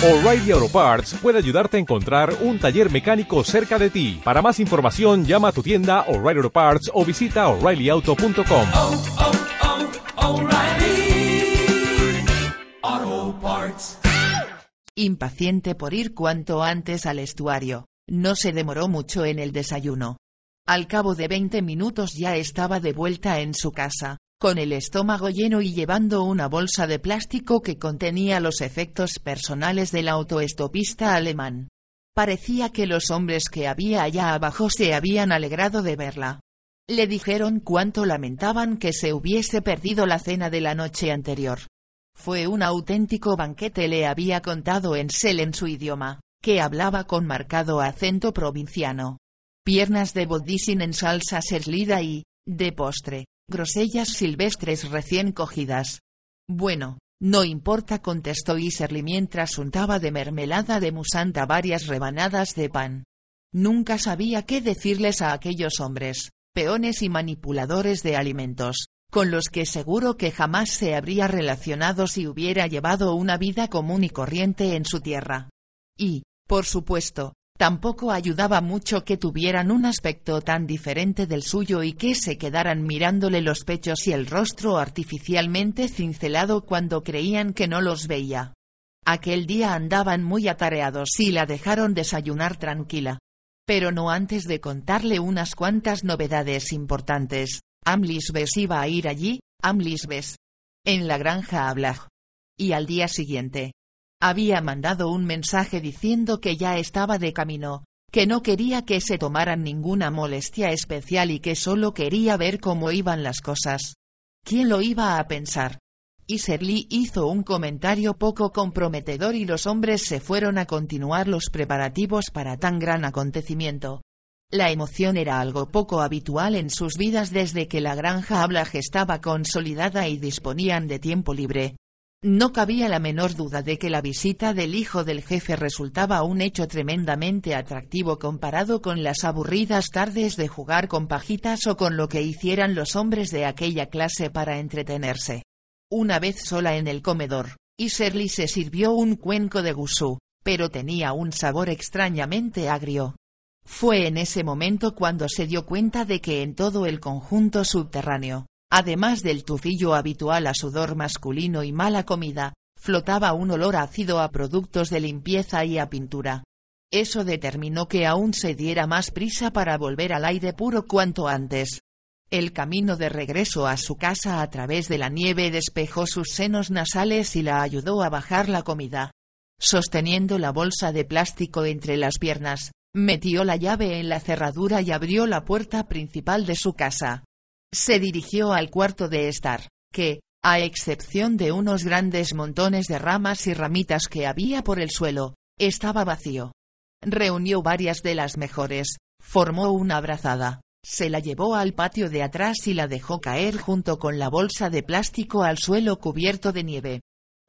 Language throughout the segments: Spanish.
O'Reilly Auto Parts puede ayudarte a encontrar un taller mecánico cerca de ti. Para más información, llama a tu tienda O'Reilly Auto Parts o visita oreillyauto.com. oh, oh, Parts. Impaciente por ir cuanto antes al estuario, no se demoró mucho en el desayuno. Al cabo de 20 minutos ya estaba de vuelta en su casa, con el estómago lleno y llevando una bolsa de plástico que contenía los efectos personales del autoestopista alemán. Parecía que los hombres que había allá abajo se habían alegrado de verla. Le dijeron cuánto lamentaban que se hubiese perdido la cena de la noche anterior. Fue un auténtico banquete, le había contado en Sel en su idioma, que hablaba con marcado acento provinciano. Piernas de bodicin en salsa serlida y, de postre, grosellas silvestres recién cogidas. Bueno, no importa, contestó Iserly mientras untaba de mermelada de musanta varias rebanadas de pan. Nunca sabía qué decirles a aquellos hombres, peones y manipuladores de alimentos, con los que seguro que jamás se habría relacionado si hubiera llevado una vida común y corriente en su tierra. Y, por supuesto, Tampoco ayudaba mucho que tuvieran un aspecto tan diferente del suyo y que se quedaran mirándole los pechos y el rostro artificialmente cincelado cuando creían que no los veía. Aquel día andaban muy atareados y la dejaron desayunar tranquila. Pero no antes de contarle unas cuantas novedades importantes. Amlisbes iba a ir allí, Amlisbes. En la granja Ablaj. Y al día siguiente, había mandado un mensaje diciendo que ya estaba de camino, que no quería que se tomaran ninguna molestia especial y que solo quería ver cómo iban las cosas. ¿Quién lo iba a pensar? Iserly hizo un comentario poco comprometedor y los hombres se fueron a continuar los preparativos para tan gran acontecimiento. La emoción era algo poco habitual en sus vidas desde que la granja Ablaj estaba consolidada y disponían de tiempo libre, no cabía la menor duda de que la visita del hijo del jefe resultaba un hecho tremendamente atractivo comparado con las aburridas tardes de jugar con pajitas o con lo que hicieran los hombres de aquella clase para entretenerse. Una vez sola en el comedor, Iserly se sirvió un cuenco de gusú, pero tenía un sabor extrañamente agrio. Fue en ese momento cuando se dio cuenta de que en todo el conjunto subterráneo, Además del tufillo habitual a sudor masculino y mala comida, flotaba un olor ácido a productos de limpieza y a pintura. Eso determinó que aún se diera más prisa para volver al aire puro cuanto antes. El camino de regreso a su casa a través de la nieve despejó sus senos nasales y la ayudó a bajar la comida. Sosteniendo la bolsa de plástico entre las piernas, metió la llave en la cerradura y abrió la puerta principal de su casa. Se dirigió al cuarto de estar, que, a excepción de unos grandes montones de ramas y ramitas que había por el suelo, estaba vacío. Reunió varias de las mejores, formó una brazada, se la llevó al patio de atrás y la dejó caer junto con la bolsa de plástico al suelo cubierto de nieve.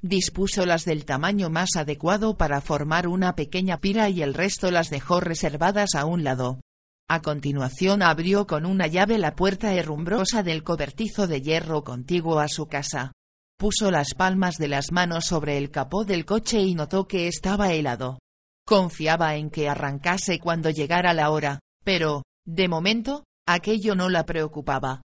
Dispuso las del tamaño más adecuado para formar una pequeña pira y el resto las dejó reservadas a un lado. A continuación abrió con una llave la puerta herrumbrosa del cobertizo de hierro contiguo a su casa. Puso las palmas de las manos sobre el capó del coche y notó que estaba helado. Confiaba en que arrancase cuando llegara la hora, pero, de momento, aquello no la preocupaba.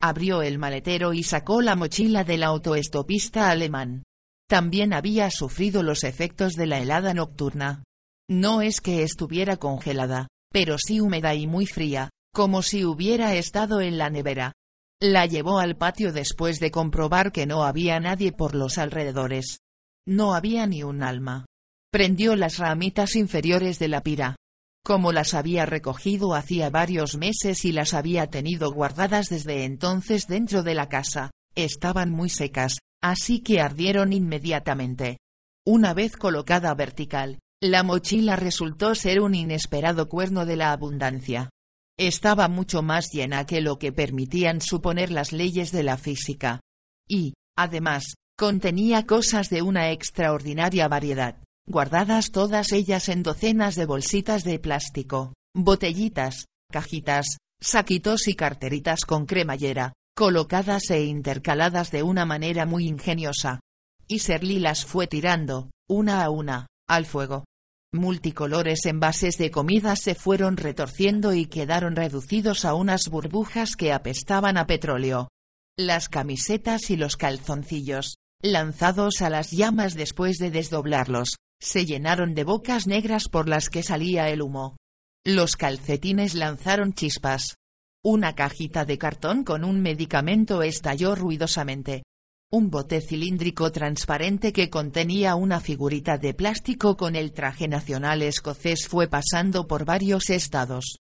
Abrió el maletero y sacó la mochila del autoestopista alemán. También había sufrido los efectos de la helada nocturna. No es que estuviera congelada, pero sí húmeda y muy fría, como si hubiera estado en la nevera. La llevó al patio después de comprobar que no había nadie por los alrededores. No había ni un alma. Prendió las ramitas inferiores de la pira. Como las había recogido hacía varios meses y las había tenido guardadas desde entonces dentro de la casa, estaban muy secas, así que ardieron inmediatamente. Una vez colocada vertical, la mochila resultó ser un inesperado cuerno de la abundancia. Estaba mucho más llena que lo que permitían suponer las leyes de la física. Y, además, contenía cosas de una extraordinaria variedad, guardadas todas ellas en docenas de bolsitas de plástico, botellitas, cajitas, saquitos y carteritas con cremallera, colocadas e intercaladas de una manera muy ingeniosa. Y Serly las fue tirando, una a una, al fuego. Multicolores envases de comida se fueron retorciendo y quedaron reducidos a unas burbujas que apestaban a petróleo. Las camisetas y los calzoncillos, lanzados a las llamas después de desdoblarlos, se llenaron de bocas negras por las que salía el humo. Los calcetines lanzaron chispas. Una cajita de cartón con un medicamento estalló ruidosamente. Un bote cilíndrico transparente que contenía una figurita de plástico con el traje nacional escocés fue pasando por varios estados.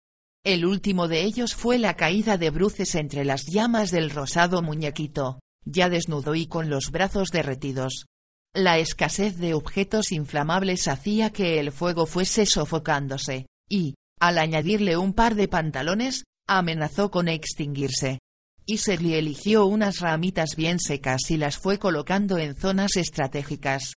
El último de ellos fue la caída de bruces entre las llamas del rosado muñequito, ya desnudo y con los brazos derretidos. La escasez de objetos inflamables hacía que el fuego fuese sofocándose, y, al añadirle un par de pantalones, amenazó con extinguirse. Iserly eligió unas ramitas bien secas y las fue colocando en zonas estratégicas.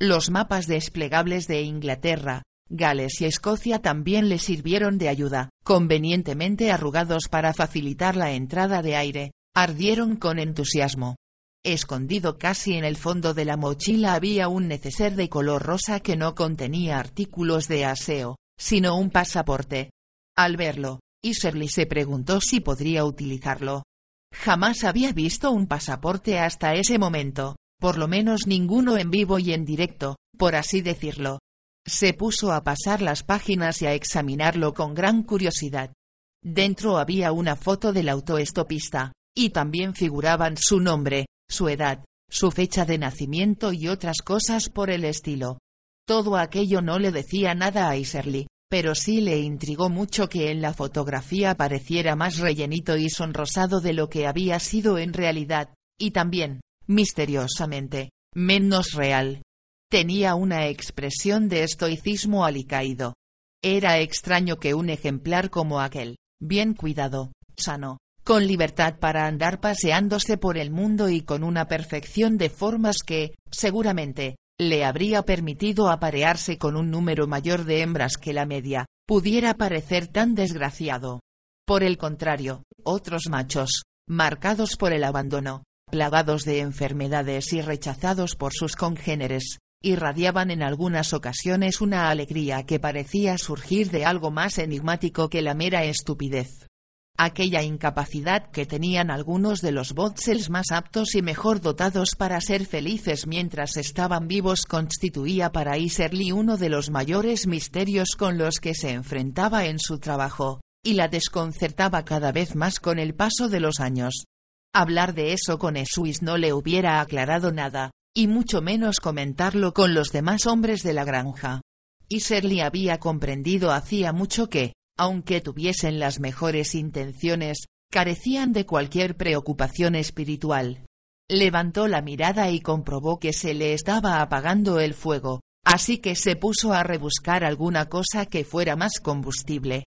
Los mapas desplegables de Inglaterra, Gales y Escocia también le sirvieron de ayuda, convenientemente arrugados para facilitar la entrada de aire, ardieron con entusiasmo. Escondido casi en el fondo de la mochila había un neceser de color rosa que no contenía artículos de aseo, sino un pasaporte. Al verlo, Iserly se preguntó si podría utilizarlo. Jamás había visto un pasaporte hasta ese momento, por lo menos ninguno en vivo y en directo, por así decirlo. Se puso a pasar las páginas y a examinarlo con gran curiosidad. Dentro había una foto del autoestopista, y también figuraban su nombre, su edad, su fecha de nacimiento y otras cosas por el estilo. Todo aquello no le decía nada a Iserly, pero sí le intrigó mucho que en la fotografía pareciera más rellenito y sonrosado de lo que había sido en realidad, y también, misteriosamente, menos real. Tenía una expresión de estoicismo alicaído. Era extraño que un ejemplar como aquel, bien cuidado, sano, con libertad para andar paseándose por el mundo y con una perfección de formas que, seguramente, le habría permitido aparearse con un número mayor de hembras que la media, pudiera parecer tan desgraciado. Por el contrario, otros machos, marcados por el abandono, plagados de enfermedades y rechazados por sus congéneres, irradiaban en algunas ocasiones una alegría que parecía surgir de algo más enigmático que la mera estupidez. Aquella incapacidad que tenían algunos de los Botzels más aptos y mejor dotados para ser felices mientras estaban vivos constituía para Iserly uno de los mayores misterios con los que se enfrentaba en su trabajo, y la desconcertaba cada vez más con el paso de los años. Hablar de eso con Esuis no le hubiera aclarado nada, y mucho menos comentarlo con los demás hombres de la granja. Iserly había comprendido hacía mucho que, aunque tuviesen las mejores intenciones, carecían de cualquier preocupación espiritual. Levantó la mirada y comprobó que se le estaba apagando el fuego, así que se puso a rebuscar alguna cosa que fuera más combustible.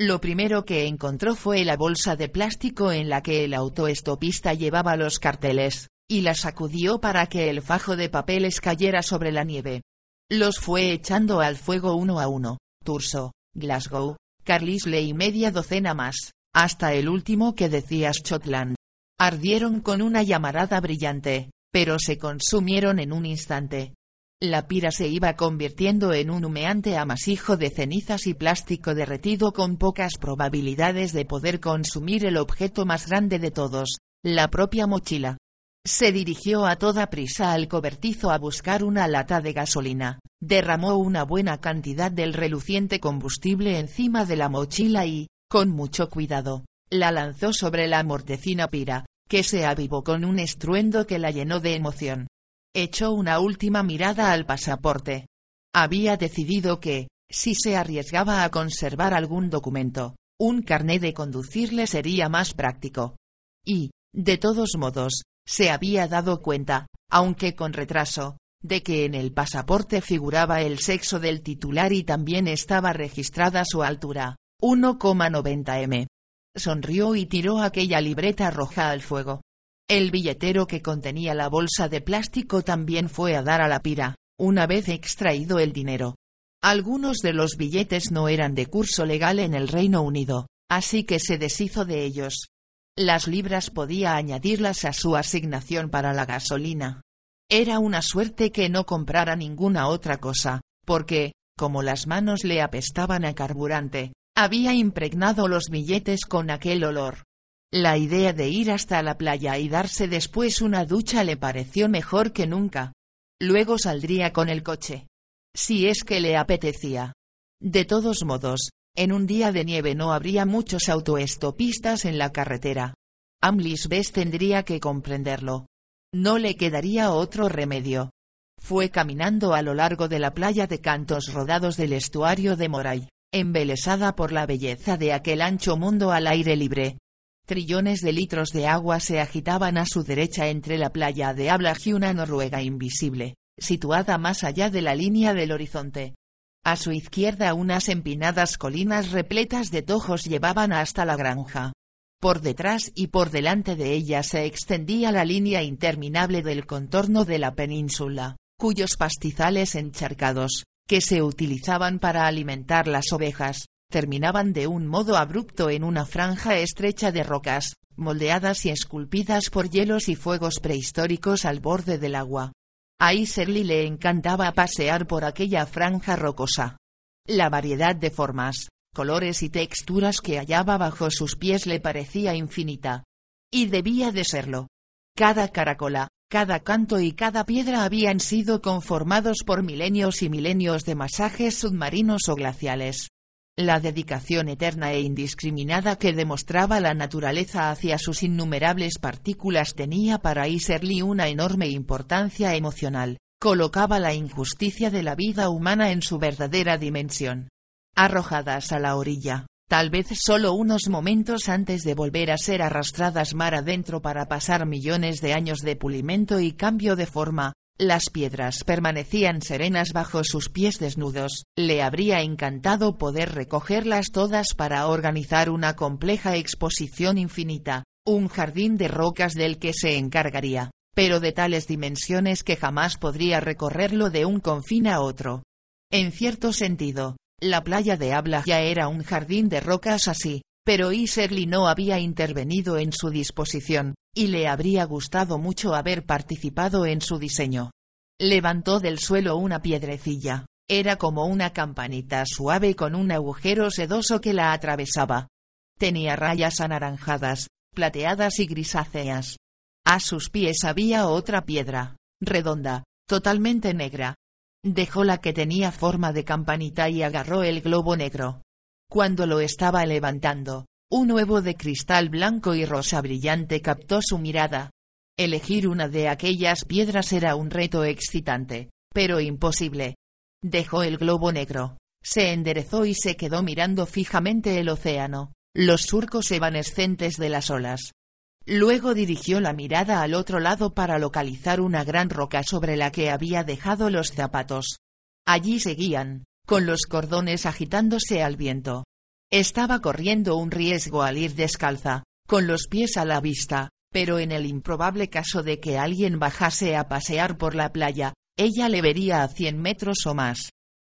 Lo primero que encontró fue la bolsa de plástico en la que el autoestopista llevaba los carteles, y la sacudió para que el fajo de papeles cayera sobre la nieve. Los fue echando al fuego uno a uno, Turso, Glasgow, Carlisle y media docena más, hasta el último que decía Scotland. Ardieron con una llamarada brillante, pero se consumieron en un instante. La pira se iba convirtiendo en un humeante amasijo de cenizas y plástico derretido con pocas probabilidades de poder consumir el objeto más grande de todos, la propia mochila. Se dirigió a toda prisa al cobertizo a buscar una lata de gasolina, derramó una buena cantidad del reluciente combustible encima de la mochila y, con mucho cuidado, la lanzó sobre la mortecina pira, que se avivó con un estruendo que la llenó de emoción. Echó una última mirada al pasaporte. Había decidido que, si se arriesgaba a conservar algún documento, un carné de conducir le sería más práctico. Y, de todos modos, se había dado cuenta, aunque con retraso, de que en el pasaporte figuraba el sexo del titular y también estaba registrada su altura, 1,90 m. Sonrió y tiró aquella libreta roja al fuego. El billetero que contenía la bolsa de plástico también fue a dar a la pira, una vez extraído el dinero. Algunos de los billetes no eran de curso legal en el Reino Unido, así que se deshizo de ellos. Las libras podía añadirlas a su asignación para la gasolina. Era una suerte que no comprara ninguna otra cosa, porque, como las manos le apestaban a carburante, había impregnado los billetes con aquel olor. La idea de ir hasta la playa y darse después una ducha le pareció mejor que nunca. Luego saldría con el coche. Si es que le apetecía. De todos modos, en un día de nieve no habría muchos autoestopistas en la carretera. Amlis Bess tendría que comprenderlo. No le quedaría otro remedio. Fue caminando a lo largo de la playa de cantos rodados del estuario de Moray embelesada por la belleza de aquel ancho mundo al aire libre. Trillones de litros de agua se agitaban a su derecha entre la playa de Ablaj y una Noruega invisible, situada más allá de la línea del horizonte. A su izquierda unas empinadas colinas repletas de tojos llevaban hasta la granja. Por detrás y por delante de ella se extendía la línea interminable del contorno de la península, cuyos pastizales encharcados, que se utilizaban para alimentar las ovejas, terminaban de un modo abrupto en una franja estrecha de rocas, moldeadas y esculpidas por hielos y fuegos prehistóricos al borde del agua. A Iserly le encantaba pasear por aquella franja rocosa. La variedad de formas, colores y texturas que hallaba bajo sus pies le parecía infinita. Y debía de serlo. Cada caracola, cada canto y cada piedra habían sido conformados por milenios y milenios de masajes submarinos o glaciales. La dedicación eterna e indiscriminada que demostraba la naturaleza hacia sus innumerables partículas tenía para Iserly una enorme importancia emocional, colocaba la injusticia de la vida humana en su verdadera dimensión. Arrojadas a la orilla, tal vez solo unos momentos antes de volver a ser arrastradas mar adentro para pasar millones de años de pulimento y cambio de forma, las piedras permanecían serenas bajo sus pies desnudos, le habría encantado poder recogerlas todas para organizar una compleja exposición infinita, un jardín de rocas del que se encargaría, pero de tales dimensiones que jamás podría recorrerlo de un confín a otro. En cierto sentido, la playa de Habla ya era un jardín de rocas así, pero Iserly no había intervenido en su disposición, y le habría gustado mucho haber participado en su diseño. Levantó del suelo una piedrecilla, era como una campanita suave con un agujero sedoso que la atravesaba. Tenía rayas anaranjadas, plateadas y grisáceas. A sus pies había otra piedra, redonda, totalmente negra, Dejó la que tenía forma de campanita y agarró el globo negro. Cuando lo estaba levantando, un huevo de cristal blanco y rosa brillante captó su mirada. Elegir una de aquellas piedras era un reto excitante, pero imposible. Dejó el globo negro, se enderezó y se quedó mirando fijamente el océano, los surcos evanescentes de las olas, Luego dirigió la mirada al otro lado para localizar una gran roca sobre la que había dejado los zapatos. Allí seguían, con los cordones agitándose al viento. Estaba corriendo un riesgo al ir descalza, con los pies a la vista, pero en el improbable caso de que alguien bajase a pasear por la playa, ella le vería a cien metros o más.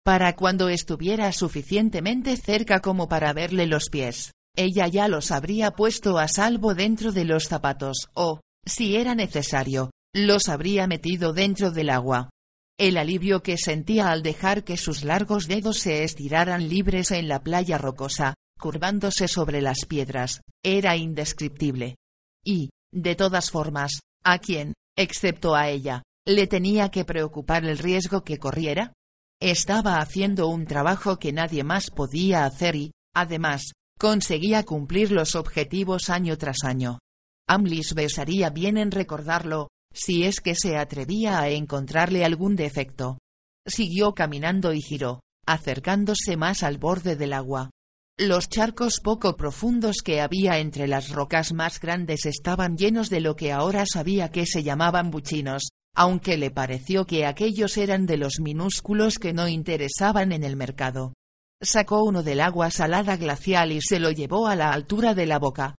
Para cuando estuviera suficientemente cerca como para verle los pies, ella ya los habría puesto a salvo dentro de los zapatos o, si era necesario, los habría metido dentro del agua. El alivio que sentía al dejar que sus largos dedos se estiraran libres en la playa rocosa, curvándose sobre las piedras, era indescriptible. Y, de todas formas, ¿a quién, excepto a ella, le tenía que preocupar el riesgo que corriera? Estaba haciendo un trabajo que nadie más podía hacer y, además, Conseguía cumplir los objetivos año tras año. Amlis besaría bien en recordarlo, si es que se atrevía a encontrarle algún defecto. Siguió caminando y giró, acercándose más al borde del agua. Los charcos poco profundos que había entre las rocas más grandes estaban llenos de lo que ahora sabía que se llamaban buchinos, aunque le pareció que aquellos eran de los minúsculos que no interesaban en el mercado. Sacó uno del agua salada glacial y se lo llevó a la altura de la boca.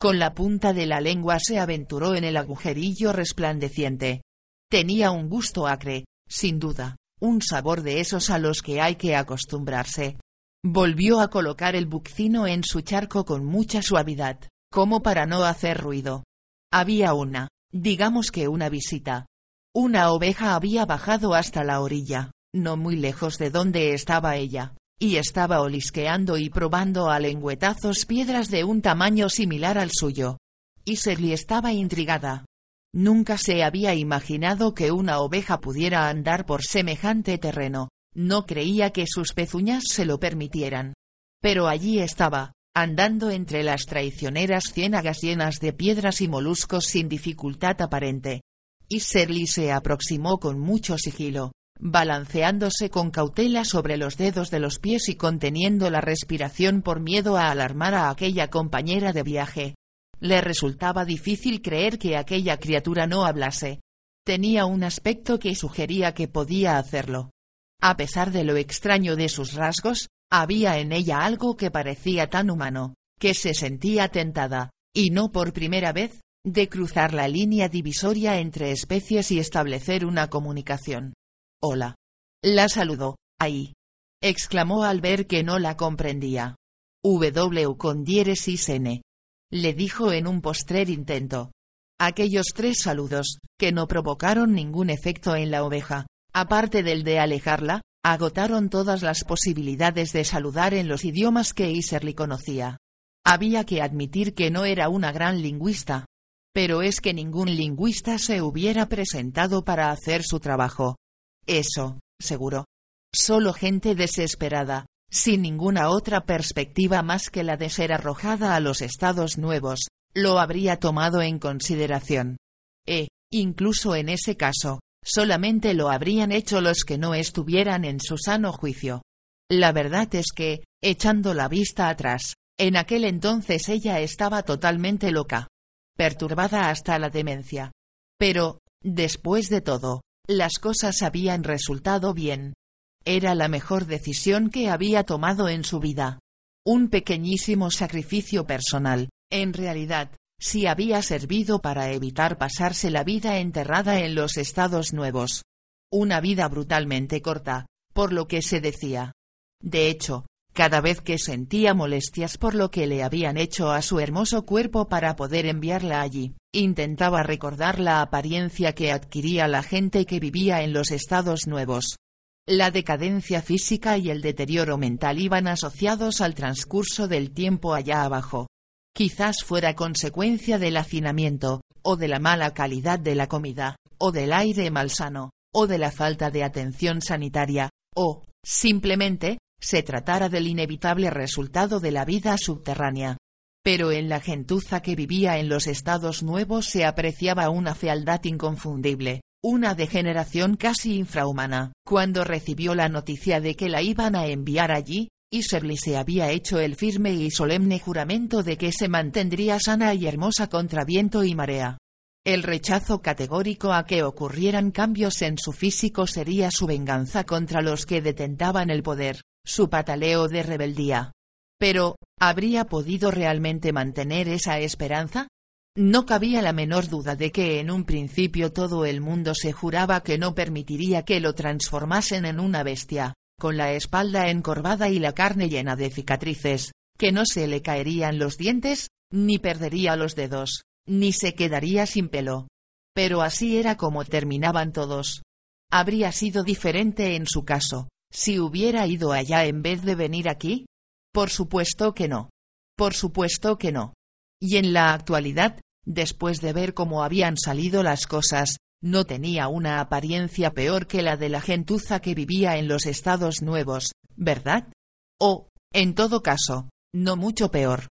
Con la punta de la lengua se aventuró en el agujerillo resplandeciente. Tenía un gusto acre, sin duda, un sabor de esos a los que hay que acostumbrarse. Volvió a colocar el bucino en su charco con mucha suavidad, como para no hacer ruido. Había una, digamos que una visita. Una oveja había bajado hasta la orilla, no muy lejos de donde estaba ella, y estaba olisqueando y probando a lengüetazos piedras de un tamaño similar al suyo. Y estaba intrigada. Nunca se había imaginado que una oveja pudiera andar por semejante terreno, no creía que sus pezuñas se lo permitieran. Pero allí estaba, andando entre las traicioneras ciénagas llenas de piedras y moluscos sin dificultad aparente. Y Serly se aproximó con mucho sigilo, balanceándose con cautela sobre los dedos de los pies y conteniendo la respiración por miedo a alarmar a aquella compañera de viaje. Le resultaba difícil creer que aquella criatura no hablase. Tenía un aspecto que sugería que podía hacerlo. A pesar de lo extraño de sus rasgos, había en ella algo que parecía tan humano, que se sentía tentada, y no por primera vez, de cruzar la línea divisoria entre especies y establecer una comunicación. Hola. La saludó, ahí. Exclamó al ver que no la comprendía. W con diéresis N le dijo en un postrer intento. Aquellos tres saludos, que no provocaron ningún efecto en la oveja, aparte del de alejarla, agotaron todas las posibilidades de saludar en los idiomas que Iserly conocía. Había que admitir que no era una gran lingüista. Pero es que ningún lingüista se hubiera presentado para hacer su trabajo. Eso, seguro. Solo gente desesperada, sin ninguna otra perspectiva más que la de ser arrojada a los estados nuevos, lo habría tomado en consideración. E, incluso en ese caso, solamente lo habrían hecho los que no estuvieran en su sano juicio. La verdad es que, echando la vista atrás, en aquel entonces ella estaba totalmente loca, perturbada hasta la demencia. Pero, después de todo, las cosas habían resultado bien, era la mejor decisión que había tomado en su vida. Un pequeñísimo sacrificio personal, en realidad, si había servido para evitar pasarse la vida enterrada en los estados nuevos. Una vida brutalmente corta, por lo que se decía. De hecho, cada vez que sentía molestias por lo que le habían hecho a su hermoso cuerpo para poder enviarla allí, intentaba recordar la apariencia que adquiría la gente que vivía en los estados nuevos, la decadencia física y el deterioro mental iban asociados al transcurso del tiempo allá abajo. Quizás fuera consecuencia del hacinamiento, o de la mala calidad de la comida, o del aire malsano, o de la falta de atención sanitaria, o, simplemente, se tratara del inevitable resultado de la vida subterránea. Pero en la gentuza que vivía en los estados nuevos se apreciaba una fealdad inconfundible, una degeneración casi infrahumana. Cuando recibió la noticia de que la iban a enviar allí, Iserly se había hecho el firme y solemne juramento de que se mantendría sana y hermosa contra viento y marea. El rechazo categórico a que ocurrieran cambios en su físico sería su venganza contra los que detentaban el poder, su pataleo de rebeldía. Pero, ¿habría podido realmente mantener esa esperanza? No cabía la menor duda de que en un principio todo el mundo se juraba que no permitiría que lo transformasen en una bestia, con la espalda encorvada y la carne llena de cicatrices, que no se le caerían los dientes, ni perdería los dedos, ni se quedaría sin pelo. Pero así era como terminaban todos. ¿Habría sido diferente en su caso, si hubiera ido allá en vez de venir aquí? Por supuesto que no. Por supuesto que no. Y en la actualidad, después de ver cómo habían salido las cosas, no tenía una apariencia peor que la de la gentuza que vivía en los Estados Nuevos, ¿verdad? O, en todo caso, no mucho peor.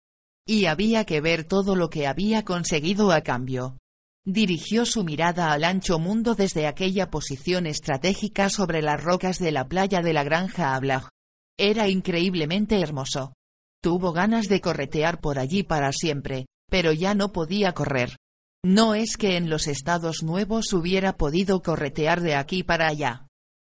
Y había que ver todo lo que había conseguido a cambio. Dirigió su mirada al ancho mundo desde aquella posición estratégica sobre las rocas de la playa de la granja Ablag. Era increíblemente hermoso. Tuvo ganas de corretear por allí para siempre, pero ya no podía correr. No es que en los estados nuevos hubiera podido corretear de aquí para allá.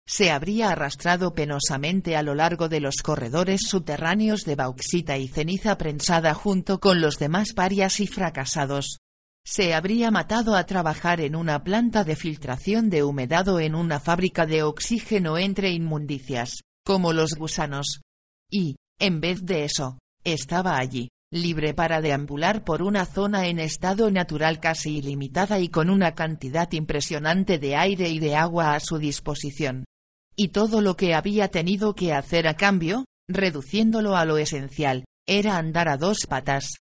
Se habría arrastrado penosamente a lo largo de los corredores subterráneos de bauxita y ceniza prensada junto con los demás parias y fracasados. Se habría matado a trabajar en una planta de filtración de humedad o en una fábrica de oxígeno entre inmundicias, como los gusanos. Y, en vez de eso, estaba allí, libre para deambular por una zona en estado natural casi ilimitada y con una cantidad impresionante de aire y de agua a su disposición. Y todo lo que había tenido que hacer a cambio, reduciéndolo a lo esencial, era andar a dos patas.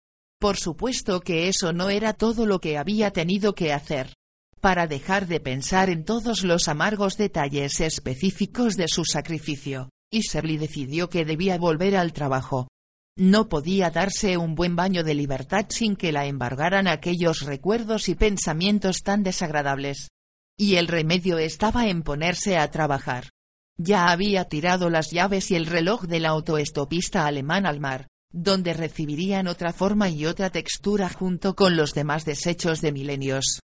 Por supuesto que eso no era todo lo que había tenido que hacer. Para dejar de pensar en todos los amargos detalles específicos de su sacrificio, Iserly decidió que debía volver al trabajo. No podía darse un buen baño de libertad sin que la embargaran aquellos recuerdos y pensamientos tan desagradables. Y el remedio estaba en ponerse a trabajar. Ya había tirado las llaves y el reloj del autoestopista alemán al mar, donde recibirían otra forma y otra textura junto con los demás desechos de milenios.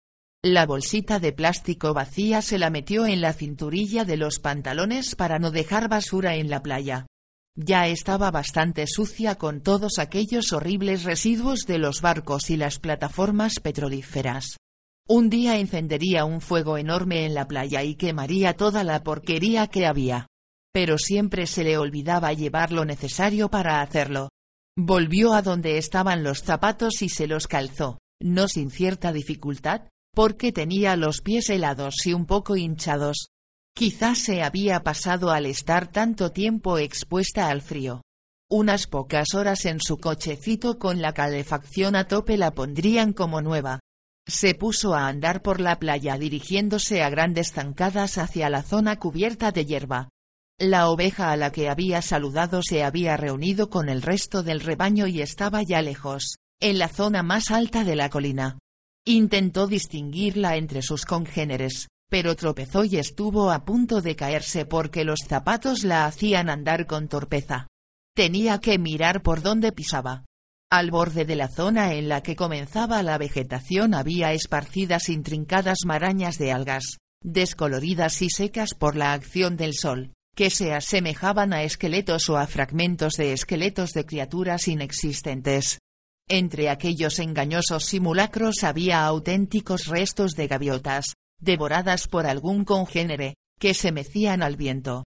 La bolsita de plástico vacía se la metió en la cinturilla de los pantalones para no dejar basura en la playa. Ya estaba bastante sucia con todos aquellos horribles residuos de los barcos y las plataformas petrolíferas. Un día encendería un fuego enorme en la playa y quemaría toda la porquería que había. Pero siempre se le olvidaba llevar lo necesario para hacerlo. Volvió a donde estaban los zapatos y se los calzó, no sin cierta dificultad, porque tenía los pies helados y un poco hinchados. Quizás se había pasado al estar tanto tiempo expuesta al frío. Unas pocas horas en su cochecito con la calefacción a tope la pondrían como nueva, se puso a andar por la playa dirigiéndose a grandes zancadas hacia la zona cubierta de hierba. La oveja a la que había saludado se había reunido con el resto del rebaño y estaba ya lejos, en la zona más alta de la colina. Intentó distinguirla entre sus congéneres, pero tropezó y estuvo a punto de caerse porque los zapatos la hacían andar con torpeza. Tenía que mirar por dónde pisaba. Al borde de la zona en la que comenzaba la vegetación había esparcidas intrincadas marañas de algas, descoloridas y secas por la acción del sol, que se asemejaban a esqueletos o a fragmentos de esqueletos de criaturas inexistentes. Entre aquellos engañosos simulacros había auténticos restos de gaviotas, devoradas por algún congénere, que se mecían al viento.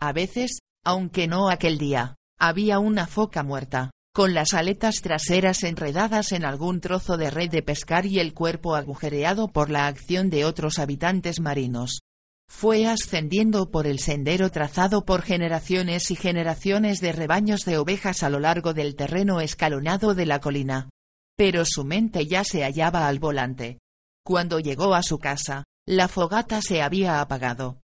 A veces, aunque no aquel día, había una foca muerta, con las aletas traseras enredadas en algún trozo de red de pescar y el cuerpo agujereado por la acción de otros habitantes marinos. Fue ascendiendo por el sendero trazado por generaciones y generaciones de rebaños de ovejas a lo largo del terreno escalonado de la colina. Pero su mente ya se hallaba al volante. Cuando llegó a su casa, la fogata se había apagado.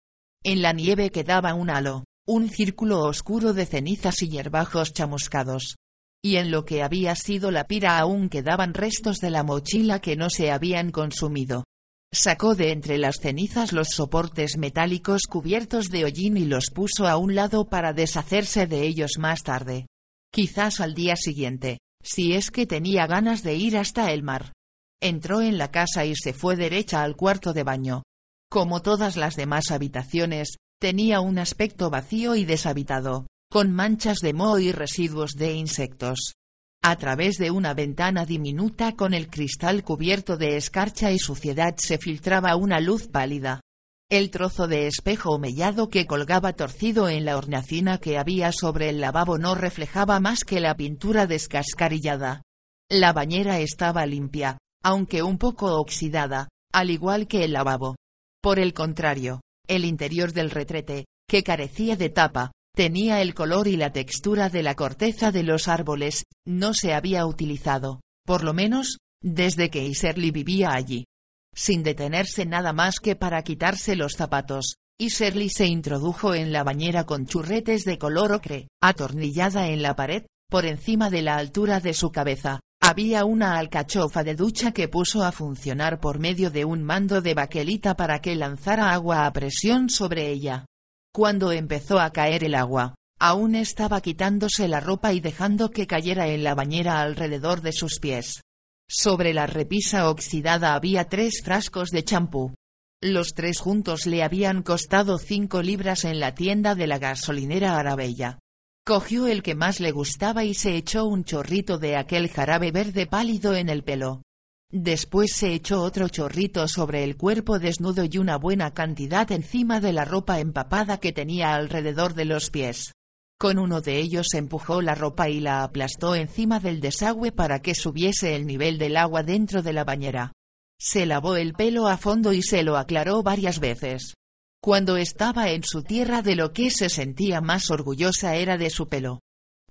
En la nieve quedaba un halo, un círculo oscuro de cenizas y hierbajos chamuscados y en lo que había sido la pira aún quedaban restos de la mochila que no se habían consumido. Sacó de entre las cenizas los soportes metálicos cubiertos de hollín y los puso a un lado para deshacerse de ellos más tarde. Quizás al día siguiente, si es que tenía ganas de ir hasta el mar. Entró en la casa y se fue derecha al cuarto de baño. Como todas las demás habitaciones, tenía un aspecto vacío y deshabitado con manchas de moho y residuos de insectos. A través de una ventana diminuta con el cristal cubierto de escarcha y suciedad se filtraba una luz pálida. El trozo de espejo mellado que colgaba torcido en la hornacina que había sobre el lavabo no reflejaba más que la pintura descascarillada. La bañera estaba limpia, aunque un poco oxidada, al igual que el lavabo. Por el contrario, el interior del retrete, que carecía de tapa, Tenía el color y la textura de la corteza de los árboles, no se había utilizado, por lo menos, desde que Iserly vivía allí. Sin detenerse nada más que para quitarse los zapatos, Iserly se introdujo en la bañera con churretes de color ocre, atornillada en la pared, por encima de la altura de su cabeza. Había una alcachofa de ducha que puso a funcionar por medio de un mando de baquelita para que lanzara agua a presión sobre ella. Cuando empezó a caer el agua, aún estaba quitándose la ropa y dejando que cayera en la bañera alrededor de sus pies. Sobre la repisa oxidada había tres frascos de champú. Los tres juntos le habían costado cinco libras en la tienda de la gasolinera Arabella. Cogió el que más le gustaba y se echó un chorrito de aquel jarabe verde pálido en el pelo. Después se echó otro chorrito sobre el cuerpo desnudo y una buena cantidad encima de la ropa empapada que tenía alrededor de los pies. Con uno de ellos empujó la ropa y la aplastó encima del desagüe para que subiese el nivel del agua dentro de la bañera. Se lavó el pelo a fondo y se lo aclaró varias veces. Cuando estaba en su tierra de lo que se sentía más orgullosa era de su pelo.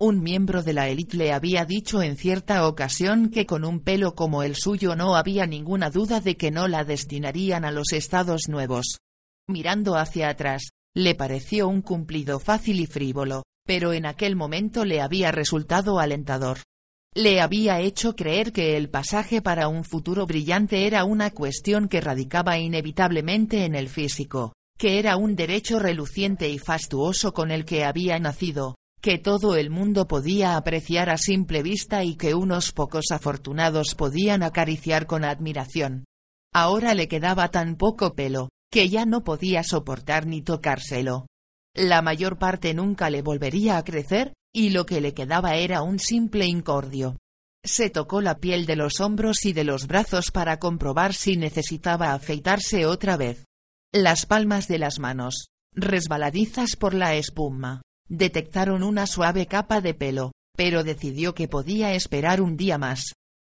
Un miembro de la élite le había dicho en cierta ocasión que con un pelo como el suyo no había ninguna duda de que no la destinarían a los estados nuevos. Mirando hacia atrás, le pareció un cumplido fácil y frívolo, pero en aquel momento le había resultado alentador. Le había hecho creer que el pasaje para un futuro brillante era una cuestión que radicaba inevitablemente en el físico, que era un derecho reluciente y fastuoso con el que había nacido, que todo el mundo podía apreciar a simple vista y que unos pocos afortunados podían acariciar con admiración. Ahora le quedaba tan poco pelo, que ya no podía soportar ni tocárselo. La mayor parte nunca le volvería a crecer, y lo que le quedaba era un simple incordio. Se tocó la piel de los hombros y de los brazos para comprobar si necesitaba afeitarse otra vez. Las palmas de las manos, resbaladizas por la espuma, detectaron una suave capa de pelo, pero decidió que podía esperar un día más.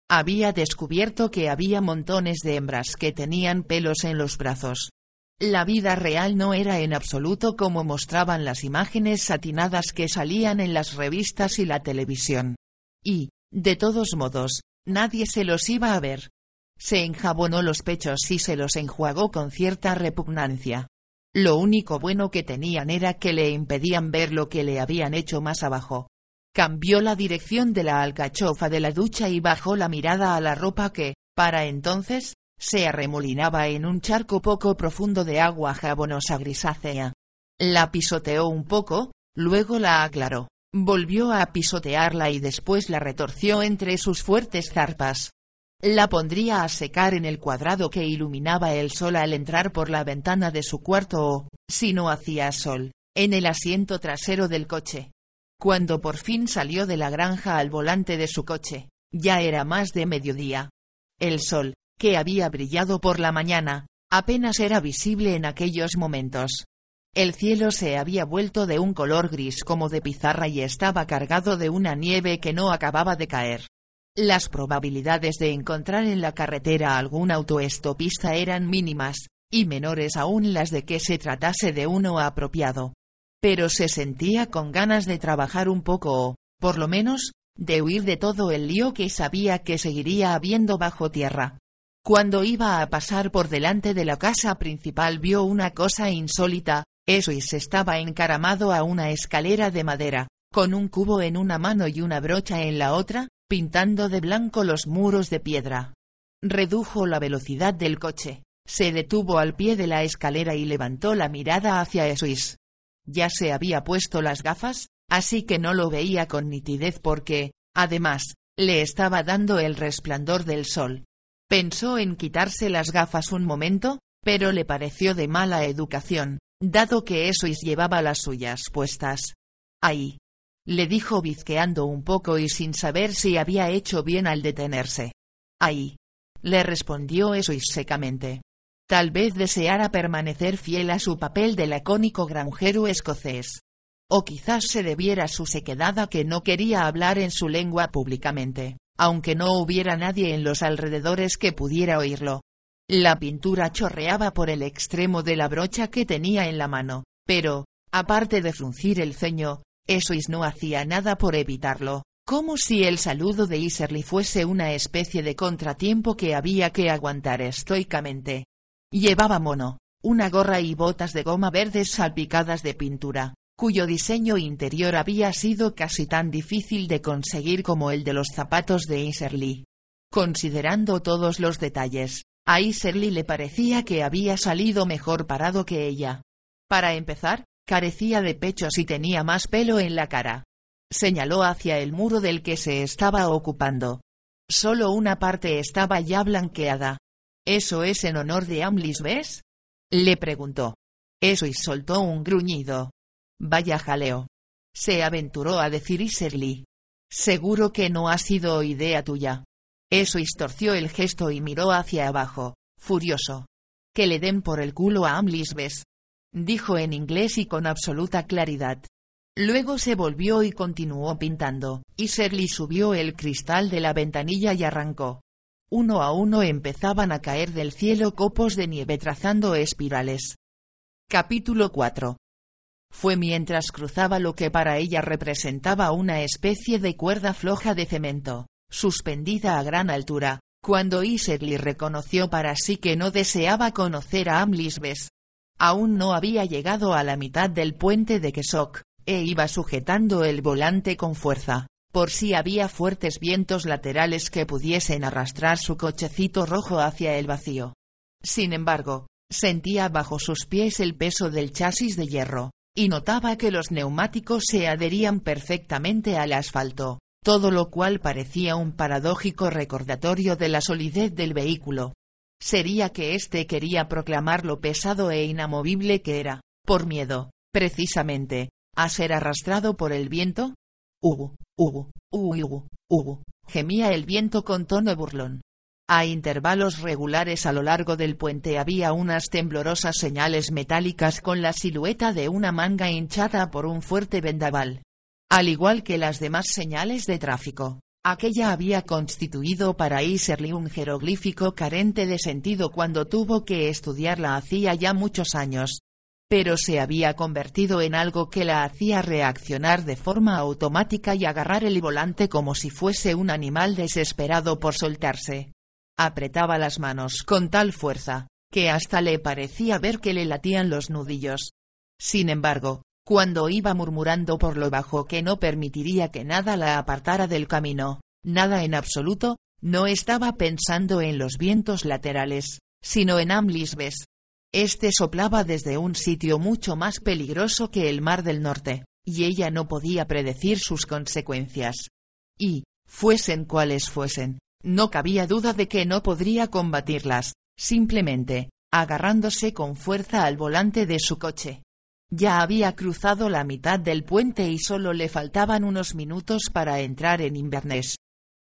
Había descubierto que había montones de hembras que tenían pelos en los brazos. La vida real no era en absoluto como mostraban las imágenes satinadas que salían en las revistas y la televisión. Y, de todos modos, nadie se los iba a ver. Se enjabonó los pechos y se los enjuagó con cierta repugnancia. Lo único bueno que tenían era que le impedían ver lo que le habían hecho más abajo. Cambió la dirección de la alcachofa de la ducha y bajó la mirada a la ropa que, para entonces, se arremolinaba en un charco poco profundo de agua jabonosa grisácea. La pisoteó un poco, luego la aclaró. Volvió a pisotearla y después la retorció entre sus fuertes zarpas. La pondría a secar en el cuadrado que iluminaba el sol al entrar por la ventana de su cuarto o, si no hacía sol, en el asiento trasero del coche. Cuando por fin salió de la granja al volante de su coche, ya era más de mediodía. El sol, que había brillado por la mañana, apenas era visible en aquellos momentos. El cielo se había vuelto de un color gris como de pizarra y estaba cargado de una nieve que no acababa de caer. Las probabilidades de encontrar en la carretera algún autoestopista eran mínimas, y menores aún las de que se tratase de uno apropiado. Pero se sentía con ganas de trabajar un poco o, por lo menos, de huir de todo el lío que sabía que seguiría habiendo bajo tierra. Cuando iba a pasar por delante de la casa principal vio una cosa insólita, eso y se estaba encaramado a una escalera de madera, con un cubo en una mano y una brocha en la otra, pintando de blanco los muros de piedra. Redujo la velocidad del coche, se detuvo al pie de la escalera y levantó la mirada hacia Esuis. Ya se había puesto las gafas, así que no lo veía con nitidez porque, además, le estaba dando el resplandor del sol, Pensó en quitarse las gafas un momento, pero le pareció de mala educación, dado que Esois llevaba las suyas puestas. Ahí. Le dijo bizqueando un poco y sin saber si había hecho bien al detenerse. Ahí. Le respondió Esois secamente. Tal vez deseara permanecer fiel a su papel de lacónico granjero escocés. O quizás se debiera su sequedad a que no quería hablar en su lengua públicamente aunque no hubiera nadie en los alrededores que pudiera oírlo. La pintura chorreaba por el extremo de la brocha que tenía en la mano, pero, aparte de fruncir el ceño, Esois no hacía nada por evitarlo, como si el saludo de Iserly fuese una especie de contratiempo que había que aguantar estoicamente. Llevaba mono, una gorra y botas de goma verdes salpicadas de pintura, cuyo diseño interior había sido casi tan difícil de conseguir como el de los zapatos de Iserly. Considerando todos los detalles, a Iserly le parecía que había salido mejor parado que ella. Para empezar, carecía de pechos y tenía más pelo en la cara. Señaló hacia el muro del que se estaba ocupando. Solo una parte estaba ya blanqueada. ¿Eso es en honor de Amlis, ves? Le preguntó. Eso y soltó un gruñido. Vaya jaleo. Se aventuró a decir Iserly. Seguro que no ha sido idea tuya. Eso istorció el gesto y miró hacia abajo, furioso. Que le den por el culo a Amlisbes. Dijo en inglés y con absoluta claridad. Luego se volvió y continuó pintando, y subió el cristal de la ventanilla y arrancó. Uno a uno empezaban a caer del cielo copos de nieve trazando espirales. Capítulo 4. Fue mientras cruzaba lo que para ella representaba una especie de cuerda floja de cemento, suspendida a gran altura, cuando Iserly reconoció para sí que no deseaba conocer a Amlisbes. Aún no había llegado a la mitad del puente de Kesok, e iba sujetando el volante con fuerza, por si había fuertes vientos laterales que pudiesen arrastrar su cochecito rojo hacia el vacío. Sin embargo, sentía bajo sus pies el peso del chasis de hierro, y notaba que los neumáticos se adherían perfectamente al asfalto, todo lo cual parecía un paradójico recordatorio de la solidez del vehículo. Sería que éste quería proclamar lo pesado e inamovible que era, por miedo, precisamente, a ser arrastrado por el viento. Hugo, Hugo, Hugo, Hugo, gemía el viento con tono burlón. A intervalos regulares a lo largo del puente había unas temblorosas señales metálicas con la silueta de una manga hinchada por un fuerte vendaval. Al igual que las demás señales de tráfico, aquella había constituido para Iserly un jeroglífico carente de sentido cuando tuvo que estudiarla hacía ya muchos años. Pero se había convertido en algo que la hacía reaccionar de forma automática y agarrar el volante como si fuese un animal desesperado por soltarse. Apretaba las manos con tal fuerza, que hasta le parecía ver que le latían los nudillos. Sin embargo, cuando iba murmurando por lo bajo que no permitiría que nada la apartara del camino, nada en absoluto, no estaba pensando en los vientos laterales, sino en Amlisbes. Este soplaba desde un sitio mucho más peligroso que el mar del norte, y ella no podía predecir sus consecuencias. Y, fuesen cuales fuesen, no cabía duda de que no podría combatirlas, simplemente, agarrándose con fuerza al volante de su coche. Ya había cruzado la mitad del puente y solo le faltaban unos minutos para entrar en Inverness.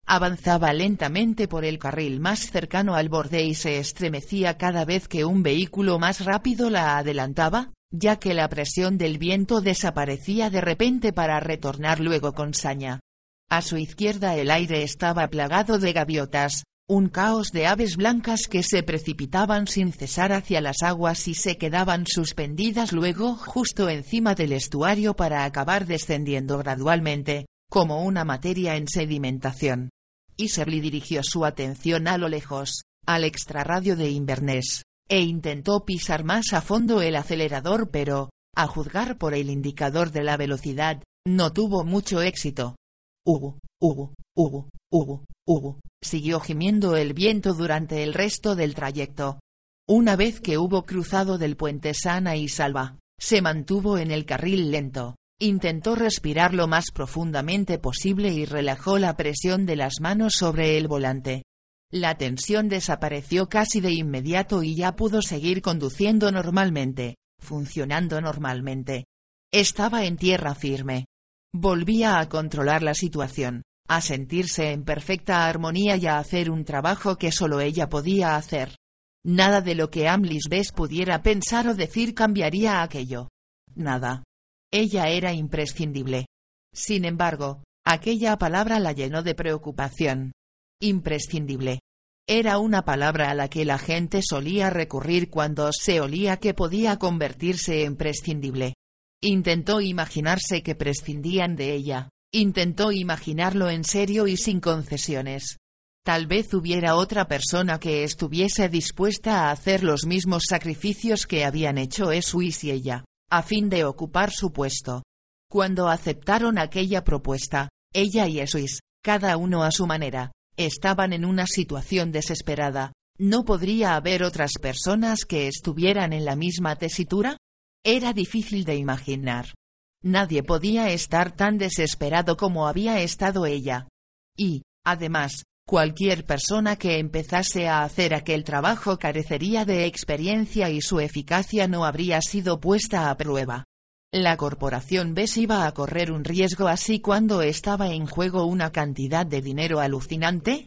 Avanzaba lentamente por el carril más cercano al borde y se estremecía cada vez que un vehículo más rápido la adelantaba, ya que la presión del viento desaparecía de repente para retornar luego con saña. A su izquierda el aire estaba plagado de gaviotas, un caos de aves blancas que se precipitaban sin cesar hacia las aguas y se quedaban suspendidas luego justo encima del estuario para acabar descendiendo gradualmente, como una materia en sedimentación. Iserly dirigió su atención a lo lejos, al extrarradio de Inverness, e intentó pisar más a fondo el acelerador pero, a juzgar por el indicador de la velocidad, no tuvo mucho éxito. Hugo, Hugo, Hugo, Hugo, Hugo, siguió gimiendo el viento durante el resto del trayecto. Una vez que hubo cruzado del puente sana y salva, se mantuvo en el carril lento, intentó respirar lo más profundamente posible y relajó la presión de las manos sobre el volante. La tensión desapareció casi de inmediato y ya pudo seguir conduciendo normalmente, funcionando normalmente. Estaba en tierra firme, Volvía a controlar la situación, a sentirse en perfecta armonía y a hacer un trabajo que solo ella podía hacer. Nada de lo que Amlis Bess pudiera pensar o decir cambiaría aquello. Nada. Ella era imprescindible. Sin embargo, aquella palabra la llenó de preocupación. Imprescindible. Era una palabra a la que la gente solía recurrir cuando se olía que podía convertirse en prescindible. Intentó imaginarse que prescindían de ella, intentó imaginarlo en serio y sin concesiones. Tal vez hubiera otra persona que estuviese dispuesta a hacer los mismos sacrificios que habían hecho Esuis y ella, a fin de ocupar su puesto. Cuando aceptaron aquella propuesta, ella y Esuis, cada uno a su manera, estaban en una situación desesperada. ¿No podría haber otras personas que estuvieran en la misma tesitura? Era difícil de imaginar. Nadie podía estar tan desesperado como había estado ella. Y, además, cualquier persona que empezase a hacer aquel trabajo carecería de experiencia y su eficacia no habría sido puesta a prueba. ¿La corporación BES iba a correr un riesgo así cuando estaba en juego una cantidad de dinero alucinante?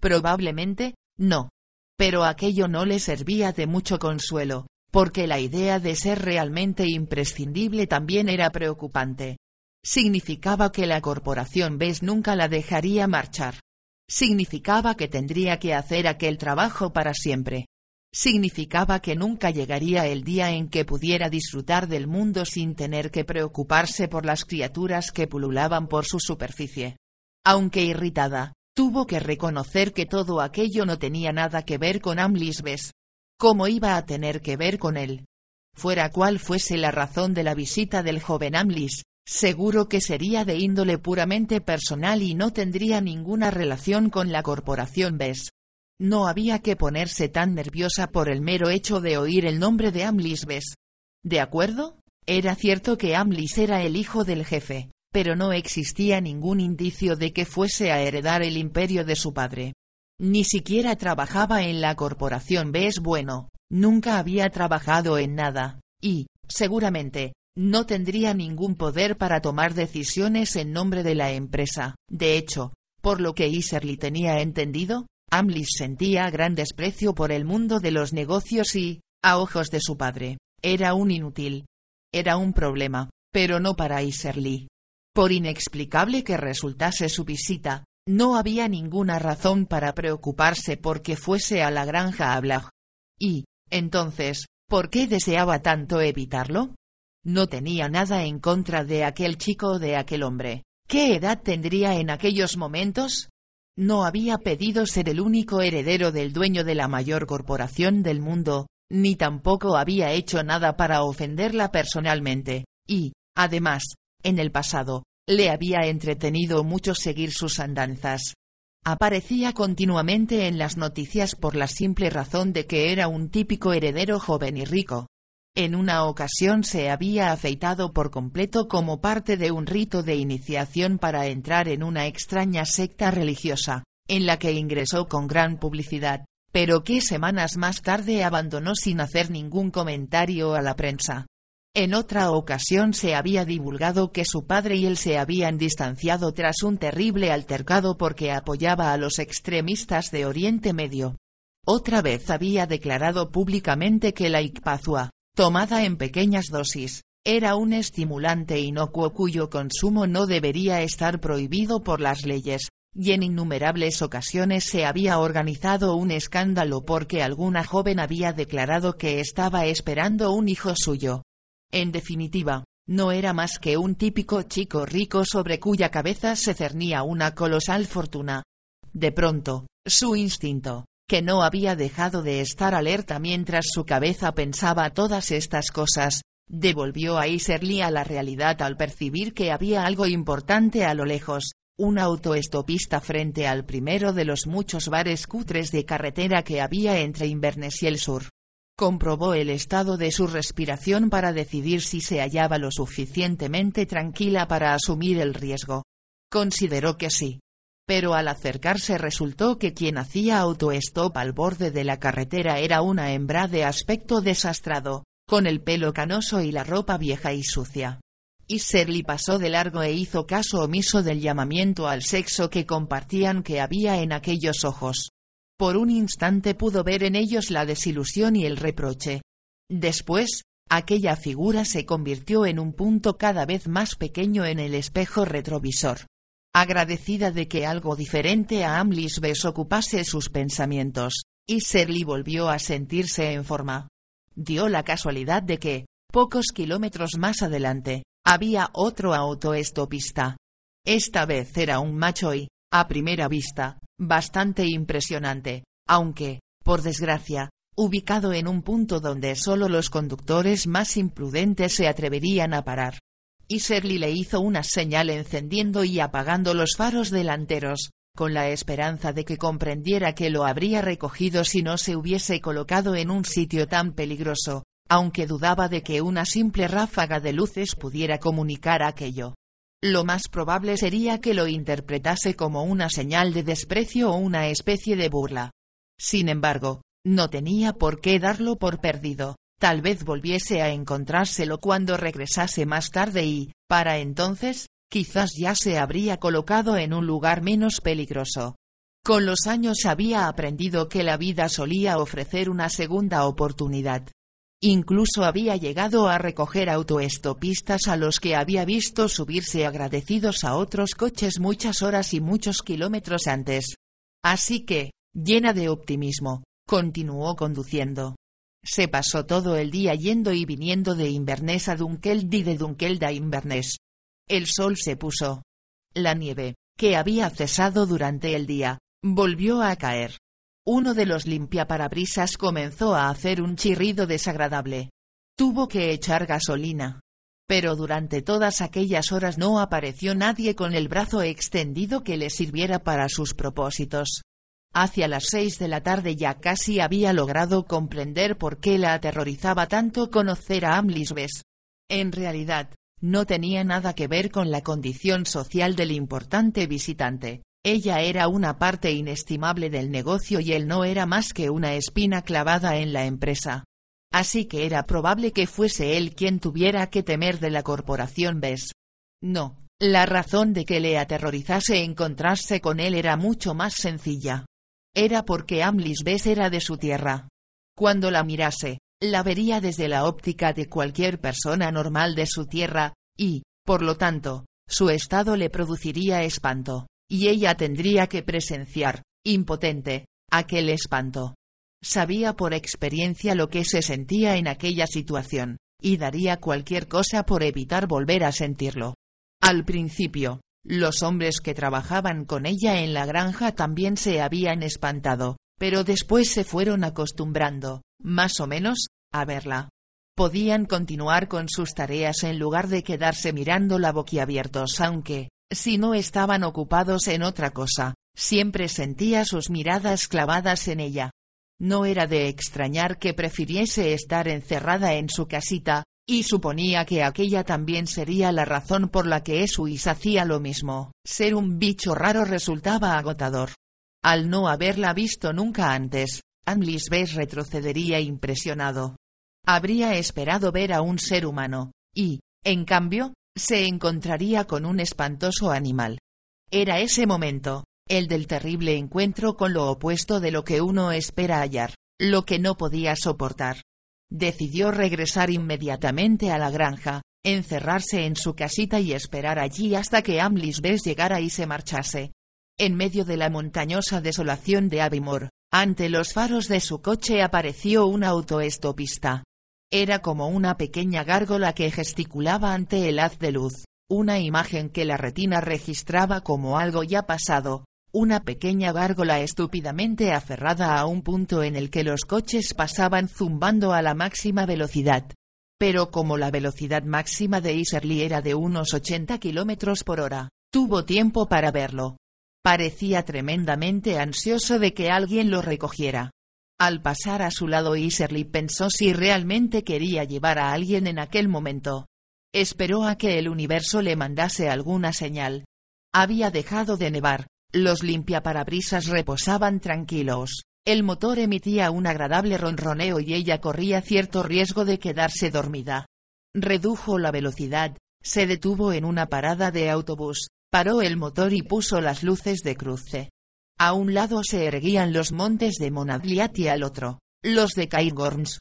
Probablemente, no. Pero aquello no le servía de mucho consuelo, porque la idea de ser realmente imprescindible también era preocupante. Significaba que la corporación BES nunca la dejaría marchar. Significaba que tendría que hacer aquel trabajo para siempre. significaba que nunca llegaría el día en que pudiera disfrutar del mundo sin tener que preocuparse por las criaturas que pululaban por su superficie. Aunque irritada, tuvo que reconocer que todo aquello no tenía nada que ver con Amlisbes. ¿Cómo iba a tener que ver con él? Fuera cual fuese la razón de la visita del joven Amlis, seguro que sería de índole puramente personal y no tendría ninguna relación con la corporación BES. No había que ponerse tan nerviosa por el mero hecho de oír el nombre de Amlis Bes. ¿De acuerdo? Era cierto que Amlis era el hijo del jefe, pero no existía ningún indicio de que fuese a heredar el imperio de su padre. Ni siquiera trabajaba en la corporación Bes bueno, nunca había trabajado en nada, y, seguramente, no tendría ningún poder para tomar decisiones en nombre de la empresa. De hecho, por lo que Iserly tenía entendido, Amlis sentía gran desprecio por el mundo de los negocios y, a ojos de su padre, era un inútil. Era un problema, pero no para Iserly. Por inexplicable que resultase su visita, no había ninguna razón para preocuparse porque fuese a la granja a Blag. Y, entonces, ¿por qué deseaba tanto evitarlo? No tenía nada en contra de aquel chico o de aquel hombre. ¿Qué edad tendría en aquellos momentos? No había pedido ser el único heredero del dueño de la mayor corporación del mundo, ni tampoco había hecho nada para ofenderla personalmente, y, además, en el pasado, le había entretenido mucho seguir sus andanzas. Aparecía continuamente en las noticias por la simple razón de que era un típico heredero joven y rico. En una ocasión se había afeitado por completo como parte de un rito de iniciación para entrar en una extraña secta religiosa, en la que ingresó con gran publicidad, pero que semanas más tarde abandonó sin hacer ningún comentario a la prensa. En otra ocasión se había divulgado que su padre y él se habían distanciado tras un terrible altercado porque apoyaba a los extremistas de Oriente Medio. Otra vez había declarado públicamente que la Ikpazua, tomada en pequeñas dosis, era un estimulante inocuo cuyo consumo no debería estar prohibido por las leyes, y en innumerables ocasiones se había organizado un escándalo porque alguna joven había declarado que estaba esperando un hijo suyo. En definitiva, no era más que un típico chico rico sobre cuya cabeza se cernía una colosal fortuna. De pronto, su instinto, que no había dejado de estar alerta mientras su cabeza pensaba todas estas cosas, devolvió a Iserly a la realidad al percibir que había algo importante a lo lejos, un autoestopista frente al primero de los muchos bares cutres de carretera que había entre Inverness y el sur. Comprobó el estado de su respiración para decidir si se hallaba lo suficientemente tranquila para asumir el riesgo. Consideró que sí pero al acercarse resultó que quien hacía autoestop al borde de la carretera era una hembra de aspecto desastrado, con el pelo canoso y la ropa vieja y sucia. Y Serly pasó de largo e hizo caso omiso del llamamiento al sexo que compartían que había en aquellos ojos. Por un instante pudo ver en ellos la desilusión y el reproche. Después, aquella figura se convirtió en un punto cada vez más pequeño en el espejo retrovisor agradecida de que algo diferente a Amlisbes ocupase sus pensamientos, y volvió a sentirse en forma. Dio la casualidad de que, pocos kilómetros más adelante, había otro autoestopista. Esta vez era un macho y, a primera vista, bastante impresionante, aunque, por desgracia, ubicado en un punto donde solo los conductores más imprudentes se atreverían a parar y Serly le hizo una señal encendiendo y apagando los faros delanteros, con la esperanza de que comprendiera que lo habría recogido si no se hubiese colocado en un sitio tan peligroso, aunque dudaba de que una simple ráfaga de luces pudiera comunicar aquello. Lo más probable sería que lo interpretase como una señal de desprecio o una especie de burla. Sin embargo, no tenía por qué darlo por perdido, Tal vez volviese a encontrárselo cuando regresase más tarde y, para entonces, quizás ya se habría colocado en un lugar menos peligroso. Con los años había aprendido que la vida solía ofrecer una segunda oportunidad. Incluso había llegado a recoger autoestopistas a los que había visto subirse agradecidos a otros coches muchas horas y muchos kilómetros antes. Así que, llena de optimismo, Continuó conduciendo. Se pasó todo el día yendo y viniendo de Inverness a Dunkeld y de Dunkeld a Inverness. El sol se puso. La nieve, que había cesado durante el día, volvió a caer. Uno de los limpiaparabrisas comenzó a hacer un chirrido desagradable. Tuvo que echar gasolina. Pero durante todas aquellas horas no apareció nadie con el brazo extendido que le sirviera para sus propósitos. Hacia las seis de la tarde ya casi había logrado comprender por qué la aterrorizaba tanto conocer a Amlisbes. En realidad, no tenía nada que ver con la condición social del importante visitante. Ella era una parte inestimable del negocio y él no era más que una espina clavada en la empresa. Así que era probable que fuese él quien tuviera que temer de la corporación Bes. No, la razón de que le aterrorizase encontrarse con él era mucho más sencilla. Era porque Amlis Bess era de su tierra. Cuando la mirase, la vería desde la óptica de cualquier persona normal de su tierra, y, por lo tanto, su estado le produciría espanto, y ella tendría que presenciar, impotente, aquel espanto. Sabía por experiencia lo que se sentía en aquella situación, y daría cualquier cosa por evitar volver a sentirlo. Al principio, los hombres que trabajaban con ella en la granja también se habían espantado, pero después se fueron acostumbrando, más o menos, a verla. Podían continuar con sus tareas en lugar de quedarse mirándola boquiabiertos aunque, si no estaban ocupados en otra cosa, siempre sentía sus miradas clavadas en ella. No era de extrañar que prefiriese estar encerrada en su casita, y suponía que aquella también sería la razón por la que Esuis hacía lo mismo. Ser un bicho raro resultaba agotador. Al no haberla visto nunca antes, Amlis Bess retrocedería impresionado. Habría esperado ver a un ser humano, y, en cambio, se encontraría con un espantoso animal. Era ese momento, el del terrible encuentro con lo opuesto de lo que uno espera hallar, lo que no podía soportar. Decidió regresar inmediatamente a la granja, encerrarse en su casita y esperar allí hasta que Amlis Bess llegara y se marchase. En medio de la montañosa desolación de Abbymore, ante los faros de su coche apareció un autoestopista. Era como una pequeña gárgola que gesticulaba ante el haz de luz, una imagen que la retina registraba como algo ya pasado, una pequeña gárgola estúpidamente aferrada a un punto en el que los coches pasaban zumbando a la máxima velocidad. Pero como la velocidad máxima de Iserly era de unos 80 kilómetros por hora, tuvo tiempo para verlo. Parecía tremendamente ansioso de que alguien lo recogiera. Al pasar a su lado Iserly pensó si realmente quería llevar a alguien en aquel momento. Esperó a que el universo le mandase alguna señal. Había dejado de nevar, los limpiaparabrisas reposaban tranquilos. El motor emitía un agradable ronroneo y ella corría cierto riesgo de quedarse dormida. Redujo la velocidad, se detuvo en una parada de autobús, paró el motor y puso las luces de cruce. A un lado se erguían los montes de Monadliat y al otro, los de Cairgorms.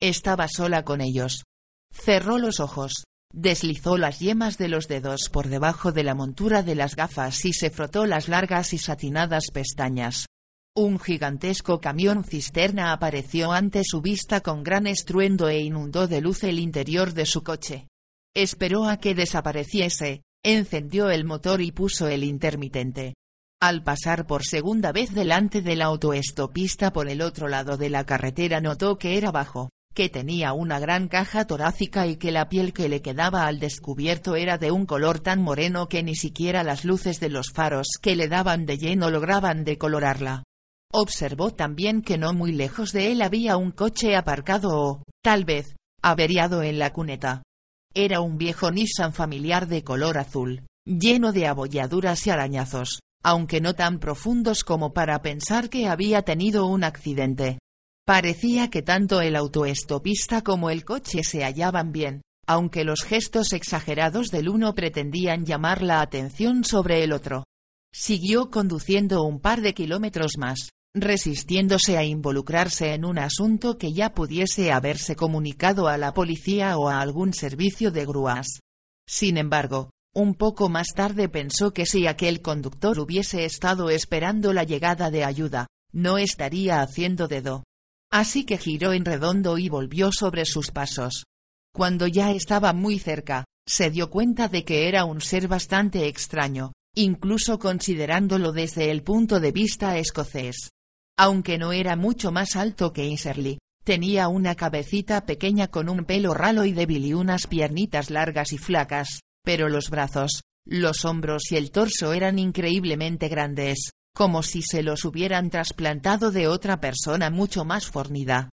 Estaba sola con ellos. Cerró los ojos, Deslizó las yemas de los dedos por debajo de la montura de las gafas y se frotó las largas y satinadas pestañas. Un gigantesco camión cisterna apareció ante su vista con gran estruendo e inundó de luz el interior de su coche. Esperó a que desapareciese, encendió el motor y puso el intermitente. Al pasar por segunda vez delante del autoestopista por el otro lado de la carretera notó que era bajo, que tenía una gran caja torácica y que la piel que le quedaba al descubierto era de un color tan moreno que ni siquiera las luces de los faros que le daban de lleno lograban decolorarla. Observó también que no muy lejos de él había un coche aparcado o, tal vez, averiado en la cuneta. Era un viejo Nissan familiar de color azul, lleno de abolladuras y arañazos, aunque no tan profundos como para pensar que había tenido un accidente. Parecía que tanto el autoestopista como el coche se hallaban bien, aunque los gestos exagerados del uno pretendían llamar la atención sobre el otro. Siguió conduciendo un par de kilómetros más, resistiéndose a involucrarse en un asunto que ya pudiese haberse comunicado a la policía o a algún servicio de grúas. Sin embargo, un poco más tarde pensó que si aquel conductor hubiese estado esperando la llegada de ayuda, no estaría haciendo dedo. Así que giró en redondo y volvió sobre sus pasos. Cuando ya estaba muy cerca, se dio cuenta de que era un ser bastante extraño, incluso considerándolo desde el punto de vista escocés. Aunque no era mucho más alto que Iserly, tenía una cabecita pequeña con un pelo ralo y débil y unas piernitas largas y flacas, pero los brazos, los hombros y el torso eran increíblemente grandes, como si se los hubieran trasplantado de otra persona mucho más fornida.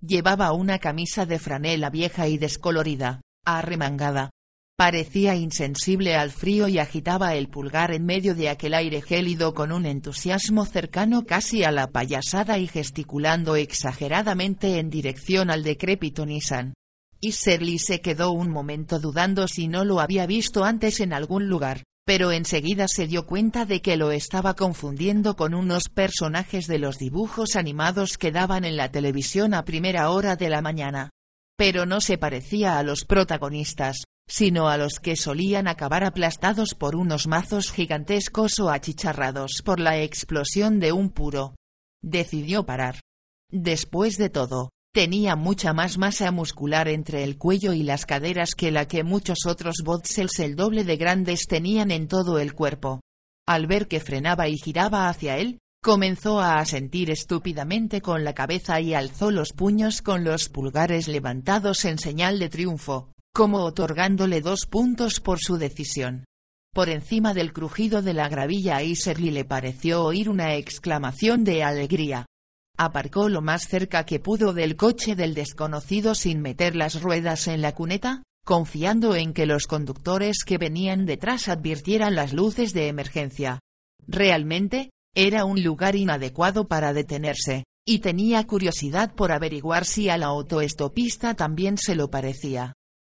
Llevaba una camisa de franela vieja y descolorida, arremangada. Parecía insensible al frío y agitaba el pulgar en medio de aquel aire gélido con un entusiasmo cercano casi a la payasada y gesticulando exageradamente en dirección al decrépito Nissan. Y se quedó un momento dudando si no lo había visto antes en algún lugar, pero enseguida se dio cuenta de que lo estaba confundiendo con unos personajes de los dibujos animados que daban en la televisión a primera hora de la mañana. Pero no se parecía a los protagonistas, sino a los que solían acabar aplastados por unos mazos gigantescos o achicharrados por la explosión de un puro. Decidió parar. Después de todo, Tenía mucha más masa muscular entre el cuello y las caderas que la que muchos otros botsels el doble de grandes tenían en todo el cuerpo. Al ver que frenaba y giraba hacia él, comenzó a asentir estúpidamente con la cabeza y alzó los puños con los pulgares levantados en señal de triunfo, como otorgándole dos puntos por su decisión. Por encima del crujido de la gravilla a Iserly le pareció oír una exclamación de alegría. Aparcó lo más cerca que pudo del coche del desconocido sin meter las ruedas en la cuneta, confiando en que los conductores que venían detrás advirtieran las luces de emergencia. Realmente, era un lugar inadecuado para detenerse, y tenía curiosidad por averiguar si a la autoestopista también se lo parecía.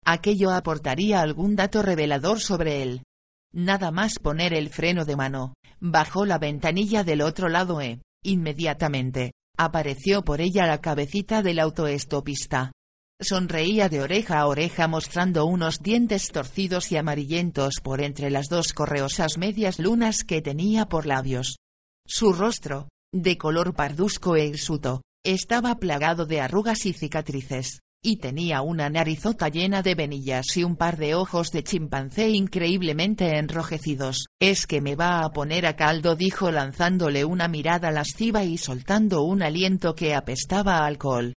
Aquello aportaría algún dato revelador sobre él. Nada más poner el freno de mano, bajó la ventanilla del otro lado e, inmediatamente, Apareció por ella la cabecita del autoestopista. Sonreía de oreja a oreja mostrando unos dientes torcidos y amarillentos por entre las dos correosas medias lunas que tenía por labios. Su rostro, de color pardusco e hirsuto, estaba plagado de arrugas y cicatrices y tenía una narizota llena de venillas y un par de ojos de chimpancé increíblemente enrojecidos. Es que me va a poner a caldo dijo lanzándole una mirada lasciva y soltando un aliento que apestaba alcohol.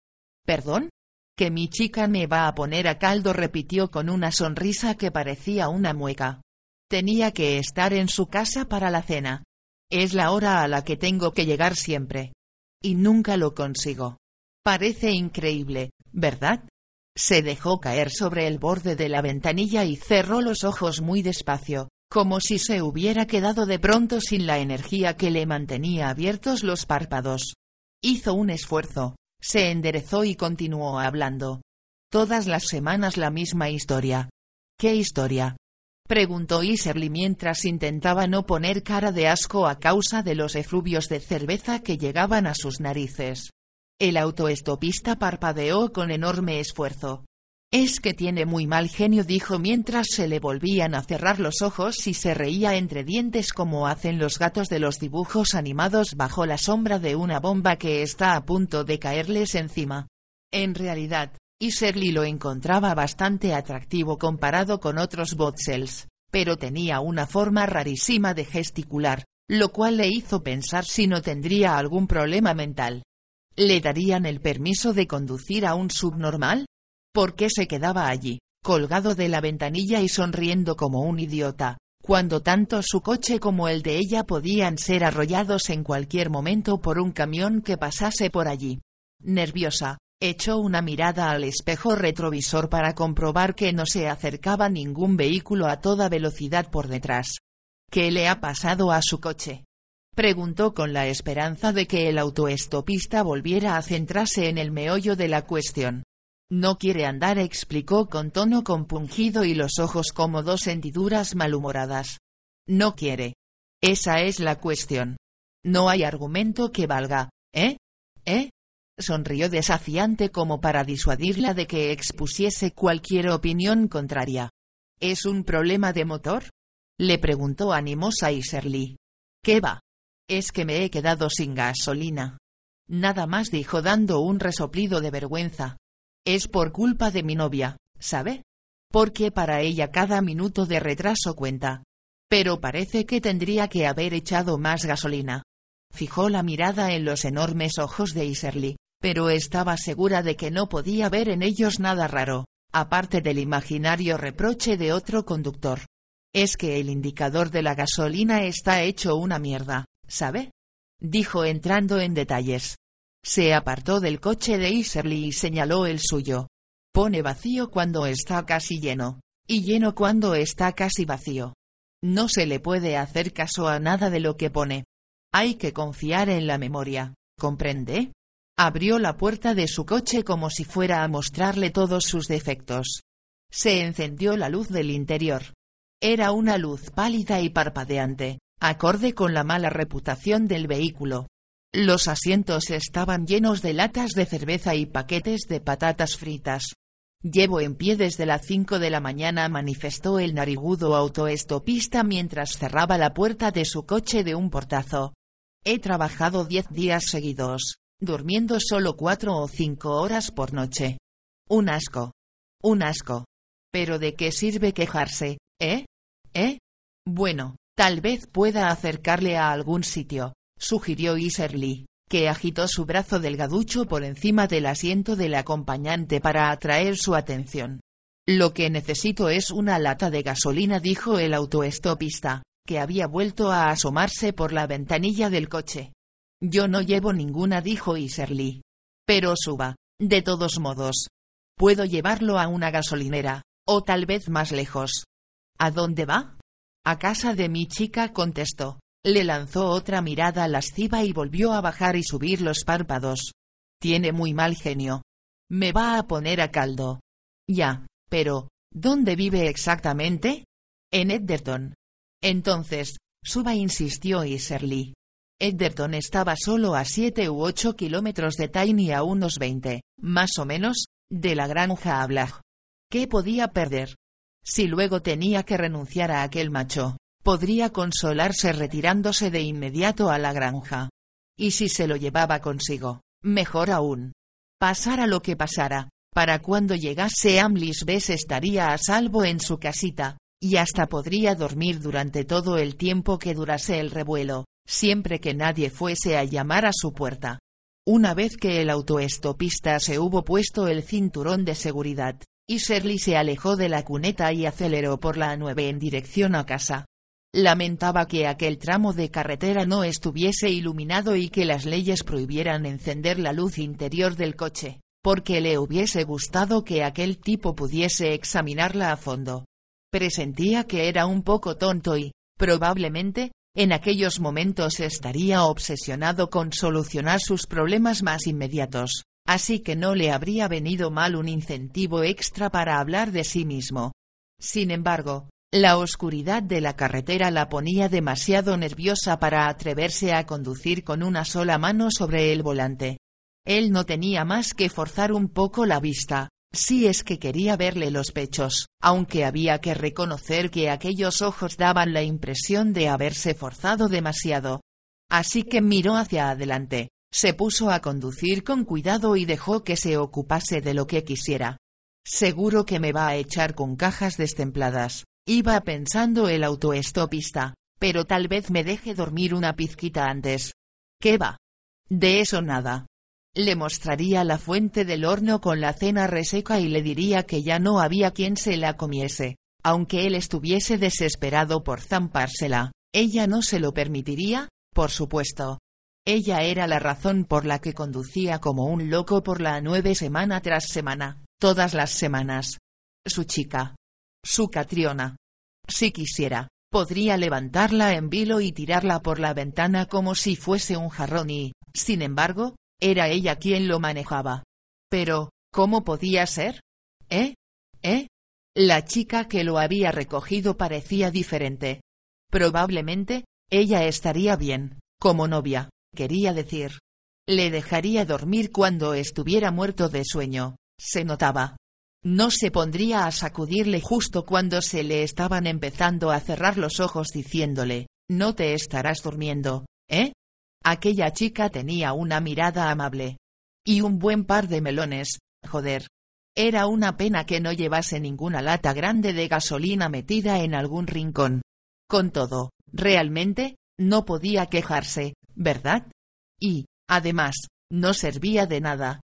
¿Perdón? Que mi chica me va a poner a caldo repitió con una sonrisa que parecía una mueca. Tenía que estar en su casa para la cena. Es la hora a la que tengo que llegar siempre. Y nunca lo consigo. Parece increíble, ¿verdad? Se dejó caer sobre el borde de la ventanilla y cerró los ojos muy despacio, como si se hubiera quedado de pronto sin la energía que le mantenía abiertos los párpados. Hizo un esfuerzo, se enderezó y continuó hablando. Todas las semanas la misma historia. ¿Qué historia? preguntó Iserly mientras intentaba no poner cara de asco a causa de los efluvios de cerveza que llegaban a sus narices. El autoestopista parpadeó con enorme esfuerzo. Es que tiene muy mal genio, dijo mientras se le volvían a cerrar los ojos y se reía entre dientes como hacen los gatos de los dibujos animados bajo la sombra de una bomba que está a punto de caerles encima. En realidad, Iserly lo encontraba bastante atractivo comparado con otros botsels, pero tenía una forma rarísima de gesticular, lo cual le hizo pensar si no tendría algún problema mental. ¿Le darían el permiso de conducir a un subnormal? ¿Por qué se quedaba allí, colgado de la ventanilla y sonriendo como un idiota, cuando tanto su coche como el de ella podían ser arrollados en cualquier momento por un camión que pasase por allí? Nerviosa, echó una mirada al espejo retrovisor para comprobar que no se acercaba ningún vehículo a toda velocidad por detrás. ¿Qué le ha pasado a su coche? Preguntó con la esperanza de que el autoestopista volviera a centrarse en el meollo de la cuestión. No quiere andar, explicó con tono compungido y los ojos como dos hendiduras malhumoradas. No quiere. Esa es la cuestión. No hay argumento que valga, ¿eh? ¿Eh? Sonrió desafiante como para disuadirla de que expusiese cualquier opinión contraria. ¿Es un problema de motor? Le preguntó animosa Iserly. ¿Qué va? Es que me he quedado sin gasolina. Nada más dijo dando un resoplido de vergüenza. Es por culpa de mi novia, ¿sabe? Porque para ella cada minuto de retraso cuenta. Pero parece que tendría que haber echado más gasolina. Fijó la mirada en los enormes ojos de Iserly, pero estaba segura de que no podía ver en ellos nada raro, aparte del imaginario reproche de otro conductor. Es que el indicador de la gasolina está hecho una mierda, ¿sabe? Dijo entrando en detalles. Se apartó del coche de Iserly y señaló el suyo. Pone vacío cuando está casi lleno, y lleno cuando está casi vacío. No se le puede hacer caso a nada de lo que pone. Hay que confiar en la memoria, ¿comprende? Abrió la puerta de su coche como si fuera a mostrarle todos sus defectos. Se encendió la luz del interior. Era una luz pálida y parpadeante, acorde con la mala reputación del vehículo. Los asientos estaban llenos de latas de cerveza y paquetes de patatas fritas. Llevo en pie desde las cinco de la mañana manifestó el narigudo autoestopista mientras cerraba la puerta de su coche de un portazo. He trabajado diez días seguidos, durmiendo solo cuatro o cinco horas por noche. Un asco. Un asco. Pero ¿de qué sirve quejarse, eh? ¿Eh? Bueno, tal vez pueda acercarle a algún sitio, sugirió Iserly, que agitó su brazo delgaducho por encima del asiento del acompañante para atraer su atención. Lo que necesito es una lata de gasolina, dijo el autoestopista, que había vuelto a asomarse por la ventanilla del coche. Yo no llevo ninguna, dijo Iserly. Pero suba, de todos modos. Puedo llevarlo a una gasolinera, o tal vez más lejos. ¿A dónde va? A casa de mi chica, contestó. Le lanzó otra mirada lasciva y volvió a bajar y subir los párpados. Tiene muy mal genio. Me va a poner a caldo. Ya, pero, ¿dónde vive exactamente? En Edgerton. Entonces, suba insistió Iserly. Edgerton estaba solo a siete u ocho kilómetros de Tiny a unos veinte, más o menos, de la granja a ¿Qué podía perder? Si luego tenía que renunciar a aquel macho, podría consolarse retirándose de inmediato a la granja. Y si se lo llevaba consigo, mejor aún. Pasara lo que pasara, para cuando llegase Amlis Bess estaría a salvo en su casita, y hasta podría dormir durante todo el tiempo que durase el revuelo, siempre que nadie fuese a llamar a su puerta. Una vez que el autoestopista se hubo puesto el cinturón de seguridad, y Shirley se alejó de la cuneta y aceleró por la 9 en dirección a casa. Lamentaba que aquel tramo de carretera no estuviese iluminado y que las leyes prohibieran encender la luz interior del coche, porque le hubiese gustado que aquel tipo pudiese examinarla a fondo. Presentía que era un poco tonto y, probablemente, en aquellos momentos estaría obsesionado con solucionar sus problemas más inmediatos, así que no le habría venido mal un incentivo extra para hablar de sí mismo. Sin embargo, la oscuridad de la carretera la ponía demasiado nerviosa para atreverse a conducir con una sola mano sobre el volante. Él no tenía más que forzar un poco la vista, si es que quería verle los pechos, aunque había que reconocer que aquellos ojos daban la impresión de haberse forzado demasiado. Así que miró hacia adelante, se puso a conducir con cuidado y dejó que se ocupase de lo que quisiera. Seguro que me va a echar con cajas destempladas, iba pensando el autoestopista, pero tal vez me deje dormir una pizquita antes. ¿Qué va? De eso nada. Le mostraría la fuente del horno con la cena reseca y le diría que ya no había quien se la comiese. Aunque él estuviese desesperado por zampársela, ella no se lo permitiría, por supuesto. Ella era la razón por la que conducía como un loco por la nueve semana tras semana, todas las semanas. Su chica. Su Catriona. Si quisiera, podría levantarla en vilo y tirarla por la ventana como si fuese un jarrón y, sin embargo, era ella quien lo manejaba. Pero, ¿cómo podía ser? ¿Eh? ¿Eh? La chica que lo había recogido parecía diferente. Probablemente, ella estaría bien, como novia, quería decir. Le dejaría dormir cuando estuviera muerto de sueño, se notaba. No se pondría a sacudirle justo cuando se le estaban empezando a cerrar los ojos diciéndole, no te estarás durmiendo, ¿eh? Aquella chica tenía una mirada amable. Y un buen par de melones, joder. Era una pena que no llevase ninguna lata grande de gasolina metida en algún rincón. Con todo, realmente, no podía quejarse, ¿verdad? Y, además, no servía de nada.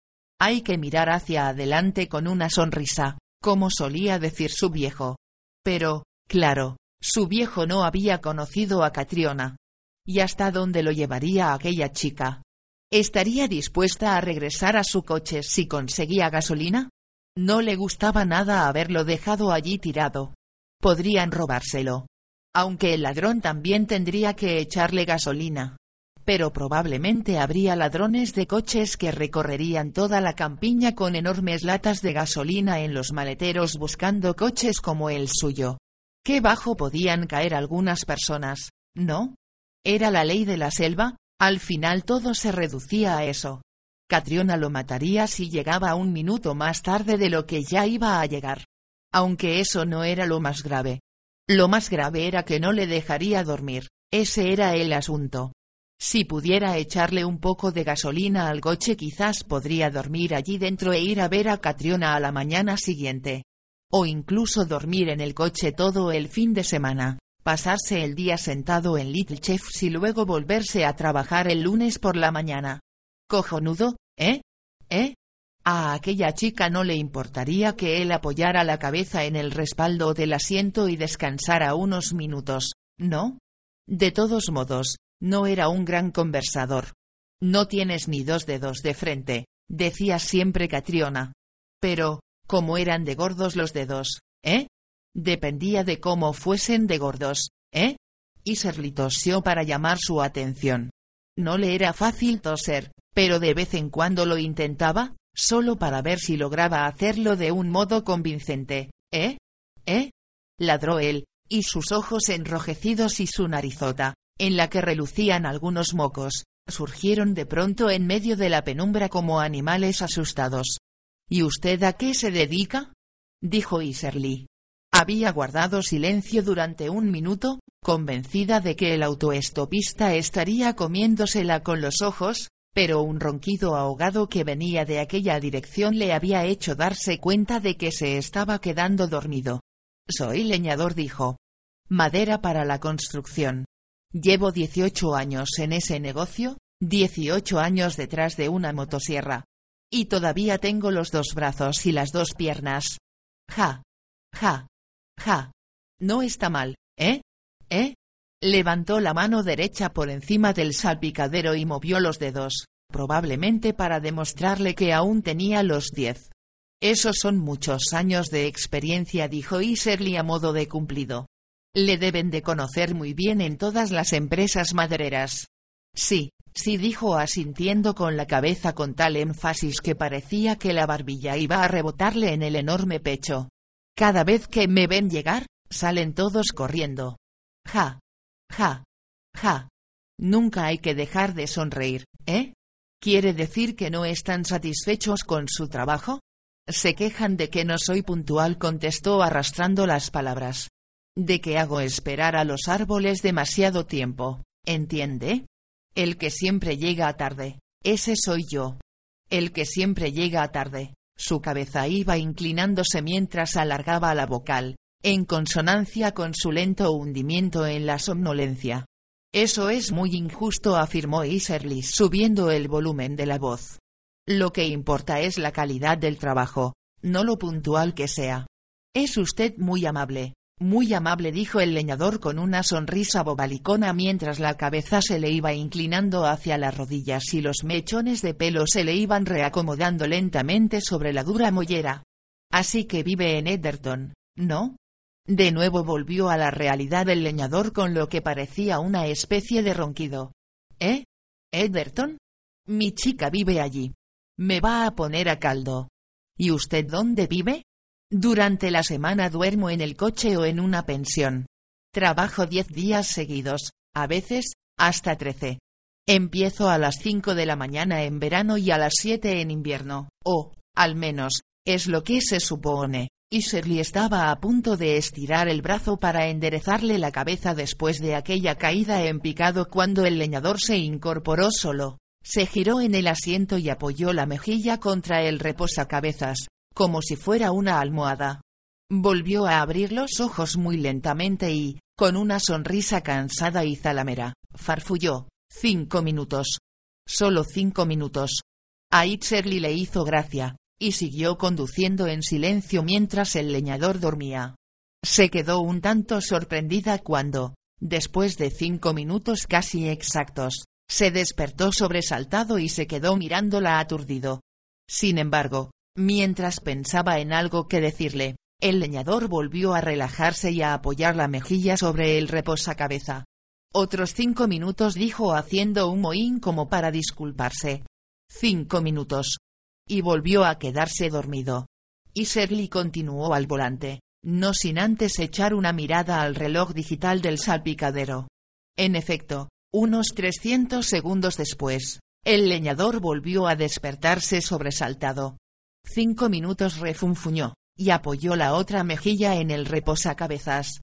Hay que mirar hacia adelante con una sonrisa, como solía decir su viejo. Pero, claro, su viejo no había conocido a Catriona. ¿Y hasta dónde lo llevaría aquella chica? ¿Estaría dispuesta a regresar a su coche si conseguía gasolina? No le gustaba nada haberlo dejado allí tirado. Podrían robárselo. Aunque el ladrón también tendría que echarle gasolina. Pero probablemente habría ladrones de coches que recorrerían toda la campiña con enormes latas de gasolina en los maleteros buscando coches como el suyo. Qué bajo podían caer algunas personas, ¿no? Era la ley de la selva, al final todo se reducía a eso. Catriona lo mataría si llegaba un minuto más tarde de lo que ya iba a llegar. Aunque eso no era lo más grave. Lo más grave era que no le dejaría dormir, ese era el asunto. Si pudiera echarle un poco de gasolina al coche quizás podría dormir allí dentro e ir a ver a Catriona a la mañana siguiente. O incluso dormir en el coche todo el fin de semana, pasarse el día sentado en Little Chefs y luego volverse a trabajar el lunes por la mañana. Cojonudo, ¿eh? ¿Eh? A aquella chica no le importaría que él apoyara la cabeza en el respaldo del asiento y descansara unos minutos, ¿no? De todos modos, no era un gran conversador. No tienes ni dos dedos de frente, decía siempre Catriona. Pero, ¿cómo eran de gordos los dedos, ¿eh? Dependía de cómo fuesen de gordos, ¿eh? Y Serli tosió para llamar su atención. No le era fácil toser, pero de vez en cuando lo intentaba, solo para ver si lograba hacerlo de un modo convincente. ¿Eh? ¿Eh? ladró él, y sus ojos enrojecidos y su narizota, en la que relucían algunos mocos, surgieron de pronto en medio de la penumbra como animales asustados. ¿Y usted a qué se dedica? dijo Iserly. Había guardado silencio durante un minuto, convencida de que el autoestopista estaría comiéndosela con los ojos, pero un ronquido ahogado que venía de aquella dirección le había hecho darse cuenta de que se estaba quedando dormido. Soy leñador, dijo. Madera para la construcción. Llevo 18 años en ese negocio, 18 años detrás de una motosierra. Y todavía tengo los dos brazos y las dos piernas. Ja. Ja. Ja. No está mal, ¿eh? ¿Eh? Levantó la mano derecha por encima del salpicadero y movió los dedos, probablemente para demostrarle que aún tenía los diez. Esos son muchos años de experiencia, dijo Iserly a modo de cumplido. Le deben de conocer muy bien en todas las empresas madereras. Sí, sí dijo asintiendo con la cabeza con tal énfasis que parecía que la barbilla iba a rebotarle en el enorme pecho. Cada vez que me ven llegar, salen todos corriendo. Ja, Ja. Ja. Nunca hay que dejar de sonreír, ¿eh? ¿Quiere decir que no están satisfechos con su trabajo? Se quejan de que no soy puntual, contestó arrastrando las palabras. De que hago esperar a los árboles demasiado tiempo, ¿entiende? El que siempre llega tarde, ese soy yo. El que siempre llega tarde. Su cabeza iba inclinándose mientras alargaba la vocal, en consonancia con su lento hundimiento en la somnolencia. Eso es muy injusto, afirmó Iserly subiendo el volumen de la voz. Lo que importa es la calidad del trabajo, no lo puntual que sea. Es usted muy amable, muy amable, dijo el leñador con una sonrisa bobalicona mientras la cabeza se le iba inclinando hacia las rodillas y los mechones de pelo se le iban reacomodando lentamente sobre la dura mollera. Así que vive en Ederton, ¿no? De nuevo volvió a la realidad el leñador con lo que parecía una especie de ronquido. ¿Eh? ¿Ederton? Mi chica vive allí. Me va a poner a caldo. ¿Y usted dónde vive? Durante la semana duermo en el coche o en una pensión. Trabajo diez días seguidos, a veces, hasta trece. Empiezo a las cinco de la mañana en verano y a las siete en invierno, o, al menos, es lo que se supone. Y Shirley estaba a punto de estirar el brazo para enderezarle la cabeza después de aquella caída en picado cuando el leñador se incorporó solo. Se giró en el asiento y apoyó la mejilla contra el reposacabezas, como si fuera una almohada. Volvió a abrir los ojos muy lentamente y, con una sonrisa cansada y zalamera, farfulló. Cinco minutos. Solo cinco minutos. A Shirley le hizo gracia, y siguió conduciendo en silencio mientras el leñador dormía. Se quedó un tanto sorprendida cuando, después de cinco minutos casi exactos, se despertó sobresaltado y se quedó mirándola aturdido. Sin embargo, mientras pensaba en algo que decirle, el leñador volvió a relajarse y a apoyar la mejilla sobre el reposacabeza. Otros cinco minutos dijo haciendo un mohín como para disculparse. Cinco minutos y volvió a quedarse dormido. Y Shirley continuó al volante, no sin antes echar una mirada al reloj digital del salpicadero. En efecto, unos 300 segundos después, el leñador volvió a despertarse sobresaltado. Cinco minutos refunfuñó, y apoyó la otra mejilla en el reposacabezas.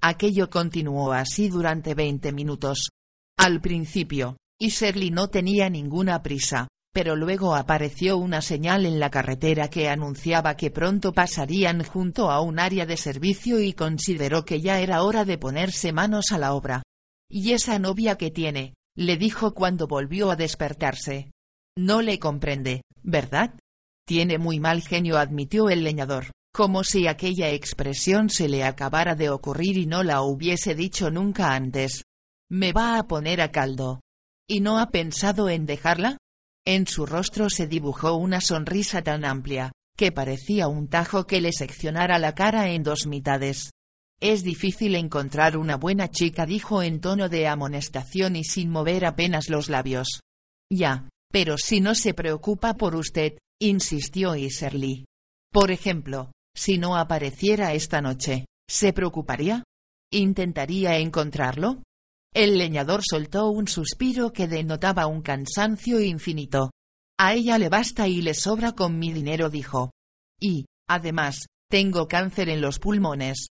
Aquello continuó así durante veinte minutos. Al principio, y Shirley no tenía ninguna prisa, pero luego apareció una señal en la carretera que anunciaba que pronto pasarían junto a un área de servicio y consideró que ya era hora de ponerse manos a la obra. ¿Y esa novia que tiene? le dijo cuando volvió a despertarse. No le comprende, ¿verdad? Tiene muy mal genio, admitió el leñador, como si aquella expresión se le acabara de ocurrir y no la hubiese dicho nunca antes. Me va a poner a caldo. ¿Y no ha pensado en dejarla? En su rostro se dibujó una sonrisa tan amplia, que parecía un tajo que le seccionara la cara en dos mitades. Es difícil encontrar una buena chica, dijo en tono de amonestación y sin mover apenas los labios. Ya, pero si no se preocupa por usted, insistió Iserly. Por ejemplo, si no apareciera esta noche, ¿se preocuparía? ¿Intentaría encontrarlo? El leñador soltó un suspiro que denotaba un cansancio infinito. A ella le basta y le sobra con mi dinero, dijo. Y, además, tengo cáncer en los pulmones.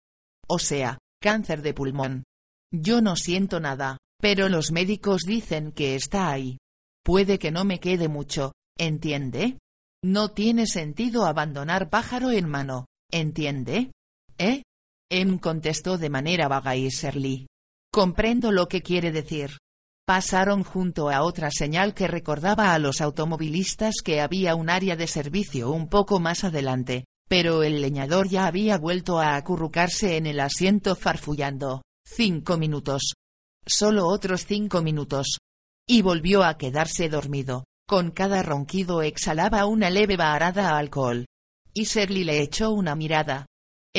O sea, cáncer de pulmón. Yo no siento nada, pero los médicos dicen que está ahí. Puede que no me quede mucho, ¿entiende? No tiene sentido abandonar pájaro en mano, ¿entiende? ¿Eh? Em contestó de manera vaga y Serly. Comprendo lo que quiere decir. Pasaron junto a otra señal que recordaba a los automovilistas que había un área de servicio un poco más adelante, pero el leñador ya había vuelto a acurrucarse en el asiento farfullando. Cinco minutos. Solo otros cinco minutos. Y volvió a quedarse dormido. Con cada ronquido exhalaba una leve varada a alcohol. Y Shirley le echó una mirada,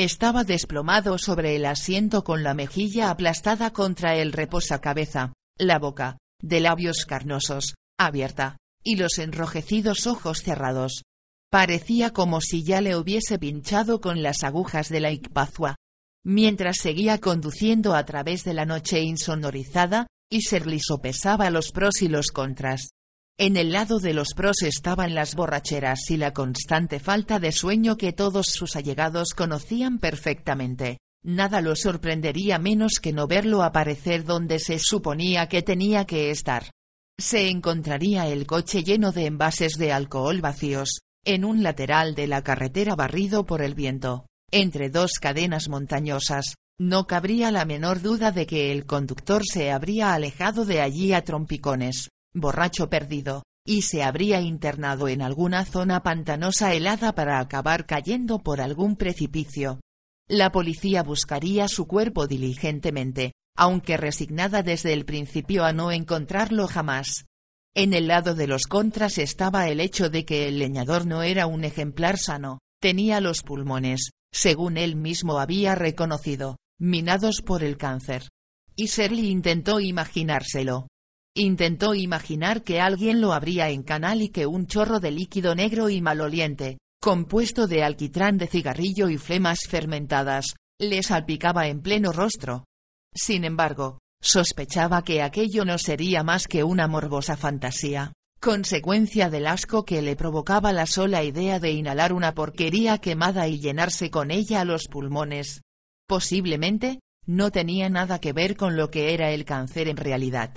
estaba desplomado sobre el asiento con la mejilla aplastada contra el reposacabeza, la boca, de labios carnosos, abierta, y los enrojecidos ojos cerrados. Parecía como si ya le hubiese pinchado con las agujas de la Icpazua. Mientras seguía conduciendo a través de la noche insonorizada, y Serli sopesaba los pros y los contras. En el lado de los pros estaban las borracheras y la constante falta de sueño que todos sus allegados conocían perfectamente. Nada lo sorprendería menos que no verlo aparecer donde se suponía que tenía que estar. Se encontraría el coche lleno de envases de alcohol vacíos, en un lateral de la carretera barrido por el viento, entre dos cadenas montañosas, no cabría la menor duda de que el conductor se habría alejado de allí a trompicones borracho perdido, y se habría internado en alguna zona pantanosa helada para acabar cayendo por algún precipicio. La policía buscaría su cuerpo diligentemente, aunque resignada desde el principio a no encontrarlo jamás. En el lado de los contras estaba el hecho de que el leñador no era un ejemplar sano, tenía los pulmones, según él mismo había reconocido, minados por el cáncer. Y Shirley intentó imaginárselo, Intentó imaginar que alguien lo abría en canal y que un chorro de líquido negro y maloliente, compuesto de alquitrán de cigarrillo y flemas fermentadas, le salpicaba en pleno rostro. Sin embargo, sospechaba que aquello no sería más que una morbosa fantasía. consecuencia del asco que le provocaba la sola idea de inhalar una porquería quemada y llenarse con ella los pulmones. Posiblemente, no tenía nada que ver con lo que era el cáncer en realidad.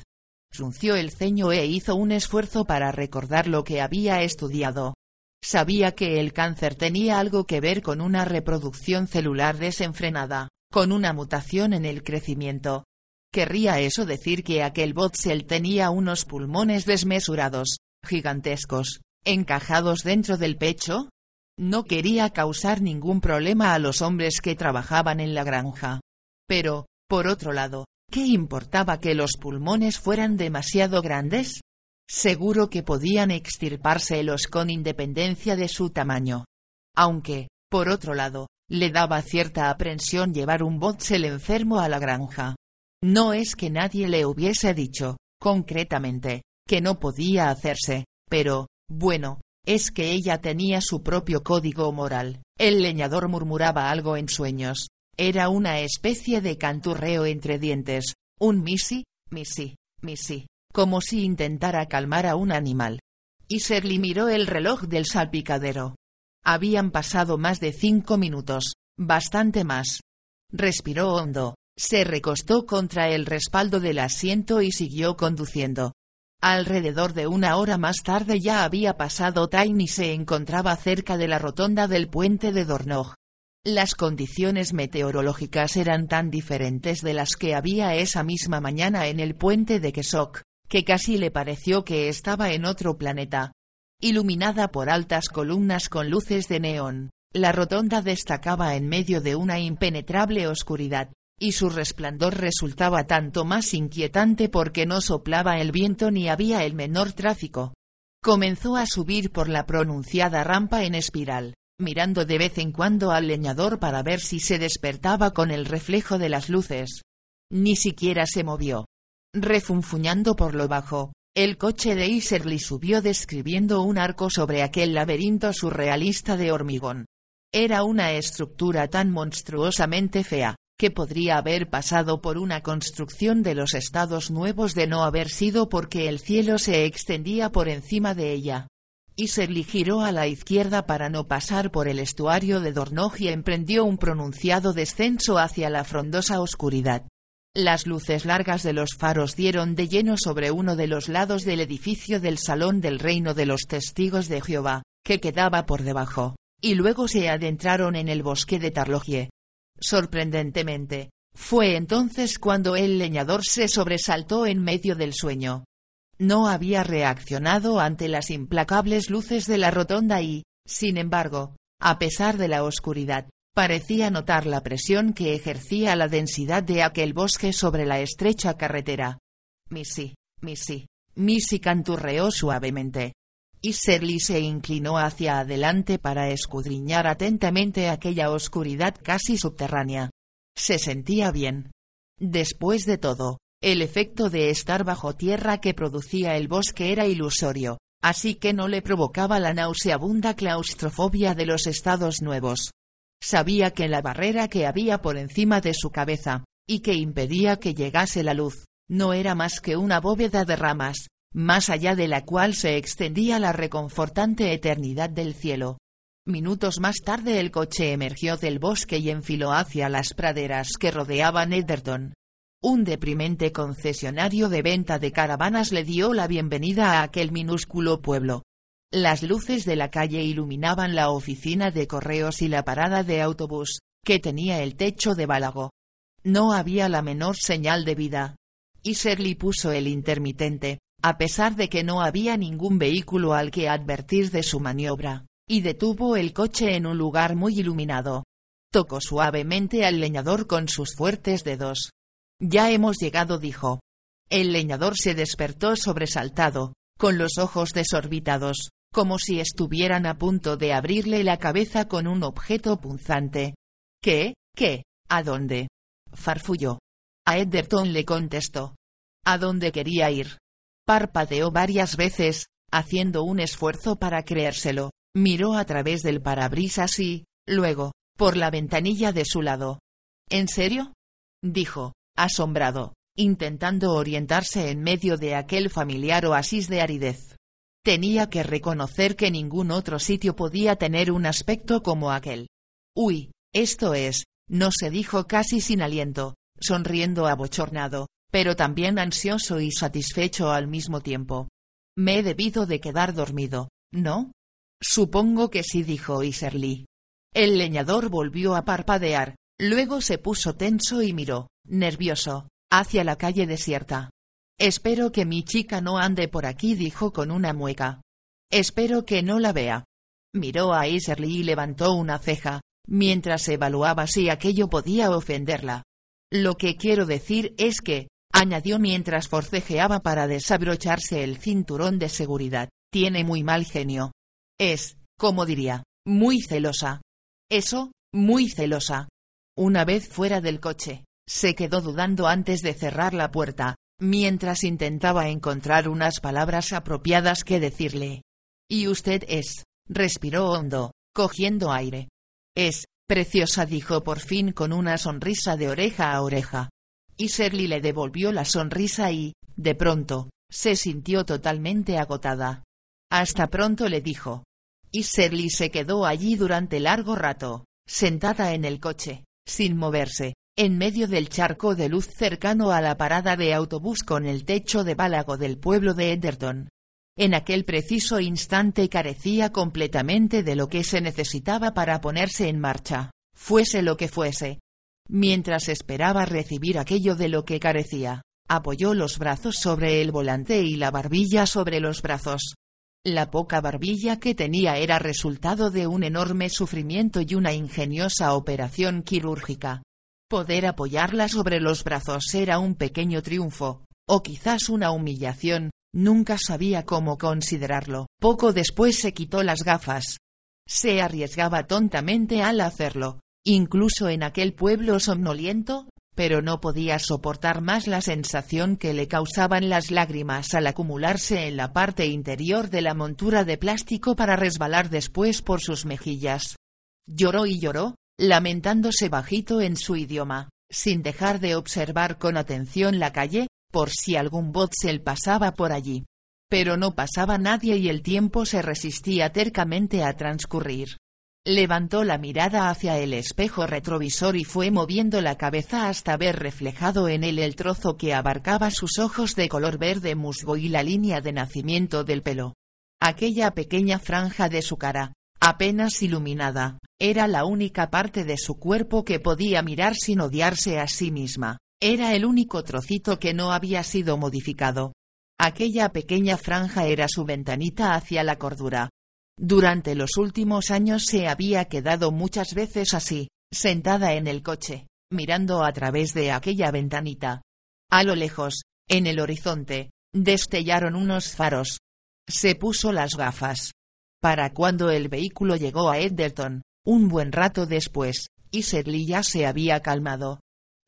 Frunció el ceño e hizo un esfuerzo para recordar lo que había estudiado. Sabía que el cáncer tenía algo que ver con una reproducción celular desenfrenada, con una mutación en el crecimiento. ¿Querría eso decir que aquel Botzel tenía unos pulmones desmesurados, gigantescos, encajados dentro del pecho? No quería causar ningún problema a los hombres que trabajaban en la granja. Pero, por otro lado, ¿qué importaba que los pulmones fueran demasiado grandes? Seguro que podían extirpárselos con independencia de su tamaño. Aunque, por otro lado, le daba cierta aprensión llevar un Botzel enfermo a la granja. No es que nadie le hubiese dicho, concretamente, que no podía hacerse, pero, bueno, es que ella tenía su propio código moral. El leñador murmuraba algo en sueños. Era una especie de canturreo entre dientes, un misi, misi, misi, como si intentara calmar a un animal. Y Serly miró el reloj del salpicadero. Habían pasado más de cinco minutos, bastante más. Respiró hondo, se recostó contra el respaldo del asiento y siguió conduciendo. Alrededor de una hora más tarde ya había pasado Time y se encontraba cerca de la rotonda del puente de Dornog. Las condiciones meteorológicas eran tan diferentes de las que había esa misma mañana en el puente de Kesok, que casi le pareció que estaba en otro planeta. Iluminada por altas columnas con luces de neón, la rotonda destacaba en medio de una impenetrable oscuridad, y su resplandor resultaba tanto más inquietante porque no soplaba el viento ni había el menor tráfico. Comenzó a subir por la pronunciada rampa en espiral, mirando de vez en cuando al leñador para ver si se despertaba con el reflejo de las luces. Ni siquiera se movió. Refunfuñando por lo bajo, el coche de Iserly subió describiendo un arco sobre aquel laberinto surrealista de hormigón. Era una estructura tan monstruosamente fea, que podría haber pasado por una construcción de los estados nuevos de no haber sido porque el cielo se extendía por encima de ella. Y se giró a la izquierda para no pasar por el estuario de Dornog y emprendió un pronunciado descenso hacia la frondosa oscuridad. Las luces largas de los faros dieron de lleno sobre uno de los lados del edificio del Salón del Reino de los Testigos de Jehová, que quedaba por debajo, y luego se adentraron en el bosque de Tarlogie, Sorprendentemente, fue entonces cuando el leñador se sobresaltó en medio del sueño. No había reaccionado ante las implacables luces de la rotonda y, sin embargo, a pesar de la oscuridad, parecía notar la presión que ejercía la densidad de aquel bosque sobre la estrecha carretera. Missy, Missy, Missy canturreó suavemente y Serly se inclinó hacia adelante para escudriñar atentamente aquella oscuridad casi subterránea. Se sentía bien. Después de todo, el efecto de estar bajo tierra que producía el bosque era ilusorio, así que no le provocaba la nauseabunda claustrofobia de los estados nuevos. Sabía que la barrera que había por encima de su cabeza, y que impedía que llegase la luz, no era más que una bóveda de ramas, más allá de la cual se extendía la reconfortante eternidad del cielo. Minutos más tarde el coche emergió del bosque y enfiló hacia las praderas que rodeaban Ederton. Un deprimente concesionario de venta de caravanas le dio la bienvenida a aquel minúsculo pueblo. Las luces de la calle iluminaban la oficina de correos y la parada de autobús, que tenía el techo de bálago. No había la menor señal de vida. Y Serly puso el intermitente, a pesar de que no había ningún vehículo al que advertir de su maniobra, y detuvo el coche en un lugar muy iluminado. Tocó suavemente al leñador con sus fuertes dedos. Ya hemos llegado, dijo. El leñador se despertó sobresaltado, con los ojos desorbitados, como si estuvieran a punto de abrirle la cabeza con un objeto punzante. ¿Qué? ¿Qué? ¿A dónde? farfulló. A Ederton le contestó. ¿A dónde quería ir? Parpadeó varias veces, haciendo un esfuerzo para creérselo, miró a través del parabrisas y, luego, por la ventanilla de su lado. ¿En serio? dijo, asombrado, intentando orientarse en medio de aquel familiar oasis de aridez. Tenía que reconocer que ningún otro sitio podía tener un aspecto como aquel. Uy, esto es, no se dijo casi sin aliento, sonriendo abochornado, pero también ansioso y satisfecho al mismo tiempo. Me he debido de quedar dormido, ¿no? Supongo que sí, dijo Iserly. El leñador volvió a parpadear, luego se puso tenso y miró, nervioso, hacia la calle desierta. Espero que mi chica no ande por aquí, dijo con una mueca. Espero que no la vea. Miró a Iserly y levantó una ceja, mientras evaluaba si aquello podía ofenderla. Lo que quiero decir es que, añadió mientras forcejeaba para desabrocharse el cinturón de seguridad, tiene muy mal genio. Es, como diría, muy celosa. Eso, muy celosa. Una vez fuera del coche, se quedó dudando antes de cerrar la puerta, mientras intentaba encontrar unas palabras apropiadas que decirle. Y usted es, respiró hondo, cogiendo aire. Es, preciosa dijo por fin con una sonrisa de oreja a oreja. Y Shirley le devolvió la sonrisa y, de pronto, se sintió totalmente agotada. Hasta pronto le dijo. Y Shirley se quedó allí durante largo rato, sentada en el coche, sin moverse, en medio del charco de luz cercano a la parada de autobús con el techo de bálago del pueblo de Enderton. En aquel preciso instante carecía completamente de lo que se necesitaba para ponerse en marcha, fuese lo que fuese. Mientras esperaba recibir aquello de lo que carecía, apoyó los brazos sobre el volante y la barbilla sobre los brazos. La poca barbilla que tenía era resultado de un enorme sufrimiento y una ingeniosa operación quirúrgica. Poder apoyarla sobre los brazos era un pequeño triunfo, o quizás una humillación, Nunca sabía cómo considerarlo. Poco después se quitó las gafas. Se arriesgaba tontamente al hacerlo, incluso en aquel pueblo somnoliento, pero no podía soportar más la sensación que le causaban las lágrimas al acumularse en la parte interior de la montura de plástico para resbalar después por sus mejillas. Lloró y lloró, lamentándose bajito en su idioma, sin dejar de observar con atención la calle, por si algún Botzel pasaba por allí. Pero no pasaba nadie y el tiempo se resistía tercamente a transcurrir. Levantó la mirada hacia el espejo retrovisor y fue moviendo la cabeza hasta ver reflejado en él el trozo que abarcaba sus ojos de color verde musgo y la línea de nacimiento del pelo. Aquella pequeña franja de su cara, apenas iluminada, era la única parte de su cuerpo que podía mirar sin odiarse a sí misma. Era el único trocito que no había sido modificado. Aquella pequeña franja era su ventanita hacia la cordura. Durante los últimos años se había quedado muchas veces así, sentada en el coche, mirando a través de aquella ventanita. A lo lejos, en el horizonte, destellaron unos faros. Se puso las gafas. Para cuando el vehículo llegó a Edderton, un buen rato después, y Sedley ya se había calmado,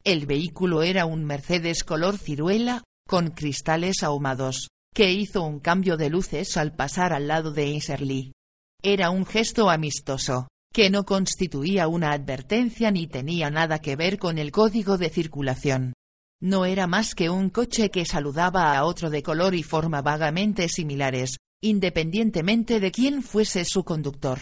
el vehículo era un Mercedes color ciruela, con cristales ahumados, que hizo un cambio de luces al pasar al lado de Iserly. Era un gesto amistoso, que no constituía una advertencia ni tenía nada que ver con el código de circulación. No era más que un coche que saludaba a otro de color y forma vagamente similares, independientemente de quién fuese su conductor.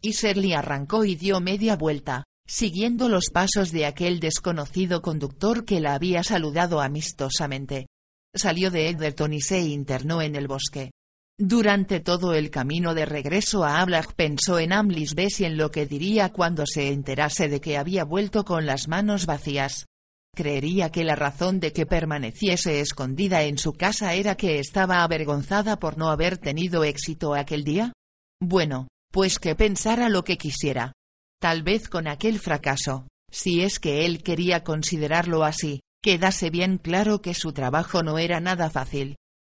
Iserly arrancó y dio media vuelta, siguiendo los pasos de aquel desconocido conductor que la había saludado amistosamente. Salió de Edgerton y se internó en el bosque. Durante todo el camino de regreso a Ablach pensó en Amlis Bess y en lo que diría cuando se enterase de que había vuelto con las manos vacías. Creería que la razón de que permaneciese escondida en su casa era que estaba avergonzada por no haber tenido éxito aquel día. Bueno, pues que pensara lo que quisiera. Tal vez con aquel fracaso, si es que él quería considerarlo así, quedase bien claro que su trabajo no era nada fácil.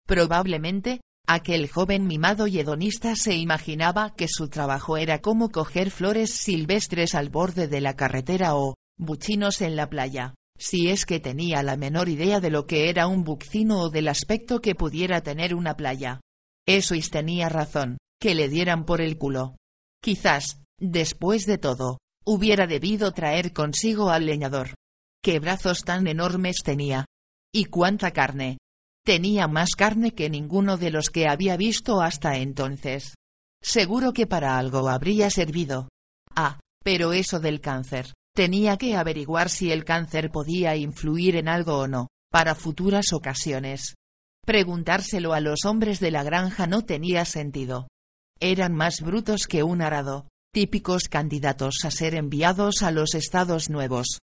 Probablemente, aquel joven mimado y hedonista se imaginaba que su trabajo era como coger flores silvestres al borde de la carretera o, buchinos en la playa, si es que tenía la menor idea de lo que era un bucino o del aspecto que pudiera tener una playa. Eso tenía razón, que le dieran por el culo. Quizás, Después de todo, hubiera debido traer consigo al leñador. ¿Qué brazos tan enormes tenía? ¿Y cuánta carne? Tenía más carne que ninguno de los que había visto hasta entonces. Seguro que para algo habría servido. Ah, pero eso del cáncer. Tenía que averiguar si el cáncer podía influir en algo o no, para futuras ocasiones. Preguntárselo a los hombres de la granja no tenía sentido. Eran más brutos que un arado, típicos candidatos a ser enviados a los estados nuevos.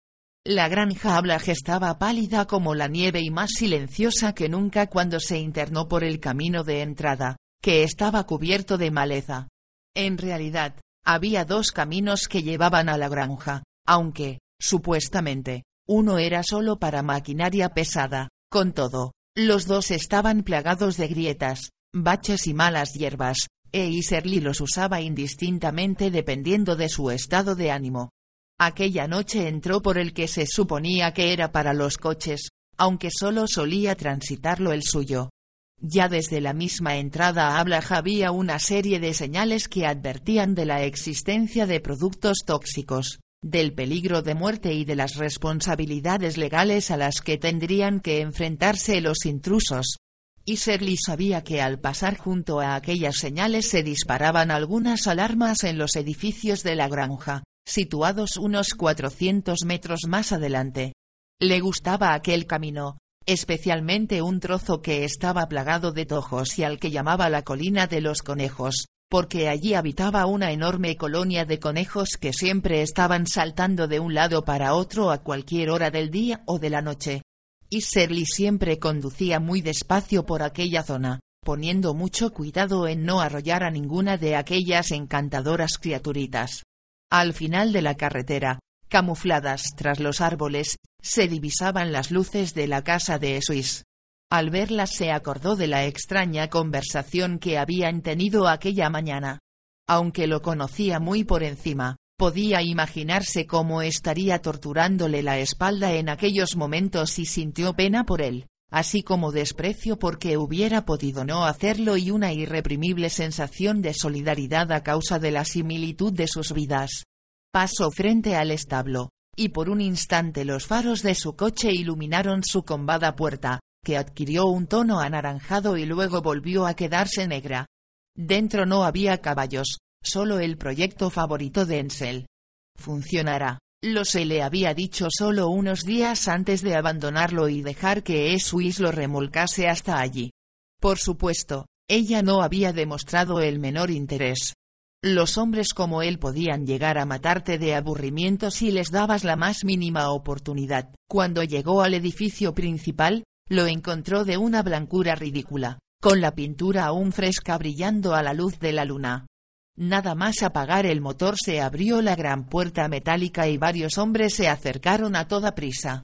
La granja Ablaj estaba pálida como la nieve y más silenciosa que nunca cuando se internó por el camino de entrada, que estaba cubierto de maleza. En realidad, había dos caminos que llevaban a la granja, aunque, supuestamente, uno era solo para maquinaria pesada, con todo, los dos estaban plagados de grietas, baches y malas hierbas, e Iserly los usaba indistintamente dependiendo de su estado de ánimo. Aquella noche entró por el que se suponía que era para los coches, aunque solo solía transitarlo el suyo. Ya desde la misma entrada a Ablaj había una serie de señales que advertían de la existencia de productos tóxicos, del peligro de muerte y de las responsabilidades legales a las que tendrían que enfrentarse los intrusos. Y Shirley sabía que al pasar junto a aquellas señales se disparaban algunas alarmas en los edificios de la granja, situados unos 400 metros más adelante. Le gustaba aquel camino, especialmente un trozo que estaba plagado de tojos y al que llamaba la colina de los conejos, porque allí habitaba una enorme colonia de conejos que siempre estaban saltando de un lado para otro a cualquier hora del día o de la noche. Y Shirley siempre conducía muy despacio por aquella zona, poniendo mucho cuidado en no arrollar a ninguna de aquellas encantadoras criaturitas. Al final de la carretera, camufladas tras los árboles, se divisaban las luces de la casa de Swiss. Al verlas se acordó de la extraña conversación que habían tenido aquella mañana. Aunque lo conocía muy por encima, podía imaginarse cómo estaría torturándole la espalda en aquellos momentos y sintió pena por él, así como desprecio porque hubiera podido no hacerlo y una irreprimible sensación de solidaridad a causa de la similitud de sus vidas. Pasó frente al establo, y por un instante los faros de su coche iluminaron su combada puerta, que adquirió un tono anaranjado y luego volvió a quedarse negra. Dentro no había caballos, solo el proyecto favorito de Ensel. Funcionará, lo se le había dicho solo unos días antes de abandonarlo y dejar que Swiss lo remolcase hasta allí. Por supuesto, ella no había demostrado el menor interés. Los hombres como él podían llegar a matarte de aburrimiento si les dabas la más mínima oportunidad. Cuando llegó al edificio principal, lo encontró de una blancura ridícula, con la pintura aún fresca brillando a la luz de la luna. Nada más apagar el motor se abrió la gran puerta metálica y varios hombres se acercaron a toda prisa.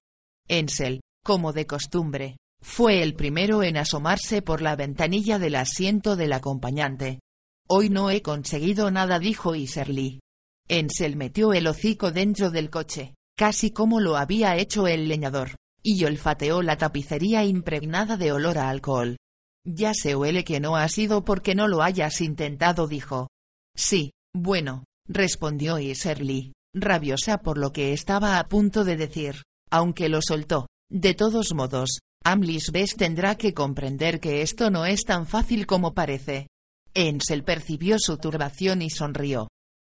Ensel, como de costumbre, fue el primero en asomarse por la ventanilla del asiento del acompañante. Hoy no he conseguido nada, dijo Iserly. Ensel metió el hocico dentro del coche, casi como lo había hecho el leñador, y olfateó la tapicería impregnada de olor a alcohol. Ya se huele que no ha sido porque no lo hayas intentado, dijo. Sí, bueno, respondió Iserly, rabiosa por lo que estaba a punto de decir, aunque lo soltó. De todos modos, Amlis Bess tendrá que comprender que esto no es tan fácil como parece. Ensel percibió su turbación y sonrió.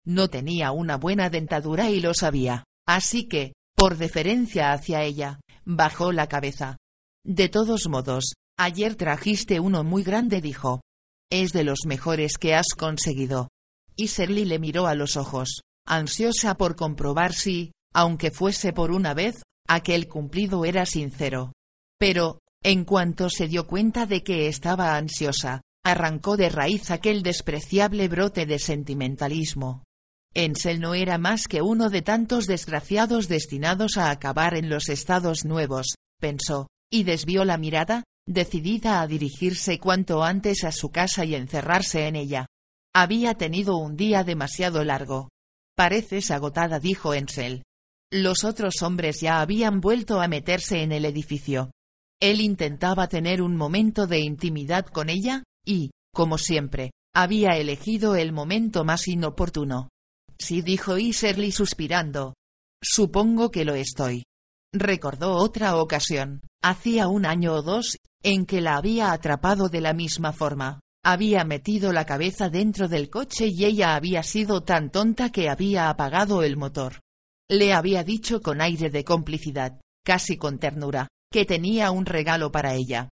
No tenía una buena dentadura y lo sabía, así que, por deferencia hacia ella, bajó la cabeza. De todos modos, ayer trajiste uno muy grande, dijo. Es de los mejores que has conseguido. Y Serly le miró a los ojos, ansiosa por comprobar si, aunque fuese por una vez, aquel cumplido era sincero. Pero, en cuanto se dio cuenta de que estaba ansiosa, arrancó de raíz aquel despreciable brote de sentimentalismo. Ensel no era más que uno de tantos desgraciados destinados a acabar en los estados nuevos, pensó, y desvió la mirada, decidida a dirigirse cuanto antes a su casa y encerrarse en ella. Había tenido un día demasiado largo. Pareces agotada, dijo Ensel. Los otros hombres ya habían vuelto a meterse en el edificio. Él intentaba tener un momento de intimidad con ella, y, como siempre, había elegido el momento más inoportuno. Sí dijo Iserly suspirando. Supongo que lo estoy. Recordó otra ocasión, hacía un año o dos, en que la había atrapado de la misma forma. Había metido la cabeza dentro del coche y ella había sido tan tonta que había apagado el motor. Le había dicho con aire de complicidad, casi con ternura, que tenía un regalo para ella.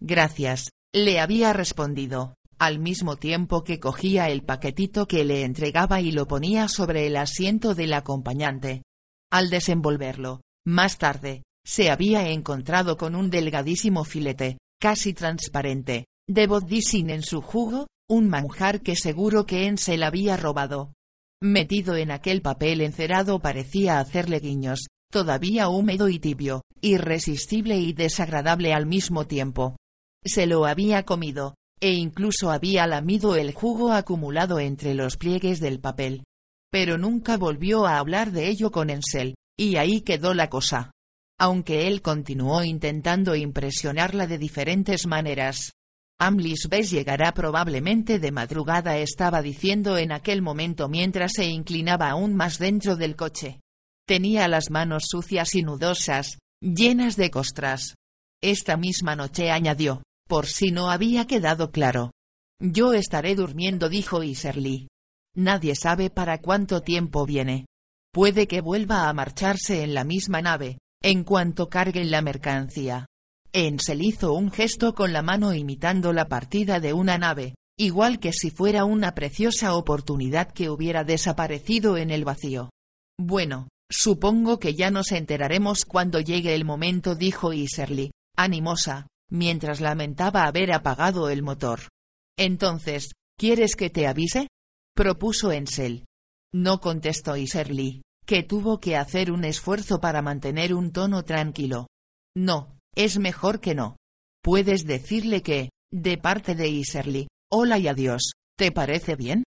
Gracias, le había respondido, al mismo tiempo que cogía el paquetito que le entregaba y lo ponía sobre el asiento del acompañante. Al desenvolverlo, más tarde, se había encontrado con un delgadísimo filete, casi transparente, de bodyssin en su jugo, un manjar que seguro que en se la había robado. Metido en aquel papel encerado parecía hacerle guiños, todavía húmedo y tibio, irresistible y desagradable al mismo tiempo. Se lo había comido, e incluso había lamido el jugo acumulado entre los pliegues del papel. Pero nunca volvió a hablar de ello con Ensel, y ahí quedó la cosa. Aunque él continuó intentando impresionarla de diferentes maneras, Amlis Bess llegará probablemente de madrugada estaba diciendo en aquel momento mientras se inclinaba aún más dentro del coche. Tenía las manos sucias y nudosas, llenas de costras. Esta misma noche añadió, por si no había quedado claro. Yo estaré durmiendo, dijo Iserly. Nadie sabe para cuánto tiempo viene. Puede que vuelva a marcharse en la misma nave, en cuanto carguen la mercancía. Ensel hizo un gesto con la mano imitando la partida de una nave, igual que si fuera una preciosa oportunidad que hubiera desaparecido en el vacío. Bueno, supongo que ya nos enteraremos cuando llegue el momento, dijo Iserly, animosa, mientras lamentaba haber apagado el motor. Entonces, ¿quieres que te avise? propuso Ensel. No contestó Iserly, que tuvo que hacer un esfuerzo para mantener un tono tranquilo. No, es mejor que no. Puedes decirle que, de parte de Iserly, hola y adiós, ¿te parece bien?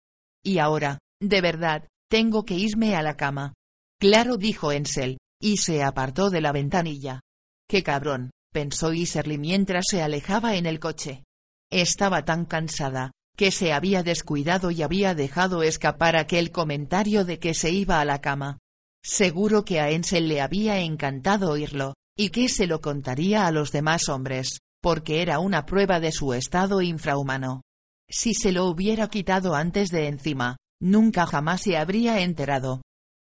Y ahora, de verdad, tengo que irme a la cama. Claro, dijo Ensel, y se apartó de la ventanilla. Qué cabrón, pensó Iserly mientras se alejaba en el coche. Estaba tan cansada, que se había descuidado y había dejado escapar aquel comentario de que se iba a la cama. Seguro que a Ensel le había encantado oírlo, y que se lo contaría a los demás hombres, porque era una prueba de su estado infrahumano. Si se lo hubiera quitado antes de encima, nunca jamás se habría enterado.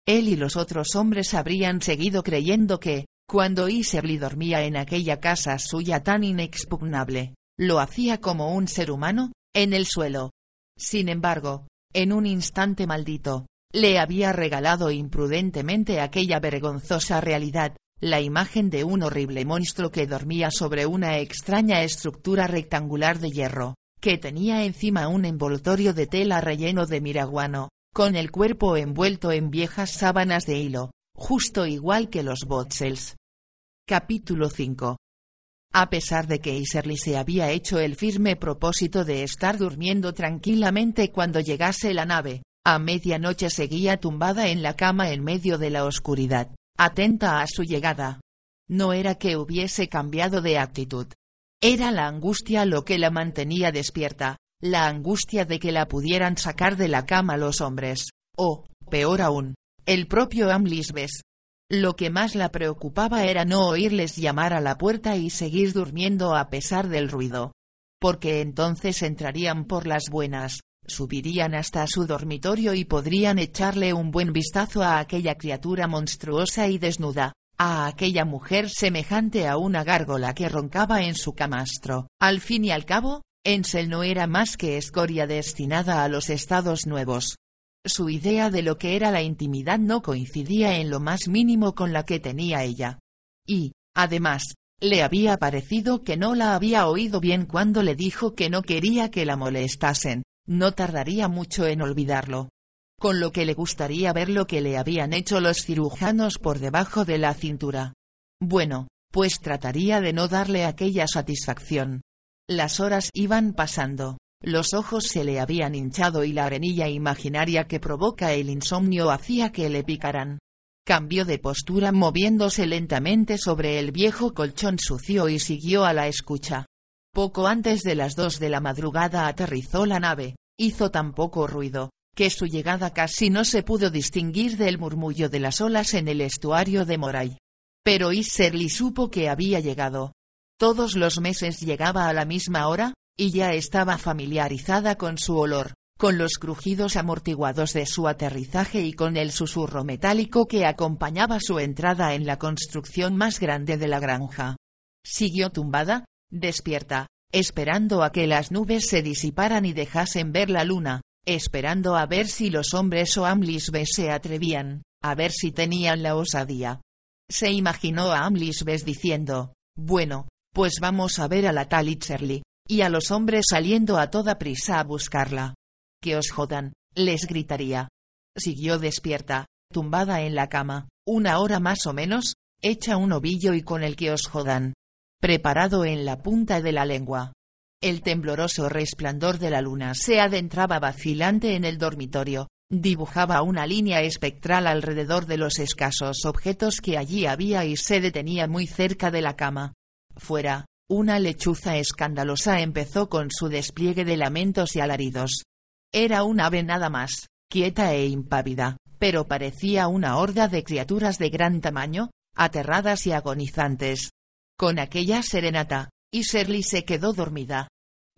Él y los otros hombres habrían seguido creyendo que, cuando Iserly dormía en aquella casa suya tan inexpugnable, lo hacía como un ser humano, en el suelo. Sin embargo, en un instante maldito, le había regalado imprudentemente aquella vergonzosa realidad, la imagen de un horrible monstruo que dormía sobre una extraña estructura rectangular de hierro, que tenía encima un envoltorio de tela relleno de miraguano, con el cuerpo envuelto en viejas sábanas de hilo, justo igual que los Botzels. Capítulo 5 a pesar de que Iserly se había hecho el firme propósito de estar durmiendo tranquilamente cuando llegase la nave, a medianoche seguía tumbada en la cama en medio de la oscuridad, atenta a su llegada. No era que hubiese cambiado de actitud. Era la angustia lo que la mantenía despierta, la angustia de que la pudieran sacar de la cama los hombres, o, peor aún, el propio Amlisbes. Lo que más la preocupaba era no oírles llamar a la puerta y seguir durmiendo a pesar del ruido. Porque entonces entrarían por las buenas, subirían hasta su dormitorio y podrían echarle un buen vistazo a aquella criatura monstruosa y desnuda, a aquella mujer semejante a una gárgola que roncaba en su camastro. Al fin y al cabo, Ensel no era más que escoria destinada a los estados nuevos. Su idea de lo que era la intimidad no coincidía en lo más mínimo con la que tenía ella. Y, además, le había parecido que no la había oído bien cuando le dijo que no quería que la molestasen, no tardaría mucho en olvidarlo. Con lo que le gustaría ver lo que le habían hecho los cirujanos por debajo de la cintura. Bueno, pues trataría de no darle aquella satisfacción. Las horas iban pasando, los ojos se le habían hinchado y la arenilla imaginaria que provoca el insomnio hacía que le picaran. Cambió de postura moviéndose lentamente sobre el viejo colchón sucio y siguió a la escucha. Poco antes de las dos de la madrugada aterrizó la nave, hizo tan poco ruido, que su llegada casi no se pudo distinguir del murmullo de las olas en el estuario de Moray. Pero Iserly supo que había llegado. Todos los meses llegaba a la misma hora, y ya estaba familiarizada con su olor, con los crujidos amortiguados de su aterrizaje y con el susurro metálico que acompañaba su entrada en la construcción más grande de la granja. Siguió tumbada, despierta, esperando a que las nubes se disiparan y dejasen ver la luna, esperando a ver si los hombres o Amlisbes se atrevían, a ver si tenían la osadía. Se imaginó a Amlisbes diciendo, bueno, pues vamos a ver a la tal Itzerly, y a los hombres saliendo a toda prisa a buscarla. Que os jodan, les gritaría. Siguió despierta, tumbada en la cama, una hora más o menos, hecha un ovillo y con el que os jodan. Preparado en la punta de la lengua. El tembloroso resplandor de la luna se adentraba vacilante en el dormitorio, dibujaba una línea espectral alrededor de los escasos objetos que allí había y se detenía muy cerca de la cama. Fuera, una lechuza escandalosa empezó con su despliegue de lamentos y alaridos. Era un ave nada más, quieta e impávida, pero parecía una horda de criaturas de gran tamaño, aterradas y agonizantes. Con aquella serenata, Iserly se quedó dormida.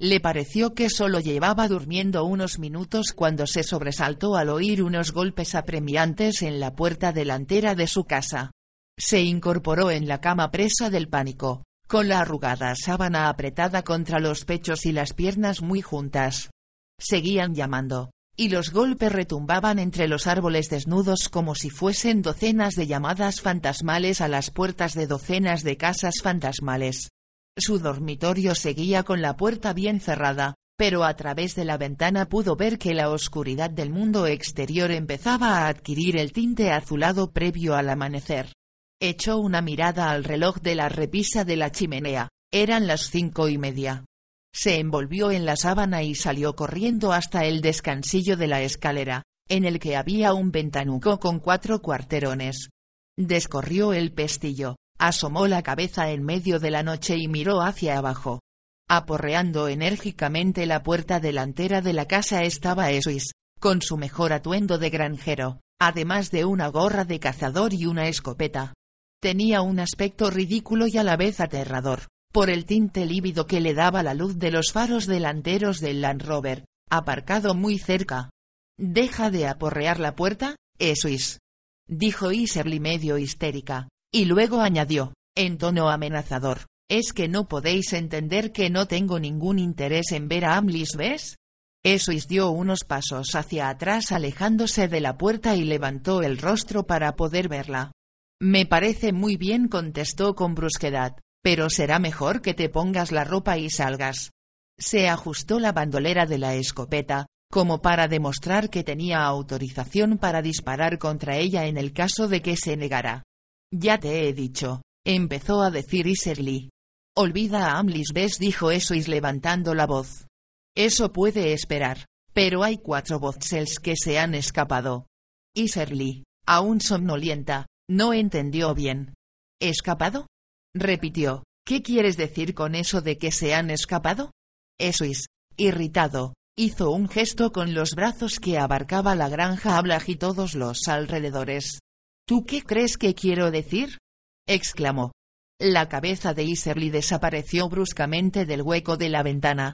Le pareció que solo llevaba durmiendo unos minutos cuando se sobresaltó al oír unos golpes apremiantes en la puerta delantera de su casa. Se incorporó en la cama presa del pánico, con la arrugada sábana apretada contra los pechos y las piernas muy juntas. Seguían llamando, y los golpes retumbaban entre los árboles desnudos como si fuesen docenas de llamadas fantasmales a las puertas de docenas de casas fantasmales. Su dormitorio seguía con la puerta bien cerrada, pero a través de la ventana pudo ver que la oscuridad del mundo exterior empezaba a adquirir el tinte azulado previo al amanecer. Echó una mirada al reloj de la repisa de la chimenea, eran las cinco y media. Se envolvió en la sábana y salió corriendo hasta el descansillo de la escalera, en el que había un ventanuco con cuatro cuarterones. Descorrió el pestillo, asomó la cabeza en medio de la noche y miró hacia abajo. Aporreando enérgicamente la puerta delantera de la casa estaba Esuis, con su mejor atuendo de granjero, además de una gorra de cazador y una escopeta. Tenía un aspecto ridículo y a la vez aterrador, por el tinte lívido que le daba la luz de los faros delanteros del Land Rover, aparcado muy cerca. Deja de aporrear la puerta, Esuis. Dijo Iserly medio histérica, y luego añadió, en tono amenazador, ¿es que no podéis entender que no tengo ningún interés en ver a Amlis, ves? Esuis dio unos pasos hacia atrás alejándose de la puerta y levantó el rostro para poder verla. Me parece muy bien, contestó con brusquedad, pero será mejor que te pongas la ropa y salgas. Se ajustó la bandolera de la escopeta, como para demostrar que tenía autorización para disparar contra ella en el caso de que se negara. Ya te he dicho, empezó a decir Iserly. Olvida a Amlis Bess dijo Esois levantando la voz. Eso puede esperar, pero hay cuatro Botzels que se han escapado. Iserly, aún somnolienta, no entendió bien. ¿Escapado? Repitió. ¿Qué quieres decir con eso de que se han escapado? Esois, irritado, hizo un gesto con los brazos que abarcaba la granja Ablaj y todos los alrededores. ¿Tú qué crees que quiero decir? exclamó. La cabeza de Iserly desapareció bruscamente del hueco de la ventana.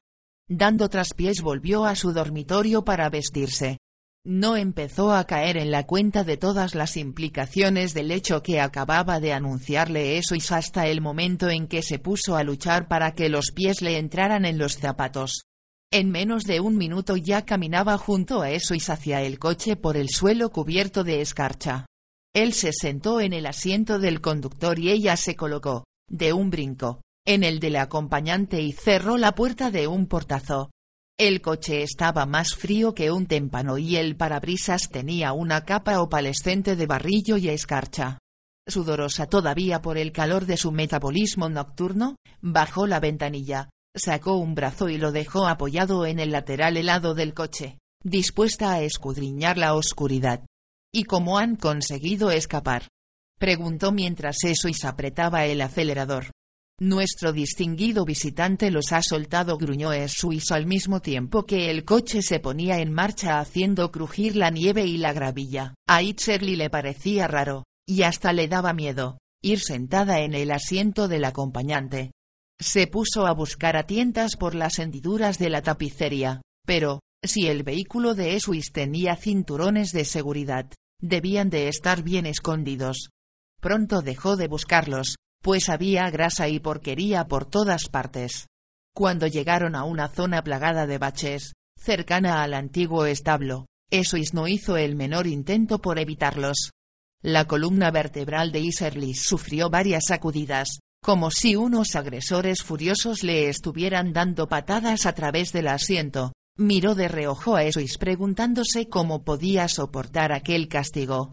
Dando traspiés volvió a su dormitorio para vestirse. No empezó a caer en la cuenta de todas las implicaciones del hecho que acababa de anunciarle eso y hasta el momento en que se puso a luchar para que los pies le entraran en los zapatos. En menos de un minuto ya caminaba junto a eso y hacia el coche por el suelo cubierto de escarcha. Él se sentó en el asiento del conductor y ella se colocó, de un brinco, en el del acompañante y cerró la puerta de un portazo. El coche estaba más frío que un témpano y el parabrisas tenía una capa opalescente de barrillo y escarcha. Sudorosa todavía por el calor de su metabolismo nocturno, bajó la ventanilla, sacó un brazo y lo dejó apoyado en el lateral helado del coche, dispuesta a escudriñar la oscuridad. ¿Y cómo han conseguido escapar? preguntó mientras eso y se apretaba el acelerador. Nuestro distinguido visitante los ha soltado gruñó suizo al mismo tiempo que el coche se ponía en marcha haciendo crujir la nieve y la gravilla. A Itzerly le parecía raro, y hasta le daba miedo, ir sentada en el asiento del acompañante. Se puso a buscar a tientas por las hendiduras de la tapicería, pero, si el vehículo de Eswis tenía cinturones de seguridad, debían de estar bien escondidos. Pronto dejó de buscarlos, pues había grasa y porquería por todas partes. Cuando llegaron a una zona plagada de baches, cercana al antiguo establo, Eswis no hizo el menor intento por evitarlos. La columna vertebral de Iserlis sufrió varias sacudidas, como si unos agresores furiosos le estuvieran dando patadas a través del asiento. Miró de reojo a Eswis preguntándose cómo podía soportar aquel castigo.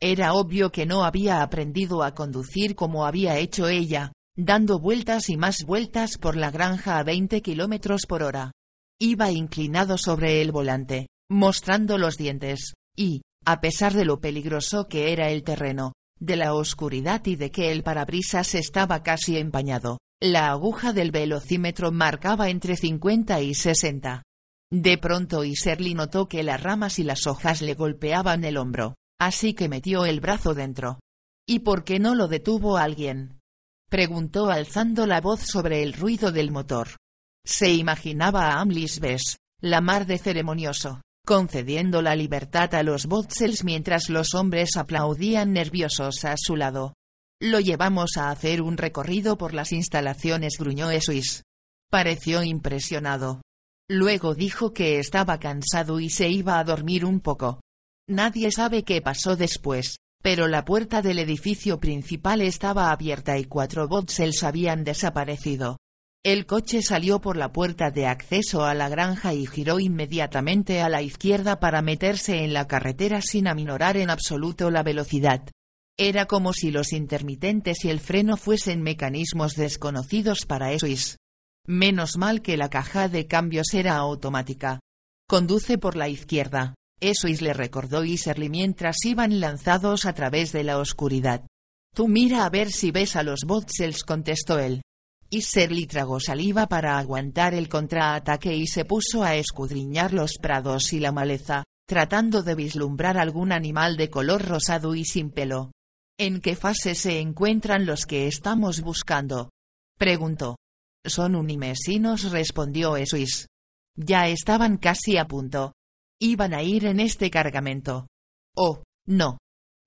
Era obvio que no había aprendido a conducir como había hecho ella, dando vueltas y más vueltas por la granja a 20 kilómetros por hora. Iba inclinado sobre el volante, mostrando los dientes, y, a pesar de lo peligroso que era el terreno, de la oscuridad y de que el parabrisas estaba casi empañado, la aguja del velocímetro marcaba entre 50 y 60. De pronto Iserly notó que las ramas y las hojas le golpeaban el hombro, así que metió el brazo dentro. ¿Y por qué no lo detuvo alguien? Preguntó alzando la voz sobre el ruido del motor. Se imaginaba a Amlis Bess, la mar de ceremonioso, concediendo la libertad a los Botzels mientras los hombres aplaudían nerviosos a su lado. Lo llevamos a hacer un recorrido por las instalaciones, gruñó Esuis. Pareció impresionado. Luego dijo que estaba cansado y se iba a dormir un poco. Nadie sabe qué pasó después, pero la puerta del edificio principal estaba abierta y cuatro Botzels habían desaparecido. El coche salió por la puerta de acceso a la granja y giró inmediatamente a la izquierda para meterse en la carretera sin aminorar en absoluto la velocidad. Era como si los intermitentes y el freno fuesen mecanismos desconocidos para Esuis. Menos mal que la caja de cambios era automática. Conduce por la izquierda. Esuis le recordó Iserly mientras iban lanzados a través de la oscuridad. Tú mira a ver si ves a los Botzels contestó él. Iserly tragó saliva para aguantar el contraataque y se puso a escudriñar los prados y la maleza, tratando de vislumbrar algún animal de color rosado y sin pelo. ¿En qué fase se encuentran los que estamos buscando? preguntó. Son unimesinos respondió Esuis. Ya estaban casi a punto. Iban a ir en este cargamento. Oh, no.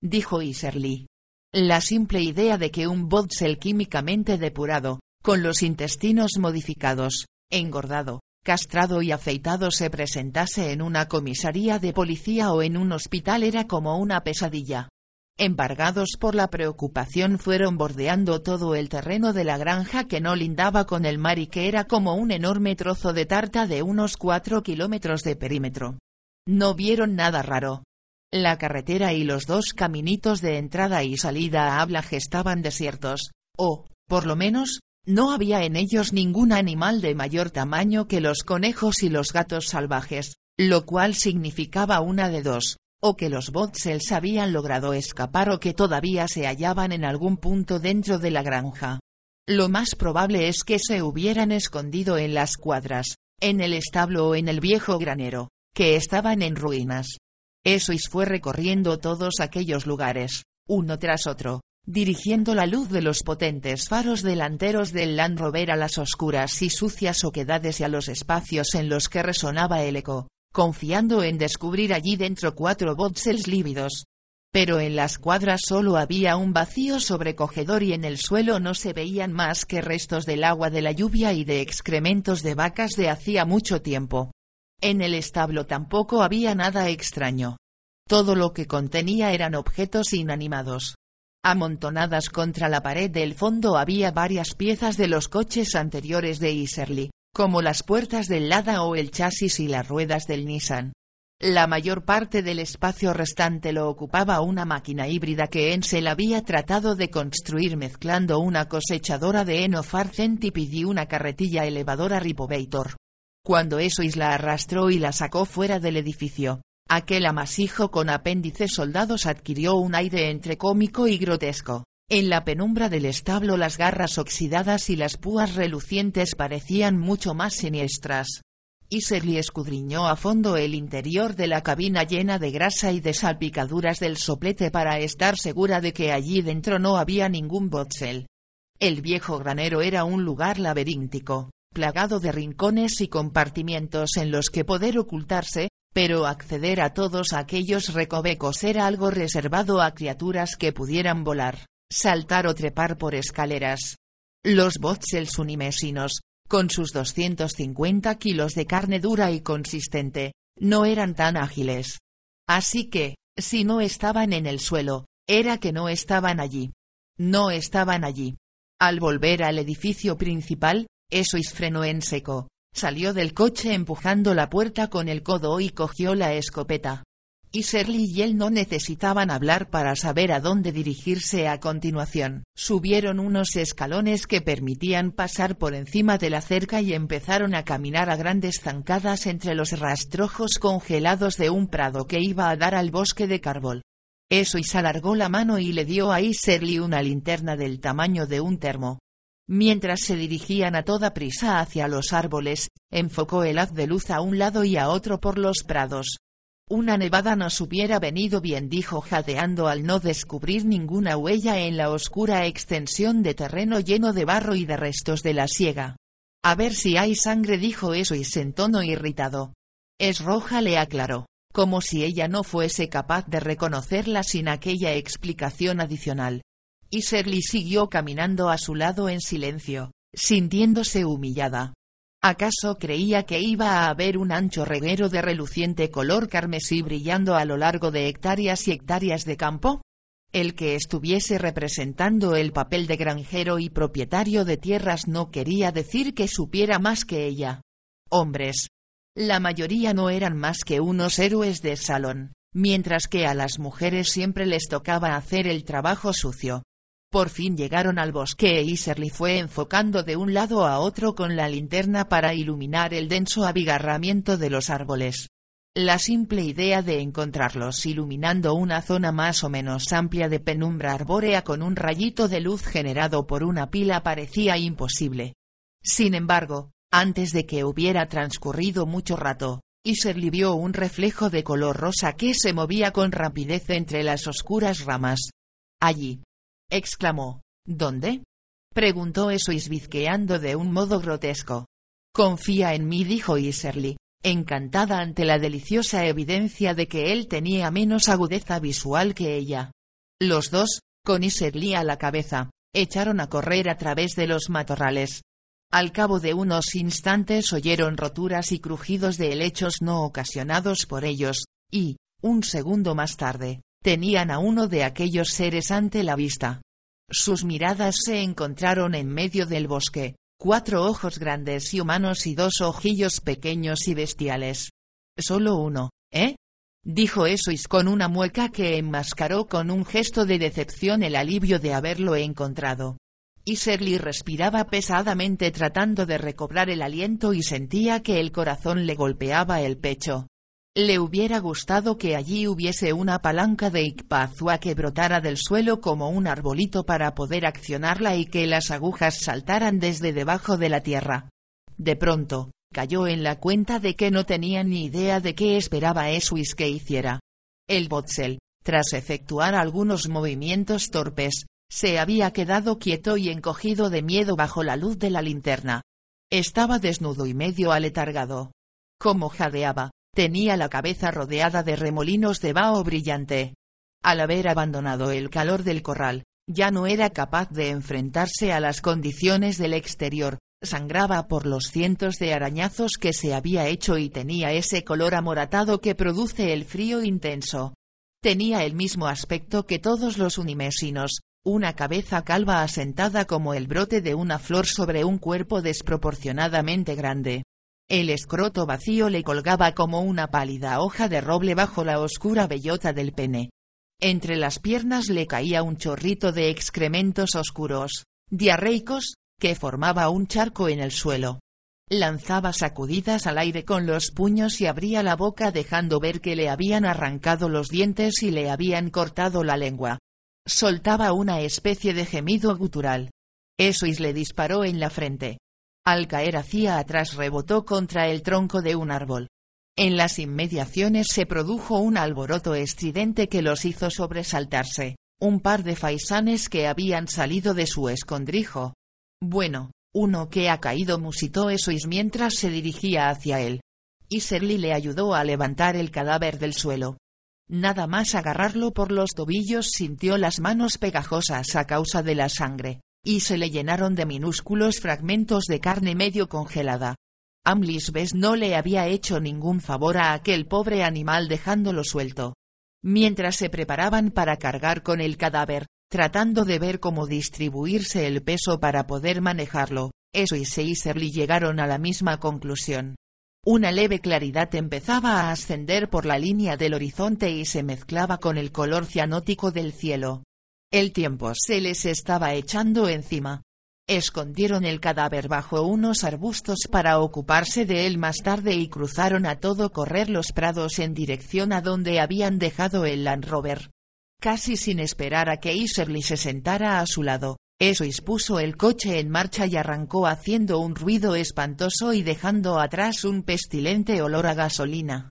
Dijo Iserly. La simple idea de que un Botzel químicamente depurado, con los intestinos modificados, engordado, castrado y afeitado se presentase en una comisaría de policía o en un hospital era como una pesadilla. Embargados por la preocupación fueron bordeando todo el terreno de la granja que no lindaba con el mar y que era como un enorme trozo de tarta de unos cuatro kilómetros de perímetro. No vieron nada raro. La carretera y los dos caminitos de entrada y salida a Ablaj estaban desiertos, o, por lo menos, no había en ellos ningún animal de mayor tamaño que los conejos y los gatos salvajes, lo cual significaba una de dos, o que los Botzels habían logrado escapar o que todavía se hallaban en algún punto dentro de la granja. Lo más probable es que se hubieran escondido en las cuadras, en el establo o en el viejo granero, que estaban en ruinas. Esois fue recorriendo todos aquellos lugares, uno tras otro, dirigiendo la luz de los potentes faros delanteros del Land Rover a las oscuras y sucias oquedades y a los espacios en los que resonaba el eco, confiando en descubrir allí dentro cuatro botzels lívidos. Pero en las cuadras solo había un vacío sobrecogedor y en el suelo no se veían más que restos del agua de la lluvia y de excrementos de vacas de hacía mucho tiempo. En el establo tampoco había nada extraño. Todo lo que contenía eran objetos inanimados. Amontonadas contra la pared del fondo había varias piezas de los coches anteriores de Iserly, como las puertas del Lada o el chasis y las ruedas del Nissan. La mayor parte del espacio restante lo ocupaba una máquina híbrida que Ensel había tratado de construir mezclando una cosechadora de Enofar Centipede y una carretilla elevadora Ripovator. Cuando eso la arrastró y la sacó fuera del edificio, Aquel amasijo con apéndices soldados adquirió un aire entre cómico y grotesco. En la penumbra del establo las garras oxidadas y las púas relucientes parecían mucho más siniestras. Iserly escudriñó a fondo el interior de la cabina llena de grasa y de salpicaduras del soplete para estar segura de que allí dentro no había ningún botzel. El viejo granero era un lugar laberíntico, plagado de rincones y compartimientos en los que poder ocultarse, pero acceder a todos aquellos recovecos era algo reservado a criaturas que pudieran volar, saltar o trepar por escaleras. Los botsels unimesinos, con sus 250 kilos de carne dura y consistente, no eran tan ágiles. Así que, si no estaban en el suelo, era que no estaban allí. No estaban allí. Al volver al edificio principal, Esois frenó en seco, salió del coche empujando la puerta con el codo y cogió la escopeta. Y y él no necesitaban hablar para saber a dónde dirigirse a continuación. Subieron unos escalones que permitían pasar por encima de la cerca y empezaron a caminar a grandes zancadas entre los rastrojos congelados de un prado que iba a dar al bosque de Carbol. Esois alargó la mano y le dio a Iserly una linterna del tamaño de un termo. Mientras se dirigían a toda prisa hacia los árboles, enfocó el haz de luz a un lado y a otro por los prados. Una nevada nos hubiera venido bien, dijo jadeando al no descubrir ninguna huella en la oscura extensión de terreno lleno de barro y de restos de la siega. A ver si hay sangre, dijo Esois en tono irritado. Es roja, le aclaró como si ella no fuese capaz de reconocerla sin aquella explicación adicional. Y Shirley siguió caminando a su lado en silencio, sintiéndose humillada. ¿Acaso creía que iba a haber un ancho reguero de reluciente color carmesí brillando a lo largo de hectáreas y hectáreas de campo? El que estuviese representando el papel de granjero y propietario de tierras no quería decir que supiera más que ella. Hombres, la mayoría no eran más que unos héroes de salón, mientras que a las mujeres siempre les tocaba hacer el trabajo sucio. Por fin llegaron al bosque y Shirley fue enfocando de un lado a otro con la linterna para iluminar el denso abigarramiento de los árboles. La simple idea de encontrarlos iluminando una zona más o menos amplia de penumbra arbórea con un rayito de luz generado por una pila parecía imposible. Sin embargo, antes de que hubiera transcurrido mucho rato, Iserly vio un reflejo de color rosa que se movía con rapidez entre las oscuras ramas. Allí. Exclamó. ¿Dónde? preguntó eso bizqueando de un modo grotesco. Confía en mí, dijo Iserly, encantada ante la deliciosa evidencia de que él tenía menos agudeza visual que ella. Los dos, con Iserly a la cabeza, echaron a correr a través de los matorrales. Al cabo de unos instantes oyeron roturas y crujidos de helechos no ocasionados por ellos, y, un segundo más tarde, tenían a uno de aquellos seres ante la vista. Sus miradas se encontraron en medio del bosque, cuatro ojos grandes y humanos y dos ojillos pequeños y bestiales. Solo uno, ¿eh? Dijo Esois con una mueca que enmascaró con un gesto de decepción el alivio de haberlo encontrado. Y Shirley respiraba pesadamente tratando de recobrar el aliento y sentía que el corazón le golpeaba el pecho. Le hubiera gustado que allí hubiese una palanca de Ikpazua que brotara del suelo como un arbolito para poder accionarla y que las agujas saltaran desde debajo de la tierra. De pronto, cayó en la cuenta de que no tenía ni idea de qué esperaba Eswis que hiciera. El Botzel, tras efectuar algunos movimientos torpes, se había quedado quieto y encogido de miedo bajo la luz de la linterna. Estaba desnudo y medio aletargado. Como jadeaba, tenía la cabeza rodeada de remolinos de vaho brillante. Al haber abandonado el calor del corral, ya no era capaz de enfrentarse a las condiciones del exterior, sangraba por los cientos de arañazos que se había hecho y tenía ese color amoratado que produce el frío intenso. Tenía el mismo aspecto que todos los unimesinos, una cabeza calva asentada como el brote de una flor sobre un cuerpo desproporcionadamente grande. El escroto vacío le colgaba como una pálida hoja de roble bajo la oscura bellota del pene. Entre las piernas le caía un chorrito de excrementos oscuros, diarreicos, que formaba un charco en el suelo. Lanzaba sacudidas al aire con los puños y abría la boca dejando ver que le habían arrancado los dientes y le habían cortado la lengua. Soltaba una especie de gemido gutural. Esois le disparó en la frente. Al caer hacia atrás rebotó contra el tronco de un árbol. En las inmediaciones se produjo un alboroto estridente que los hizo sobresaltarse, un par de faisanes que habían salido de su escondrijo. Bueno, uno que ha caído musitó eso mientras se dirigía hacia él. Y Serly le ayudó a levantar el cadáver del suelo. Nada más agarrarlo por los tobillos sintió las manos pegajosas a causa de la sangre, y se le llenaron de minúsculos fragmentos de carne medio congelada. Amlisbes no le había hecho ningún favor a aquel pobre animal dejándolo suelto. Mientras se preparaban para cargar con el cadáver, tratando de ver cómo distribuirse el peso para poder manejarlo, eso y Seiserly llegaron a la misma conclusión. Una leve claridad empezaba a ascender por la línea del horizonte y se mezclaba con el color cianótico del cielo. El tiempo se les estaba echando encima. Escondieron el cadáver bajo unos arbustos para ocuparse de él más tarde y cruzaron a todo correr los prados en dirección a donde habían dejado el Land Rover. Casi sin esperar a que Iserly se sentara a su lado, Esois puso el coche en marcha y arrancó haciendo un ruido espantoso y dejando atrás un pestilente olor a gasolina.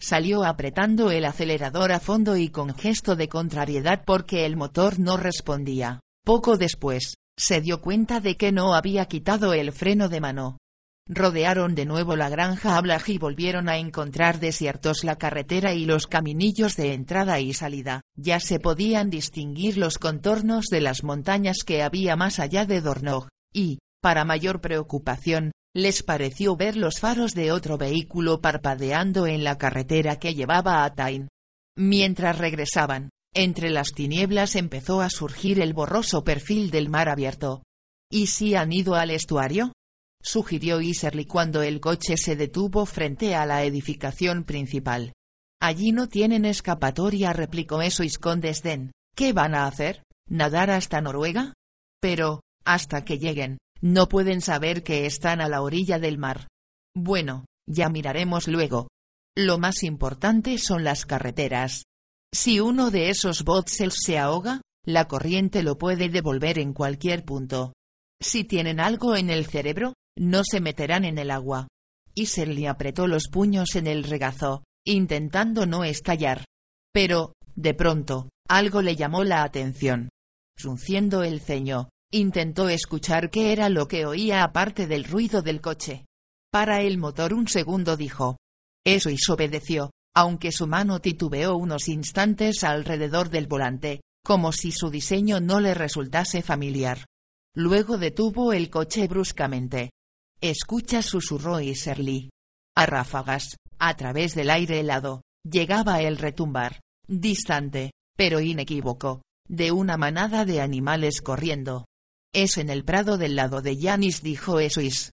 Salió apretando el acelerador a fondo y con gesto de contrariedad porque el motor no respondía. Poco después, se dio cuenta de que no había quitado el freno de mano. Rodearon de nuevo la granja Ablaj y volvieron a encontrar desiertos la carretera y los caminillos de entrada y salida. Ya se podían distinguir los contornos de las montañas que había más allá de Dornog, y, para mayor preocupación, les pareció ver los faros de otro vehículo parpadeando en la carretera que llevaba a Tain. Mientras regresaban, entre las tinieblas empezó a surgir el borroso perfil del mar abierto. ¿Y si han ido al estuario? sugirió Iserly cuando el coche se detuvo frente a la edificación principal. Allí no tienen escapatoria, replicó Esois con desdén. ¿Qué van a hacer? ¿Nadar hasta Noruega? Pero, hasta que lleguen, no pueden saber que están a la orilla del mar. Bueno, ya miraremos luego. Lo más importante son las carreteras. Si uno de esos botsels se ahoga, la corriente lo puede devolver en cualquier punto. Si tienen algo en el cerebro, no se meterán en el agua. Iserly apretó los puños en el regazo, intentando no estallar. Pero, de pronto, algo le llamó la atención. Frunciendo el ceño, intentó escuchar qué era lo que oía aparte del ruido del coche. Para el motor un segundo dijo. Eso y obedeció, aunque su mano titubeó unos instantes alrededor del volante, como si su diseño no le resultase familiar. Luego detuvo el coche bruscamente, Escucha susurró Iserly. A ráfagas, a través del aire helado, llegaba el retumbar, distante, pero inequívoco, de una manada de animales corriendo. Es en el prado del lado de Yanis dijo Esuis.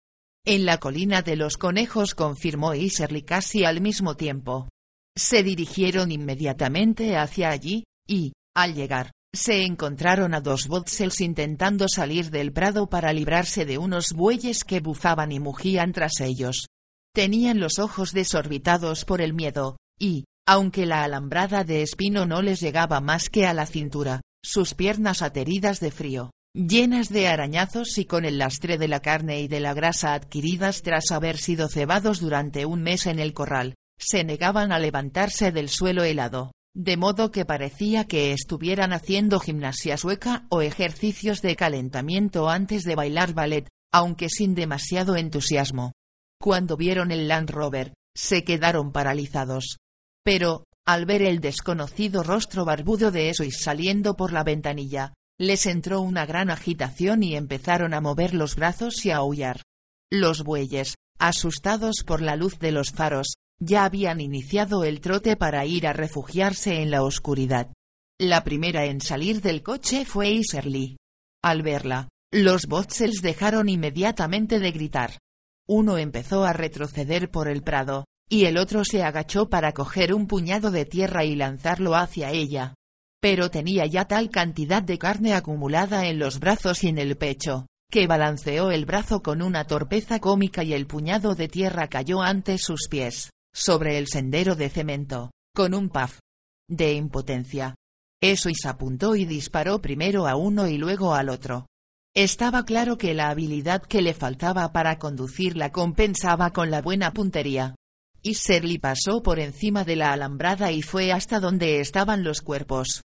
En la colina de los conejos confirmó Iserly casi al mismo tiempo. Se dirigieron inmediatamente hacia allí, y, al llegar, se encontraron a dos botsels intentando salir del prado para librarse de unos bueyes que bufaban y mugían tras ellos. Tenían los ojos desorbitados por el miedo, y, aunque la alambrada de espino no les llegaba más que a la cintura, sus piernas ateridas de frío, llenas de arañazos y con el lastre de la carne y de la grasa adquiridas tras haber sido cebados durante un mes en el corral, se negaban a levantarse del suelo helado de modo que parecía que estuvieran haciendo gimnasia sueca o ejercicios de calentamiento antes de bailar ballet, aunque sin demasiado entusiasmo. Cuando vieron el Land Rover, se quedaron paralizados. Pero, al ver el desconocido rostro barbudo de Esois saliendo por la ventanilla, les entró una gran agitación y empezaron a mover los brazos y a aullar. Los bueyes, asustados por la luz de los faros, ya habían iniciado el trote para ir a refugiarse en la oscuridad. La primera en salir del coche fue Iserly. Al verla, los Botzels dejaron inmediatamente de gritar. Uno empezó a retroceder por el prado, y el otro se agachó para coger un puñado de tierra y lanzarlo hacia ella. Pero tenía ya tal cantidad de carne acumulada en los brazos y en el pecho, que balanceó el brazo con una torpeza cómica y el puñado de tierra cayó ante sus pies sobre el sendero de cemento, con un paf de impotencia. Eso y se apuntó y disparó primero a uno y luego al otro. Estaba claro que la habilidad que le faltaba para conducirla compensaba con la buena puntería. Y Serly pasó por encima de la alambrada y fue hasta donde estaban los cuerpos.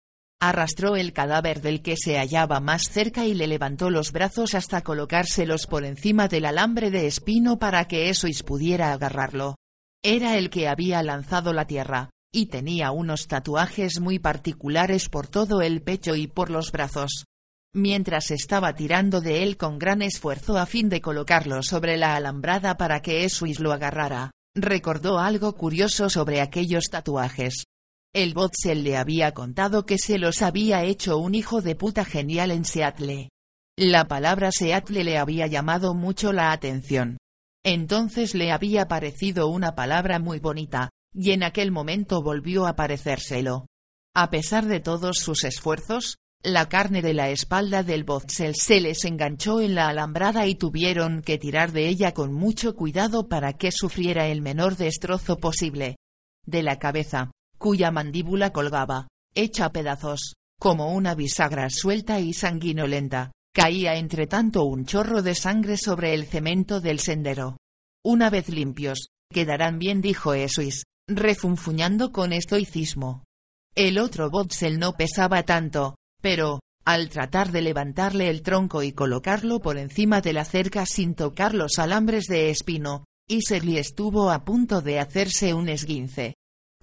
Arrastró el cadáver del que se hallaba más cerca y le levantó los brazos hasta colocárselos por encima del alambre de espino para que Esois pudiera agarrarlo. Era el que había lanzado la tierra, y tenía unos tatuajes muy particulares por todo el pecho y por los brazos. Mientras estaba tirando de él con gran esfuerzo a fin de colocarlo sobre la alambrada para que Esois lo agarrara, recordó algo curioso sobre aquellos tatuajes. El Botzel le había contado que se los había hecho un hijo de puta genial en Seattle. La palabra Seattle le había llamado mucho la atención. Entonces le había parecido una palabra muy bonita, y en aquel momento volvió a parecérselo. A pesar de todos sus esfuerzos, la carne de la espalda del Botzel se les enganchó en la alambrada y tuvieron que tirar de ella con mucho cuidado para que sufriera el menor destrozo posible. De la cabeza, cuya mandíbula colgaba, hecha pedazos, como una bisagra suelta y sanguinolenta, caía entre tanto un chorro de sangre sobre el cemento del sendero. Una vez limpios, quedarán bien, dijo Esuis, refunfuñando con estoicismo. El otro Botzel no pesaba tanto, pero, al tratar de levantarle el tronco y colocarlo por encima de la cerca sin tocar los alambres de espino, Iserly estuvo a punto de hacerse un esguince.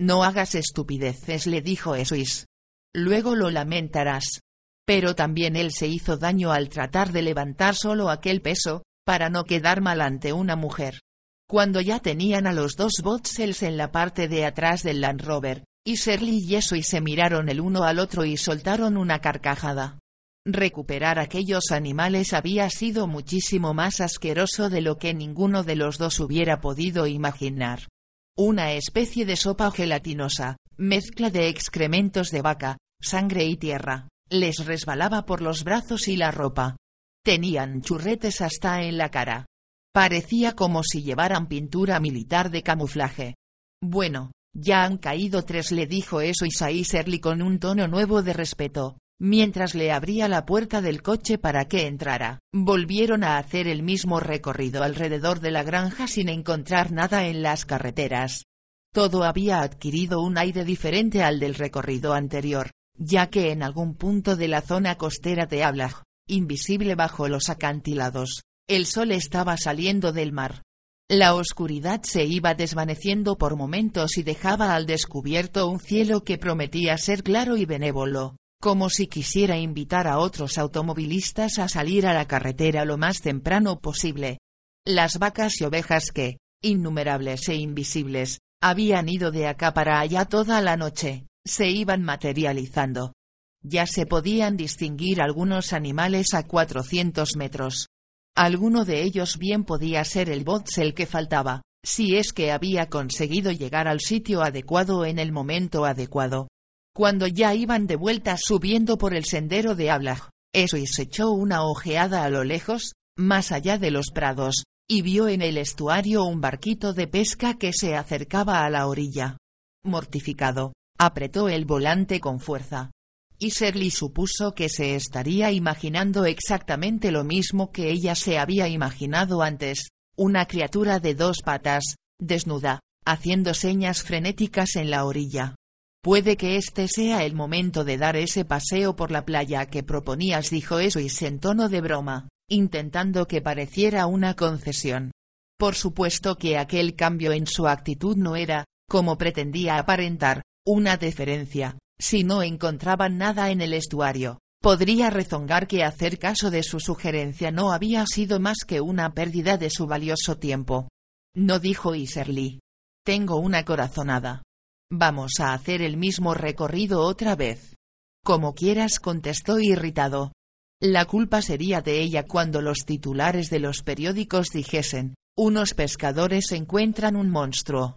No hagas estupideces, le dijo Esuis. Luego lo lamentarás. Pero también él se hizo daño al tratar de levantar solo aquel peso, para no quedar mal ante una mujer. Cuando ya tenían a los dos Botzels en la parte de atrás del Land Rover, y y Esuis se miraron el uno al otro y soltaron una carcajada. Recuperar aquellos animales había sido muchísimo más asqueroso de lo que ninguno de los dos hubiera podido imaginar. Una especie de sopa gelatinosa, mezcla de excrementos de vaca, sangre y tierra, les resbalaba por los brazos y la ropa. Tenían churretes hasta en la cara. Parecía como si llevaran pintura militar de camuflaje. Bueno, ya han caído tres, le dijo eso Isaí Serli con un tono nuevo de respeto mientras le abría la puerta del coche para que entrara. Volvieron a hacer el mismo recorrido alrededor de la granja sin encontrar nada en las carreteras. Todo había adquirido un aire diferente al del recorrido anterior, ya que en algún punto de la zona costera de Ablaj, invisible bajo los acantilados, el sol estaba saliendo del mar. La oscuridad se iba desvaneciendo por momentos y dejaba al descubierto un cielo que prometía ser claro y benévolo como si quisiera invitar a otros automovilistas a salir a la carretera lo más temprano posible. Las vacas y ovejas que, innumerables e invisibles, habían ido de acá para allá toda la noche, se iban materializando. Ya se podían distinguir algunos animales a 400 metros. Alguno de ellos bien podía ser el el que faltaba, si es que había conseguido llegar al sitio adecuado en el momento adecuado. Cuando ya iban de vuelta subiendo por el sendero de Ablaj, Esois echó una ojeada a lo lejos, más allá de los prados, y vio en el estuario un barquito de pesca que se acercaba a la orilla. Mortificado, apretó el volante con fuerza. Y Serly supuso que se estaría imaginando exactamente lo mismo que ella se había imaginado antes, una criatura de dos patas, desnuda, haciendo señas frenéticas en la orilla. Puede que este sea el momento de dar ese paseo por la playa que proponías, dijo eso y en tono de broma, intentando que pareciera una concesión. Por supuesto que aquel cambio en su actitud no era, como pretendía aparentar, una deferencia, si no encontraban nada en el estuario. Podría rezongar que hacer caso de su sugerencia no había sido más que una pérdida de su valioso tiempo. No dijo Iserly. Tengo una corazonada. Vamos a hacer el mismo recorrido otra vez. Como quieras, contestó irritado. La culpa sería de ella cuando los titulares de los periódicos dijesen, unos pescadores encuentran un monstruo.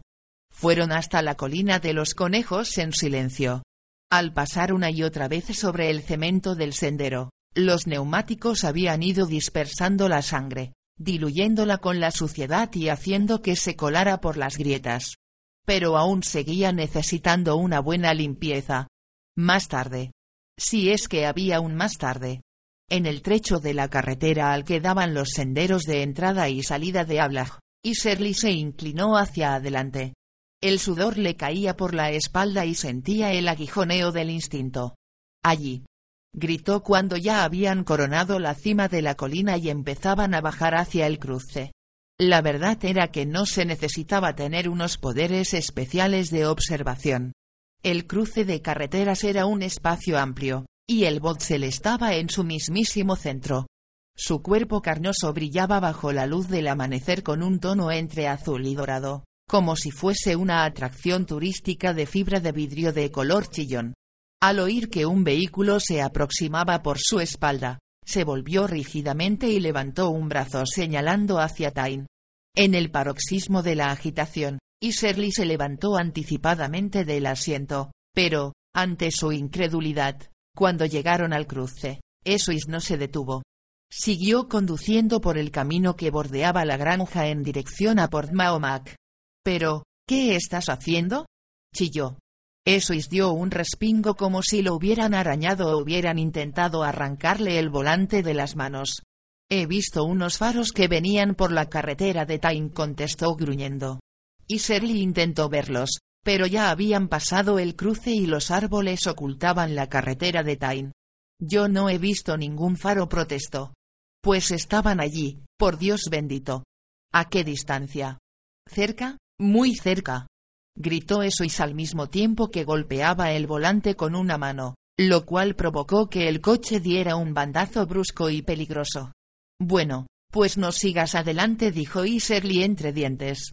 Fueron hasta la colina de los conejos en silencio. Al pasar una y otra vez sobre el cemento del sendero, los neumáticos habían ido dispersando la sangre, diluyéndola con la suciedad y haciendo que se colara por las grietas pero aún seguía necesitando una buena limpieza. Más tarde. Si es que había un más tarde. En el trecho de la carretera al que daban los senderos de entrada y salida de Ablaj, y se inclinó hacia adelante. El sudor le caía por la espalda y sentía el aguijoneo del instinto. Allí. Gritó cuando ya habían coronado la cima de la colina y empezaban a bajar hacia el cruce. La verdad era que no se necesitaba tener unos poderes especiales de observación. El cruce de carreteras era un espacio amplio, y el Botzel estaba en su mismísimo centro. Su cuerpo carnoso brillaba bajo la luz del amanecer con un tono entre azul y dorado, como si fuese una atracción turística de fibra de vidrio de color chillón. Al oír que un vehículo se aproximaba por su espalda, se volvió rígidamente y levantó un brazo señalando hacia Tain. En el paroxismo de la agitación, Iserly se levantó anticipadamente del asiento, pero, ante su incredulidad, cuando llegaron al cruce, Esois no se detuvo. Siguió conduciendo por el camino que bordeaba la granja en dirección a Port Mahomac. Pero, ¿qué estás haciendo? chilló. Esois dio un respingo como si lo hubieran arañado o hubieran intentado arrancarle el volante de las manos. He visto unos faros que venían por la carretera de Tain, contestó gruñendo. Y Serly intentó verlos, pero ya habían pasado el cruce y los árboles ocultaban la carretera de Tain. Yo no he visto ningún faro, protestó. Pues estaban allí, por Dios bendito. ¿A qué distancia? ¿Cerca? Muy cerca. Gritó Esois al mismo tiempo que golpeaba el volante con una mano, lo cual provocó que el coche diera un bandazo brusco y peligroso. Bueno, pues no sigas adelante, dijo Iserly entre dientes.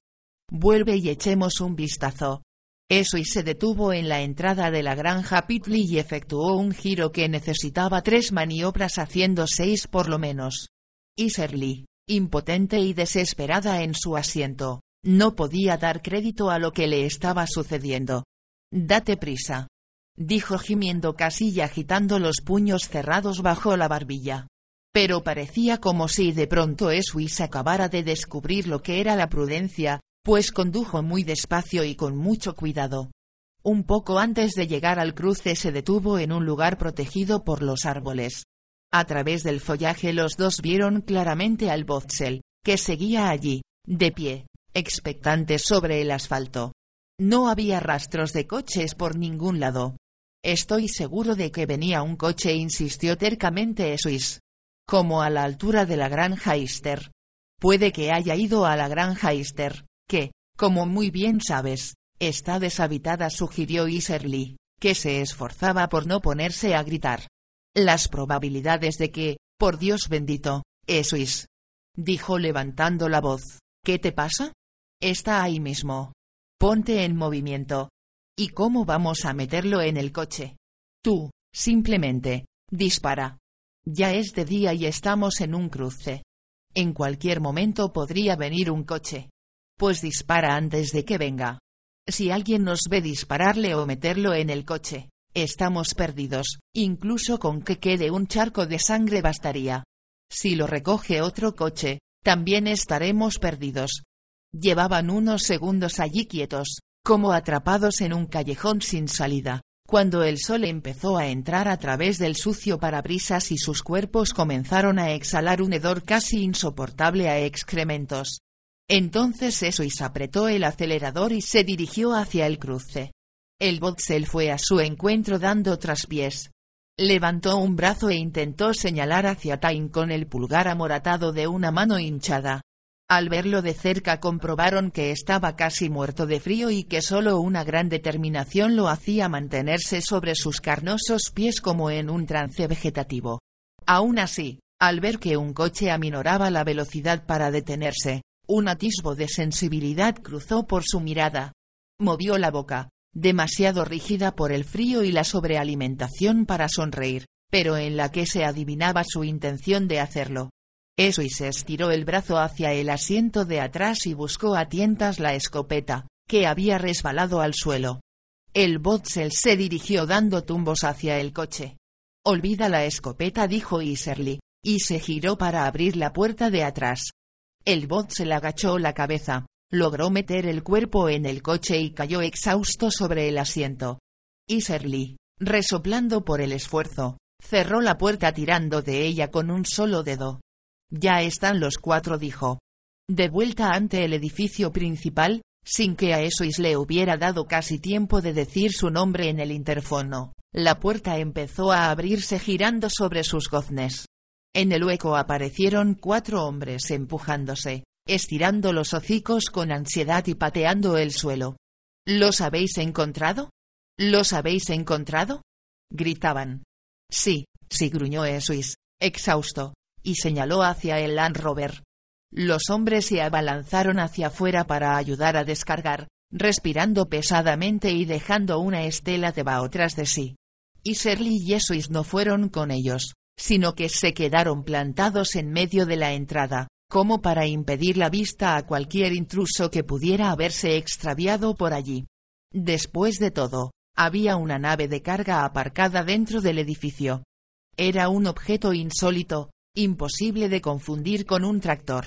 Vuelve y echemos un vistazo. Eso y se detuvo en la entrada de la granja Pitley y efectuó un giro que necesitaba tres maniobras haciendo seis por lo menos. Iserly, impotente y desesperada en su asiento, no podía dar crédito a lo que le estaba sucediendo. Date prisa. Dijo gimiendo casi y agitando los puños cerrados bajo la barbilla. Pero parecía como si de pronto Eswis acabara de descubrir lo que era la prudencia, pues condujo muy despacio y con mucho cuidado. Un poco antes de llegar al cruce se detuvo en un lugar protegido por los árboles. A través del follaje los dos vieron claramente al Botzel, que seguía allí, de pie, expectante sobre el asfalto. No había rastros de coches por ningún lado. Estoy seguro de que venía un coche, insistió tercamente Swiss. Como a la altura de la granja Easter. Puede que haya ido a la granja Easter, que, como muy bien sabes, está deshabitada, sugirió Iserly, que se esforzaba por no ponerse a gritar. Las probabilidades de que, por Dios bendito, eso es. Dijo levantando la voz. ¿Qué te pasa? Está ahí mismo. Ponte en movimiento. ¿Y cómo vamos a meterlo en el coche? Tú, simplemente, dispara. Ya es de día y estamos en un cruce. En cualquier momento podría venir un coche. Pues dispara antes de que venga. Si alguien nos ve dispararle o meterlo en el coche, estamos perdidos, incluso con que quede un charco de sangre bastaría. Si lo recoge otro coche, también estaremos perdidos. Llevaban unos segundos allí quietos, como atrapados en un callejón sin salida, cuando el sol empezó a entrar a través del sucio parabrisas y sus cuerpos comenzaron a exhalar un hedor casi insoportable a excrementos. Entonces Esois apretó el acelerador y se dirigió hacia el cruce. El Botzel fue a su encuentro dando traspiés. Levantó un brazo e intentó señalar hacia Tain con el pulgar amoratado de una mano hinchada. Al verlo de cerca comprobaron que estaba casi muerto de frío y que solo una gran determinación lo hacía mantenerse sobre sus carnosos pies como en un trance vegetativo. Aún así, al ver que un coche aminoraba la velocidad para detenerse, un atisbo de sensibilidad cruzó por su mirada. Movió la boca, demasiado rígida por el frío y la sobrealimentación para sonreír, pero en la que se adivinaba su intención de hacerlo. Eso y se estiró el brazo hacia el asiento de atrás y buscó a tientas la escopeta, que había resbalado al suelo. El Botzel se dirigió dando tumbos hacia el coche. Olvida la escopeta, dijo Iserly, y se giró para abrir la puerta de atrás. El Botzel agachó la cabeza, logró meter el cuerpo en el coche y cayó exhausto sobre el asiento. Iserly, resoplando por el esfuerzo, cerró la puerta tirando de ella con un solo dedo. Ya están los cuatro, dijo. De vuelta ante el edificio principal, sin que a Esois le hubiera dado casi tiempo de decir su nombre en el interfono, La puerta empezó a abrirse girando sobre sus goznes. En el hueco aparecieron cuatro hombres empujándose, estirando los hocicos con ansiedad y pateando el suelo. ¿Los habéis encontrado? ¿Los habéis encontrado? gritaban. Sí, sí gruñó Esuis, exhausto, y señaló hacia el Land Rover. Los hombres se abalanzaron hacia afuera para ayudar a descargar, respirando pesadamente y dejando una estela de vaho tras de sí. Y Serly y Esuis no fueron con ellos, sino que se quedaron plantados en medio de la entrada, como para impedir la vista a cualquier intruso que pudiera haberse extraviado por allí. Después de todo, había una nave de carga aparcada dentro del edificio. Era un objeto insólito, imposible de confundir con un tractor.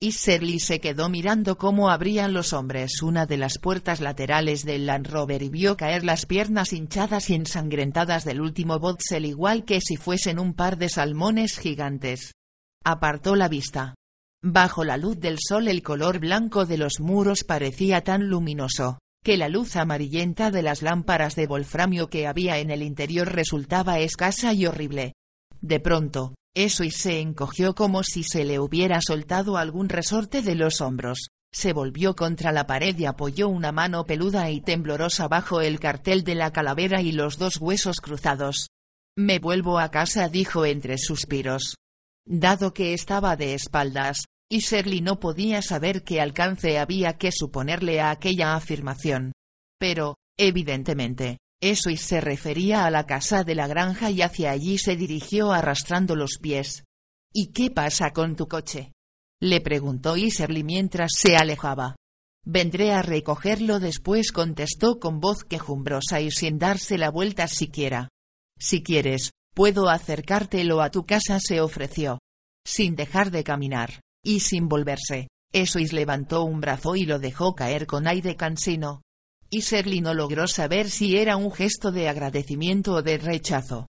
Y Serly se quedó mirando cómo abrían los hombres una de las puertas laterales del Land Rover y vio caer las piernas hinchadas y ensangrentadas del último Botsel igual que si fuesen un par de salmones gigantes. Apartó la vista. Bajo la luz del sol el color blanco de los muros parecía tan luminoso, que la luz amarillenta de las lámparas de wolframio que había en el interior resultaba escasa y horrible. De pronto, eso y se encogió como si se le hubiera soltado algún resorte de los hombros. Se volvió contra la pared y apoyó una mano peluda y temblorosa bajo el cartel de la calavera y los dos huesos cruzados. Me vuelvo a casa, dijo entre suspiros. Dado que estaba de espaldas, y Shirley no podía saber qué alcance había que suponerle a aquella afirmación. Pero, evidentemente, eso y se refería a la casa de la granja y hacia allí se dirigió arrastrando los pies. ¿Y qué pasa con tu coche? le preguntó Iserly mientras se alejaba. Vendré a recogerlo después contestó con voz quejumbrosa y sin darse la vuelta siquiera. Si quieres, puedo acercártelo a tu casa se ofreció. Sin dejar de caminar y sin volverse. Esois levantó un brazo y lo dejó caer con aire cansino. Y no logró saber si era un gesto de agradecimiento o de rechazo.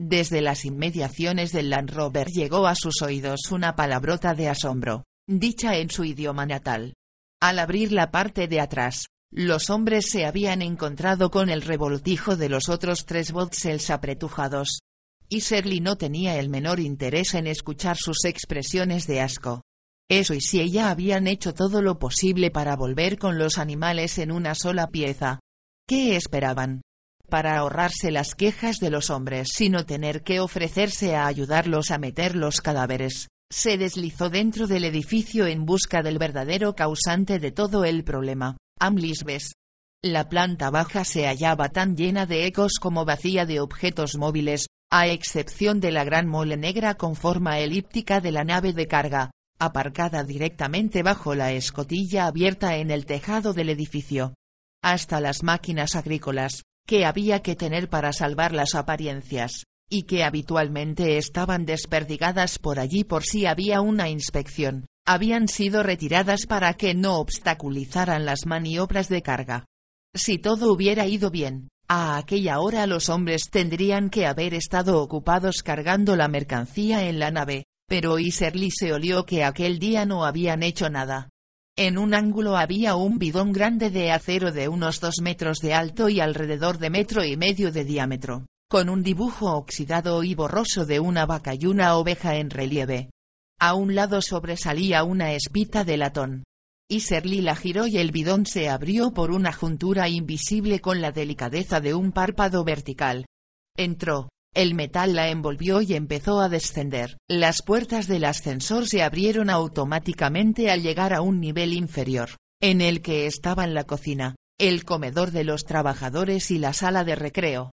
Desde las inmediaciones del Land Rover llegó a sus oídos una palabrota de asombro, dicha en su idioma natal. Al abrir la parte de atrás, los hombres se habían encontrado con el revoltijo de los otros tres botsels apretujados. Y Serly no tenía el menor interés en escuchar sus expresiones de asco. Eso y si ella habían hecho todo lo posible para volver con los animales en una sola pieza. ¿Qué esperaban? Para ahorrarse las quejas de los hombres sino tener que ofrecerse a ayudarlos a meter los cadáveres, se deslizó dentro del edificio en busca del verdadero causante de todo el problema, Amlisbes. La planta baja se hallaba tan llena de ecos como vacía de objetos móviles, a excepción de la gran mole negra con forma elíptica de la nave de carga, aparcada directamente bajo la escotilla abierta en el tejado del edificio. Hasta las máquinas agrícolas, que había que tener para salvar las apariencias, y que habitualmente estaban desperdigadas por allí por si había una inspección, habían sido retiradas para que no obstaculizaran las maniobras de carga. Si todo hubiera ido bien, a aquella hora los hombres tendrían que haber estado ocupados cargando la mercancía en la nave, pero Iserly se olió que aquel día no habían hecho nada. En un ángulo había un bidón grande de acero de unos dos metros de alto y alrededor de metro y medio de diámetro, con un dibujo oxidado y borroso de una vaca y una oveja en relieve. A un lado sobresalía una espita de latón. Iserly la giró y el bidón se abrió por una juntura invisible con la delicadeza de un párpado vertical. Entró, el metal la envolvió y empezó a descender. Las puertas del ascensor se abrieron automáticamente al llegar a un nivel inferior, en el que estaban la cocina, el comedor de los trabajadores y la sala de recreo.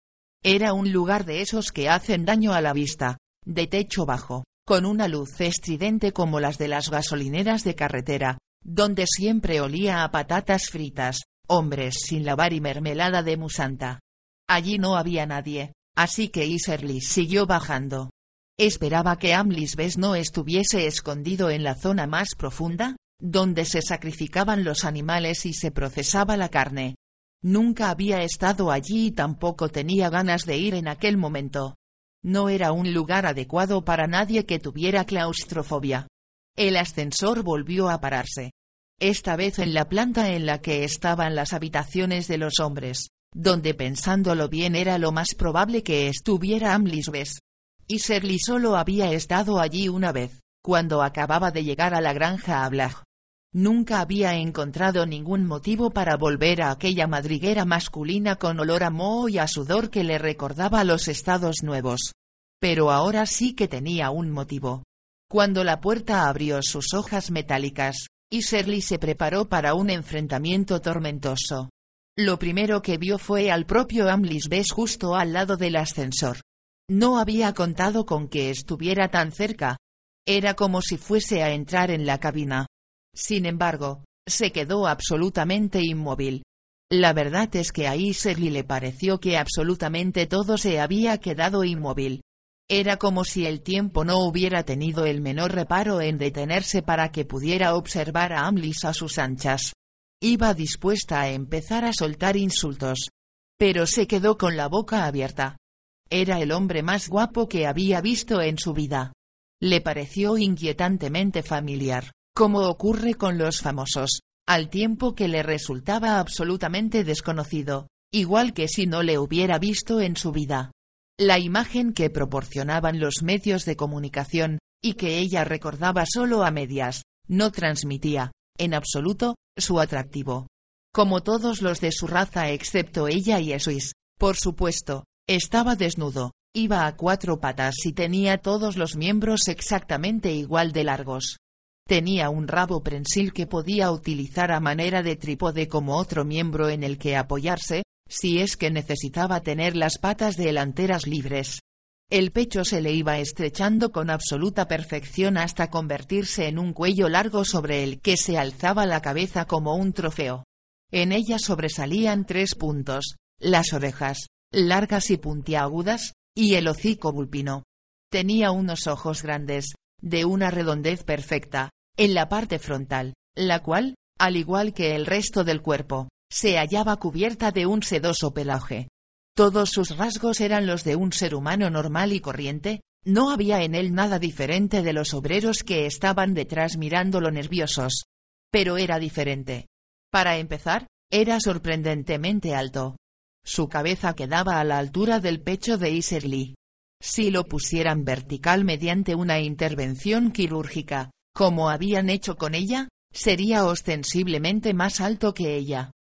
Era un lugar de esos que hacen daño a la vista, de techo bajo, con una luz estridente como las de las gasolineras de carretera, donde siempre olía a patatas fritas, hombres sin lavar y mermelada de musanta. Allí no había nadie, Así que Iserly siguió bajando. ¿Esperaba que Amlisbes no estuviese escondido en la zona más profunda, donde se sacrificaban los animales y se procesaba la carne? Nunca había estado allí y tampoco tenía ganas de ir en aquel momento. No era un lugar adecuado para nadie que tuviera claustrofobia. El ascensor volvió a pararse. Esta vez en la planta en la que estaban las habitaciones de los hombres donde pensándolo bien era lo más probable que estuviera Amlisbes. Y Serly solo había estado allí una vez, cuando acababa de llegar a la granja a Blag. Nunca había encontrado ningún motivo para volver a aquella madriguera masculina con olor a moho y a sudor que le recordaba los estados nuevos. Pero ahora sí que tenía un motivo. Cuando la puerta abrió sus hojas metálicas, y Shirley se preparó para un enfrentamiento tormentoso. Lo primero que vio fue al propio Amlis Bess justo al lado del ascensor. No había contado con que estuviera tan cerca. Era como si fuese a entrar en la cabina. Sin embargo, se quedó absolutamente inmóvil. La verdad es que a Iserly le pareció que absolutamente todo se había quedado inmóvil. Era como si el tiempo no hubiera tenido el menor reparo en detenerse para que pudiera observar a Amlis a sus anchas. Iba dispuesta a empezar a soltar insultos. Pero se quedó con la boca abierta. Era el hombre más guapo que había visto en su vida. Le pareció inquietantemente familiar como ocurre con los famosos, al tiempo que le resultaba absolutamente desconocido, igual que si no le hubiera visto en su vida. La imagen que proporcionaban los medios de comunicación, y que ella recordaba solo a medias, no transmitía, en absoluto, su atractivo. Como todos los de su raza excepto ella y Esuis, por supuesto, estaba desnudo, iba a cuatro patas y tenía todos los miembros exactamente igual de largos. Tenía un rabo prensil que podía utilizar a manera de trípode como otro miembro en el que apoyarse, si es que necesitaba tener las patas delanteras libres. El pecho se le iba estrechando con absoluta perfección hasta convertirse en un cuello largo sobre el que se alzaba la cabeza como un trofeo. En ella sobresalían tres puntos, las orejas, largas y puntiagudas, y el hocico vulpino. Tenía unos ojos grandes, de una redondez perfecta, en la parte frontal, la cual, al igual que el resto del cuerpo, se hallaba cubierta de un sedoso pelaje. Todos sus rasgos eran los de un ser humano normal y corriente, no había en él nada diferente de los obreros que estaban detrás mirándolo nerviosos. Pero era diferente. Para empezar, era sorprendentemente alto. Su cabeza quedaba a la altura del pecho de Iserly. Si lo pusieran vertical mediante una intervención quirúrgica, como habían hecho con ella, sería ostensiblemente más alto que ella.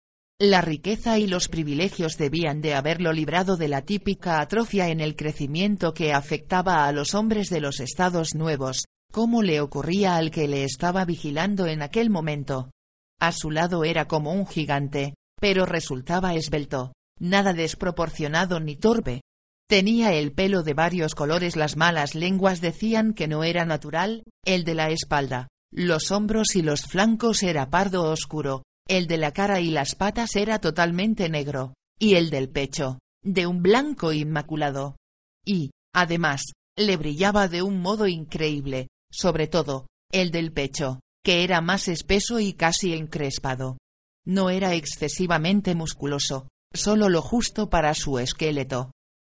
La riqueza y los privilegios debían de haberlo librado de la típica atrofia en el crecimiento que afectaba a los hombres de los estados nuevos, como le ocurría al que le estaba vigilando en aquel momento. A su lado era como un gigante, pero resultaba esbelto, nada desproporcionado ni torpe, Tenía el pelo de varios colores, las malas lenguas decían que no era natural, el de la espalda, los hombros y los flancos era pardo oscuro, el de la cara y las patas era totalmente negro, y el del pecho, de un blanco inmaculado. Y, además, le brillaba de un modo increíble, sobre todo, el del pecho, que era más espeso y casi encrespado. No era excesivamente musculoso, solo lo justo para su esqueleto.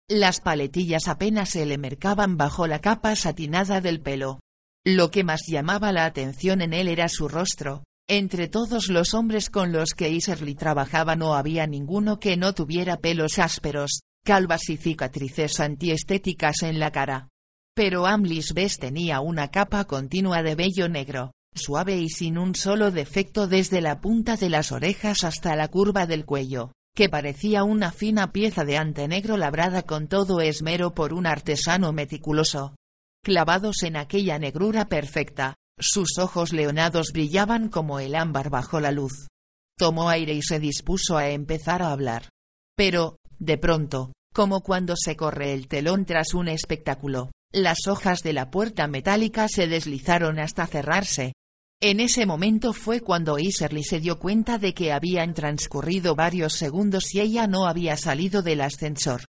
Las paletillas apenas se le mercaban bajo la capa satinada del pelo. Lo que más llamaba la atención en él era su rostro. Entre todos los hombres con los que Iserly trabajaba no había ninguno que no tuviera pelos ásperos, calvas y cicatrices antiestéticas en la cara. Pero Amlis Bess tenía una capa continua de vello negro, suave y sin un solo defecto desde la punta de las orejas hasta la curva del cuello que parecía una fina pieza de ante negro labrada con todo esmero por un artesano meticuloso. Clavados en aquella negrura perfecta, sus ojos leonados brillaban como el ámbar bajo la luz. Tomó aire y se dispuso a empezar a hablar. Pero, de pronto, como cuando se corre el telón tras un espectáculo, las hojas de la puerta metálica se deslizaron hasta cerrarse, en ese momento fue cuando Iserly se dio cuenta de que habían transcurrido varios segundos y ella no había salido del ascensor.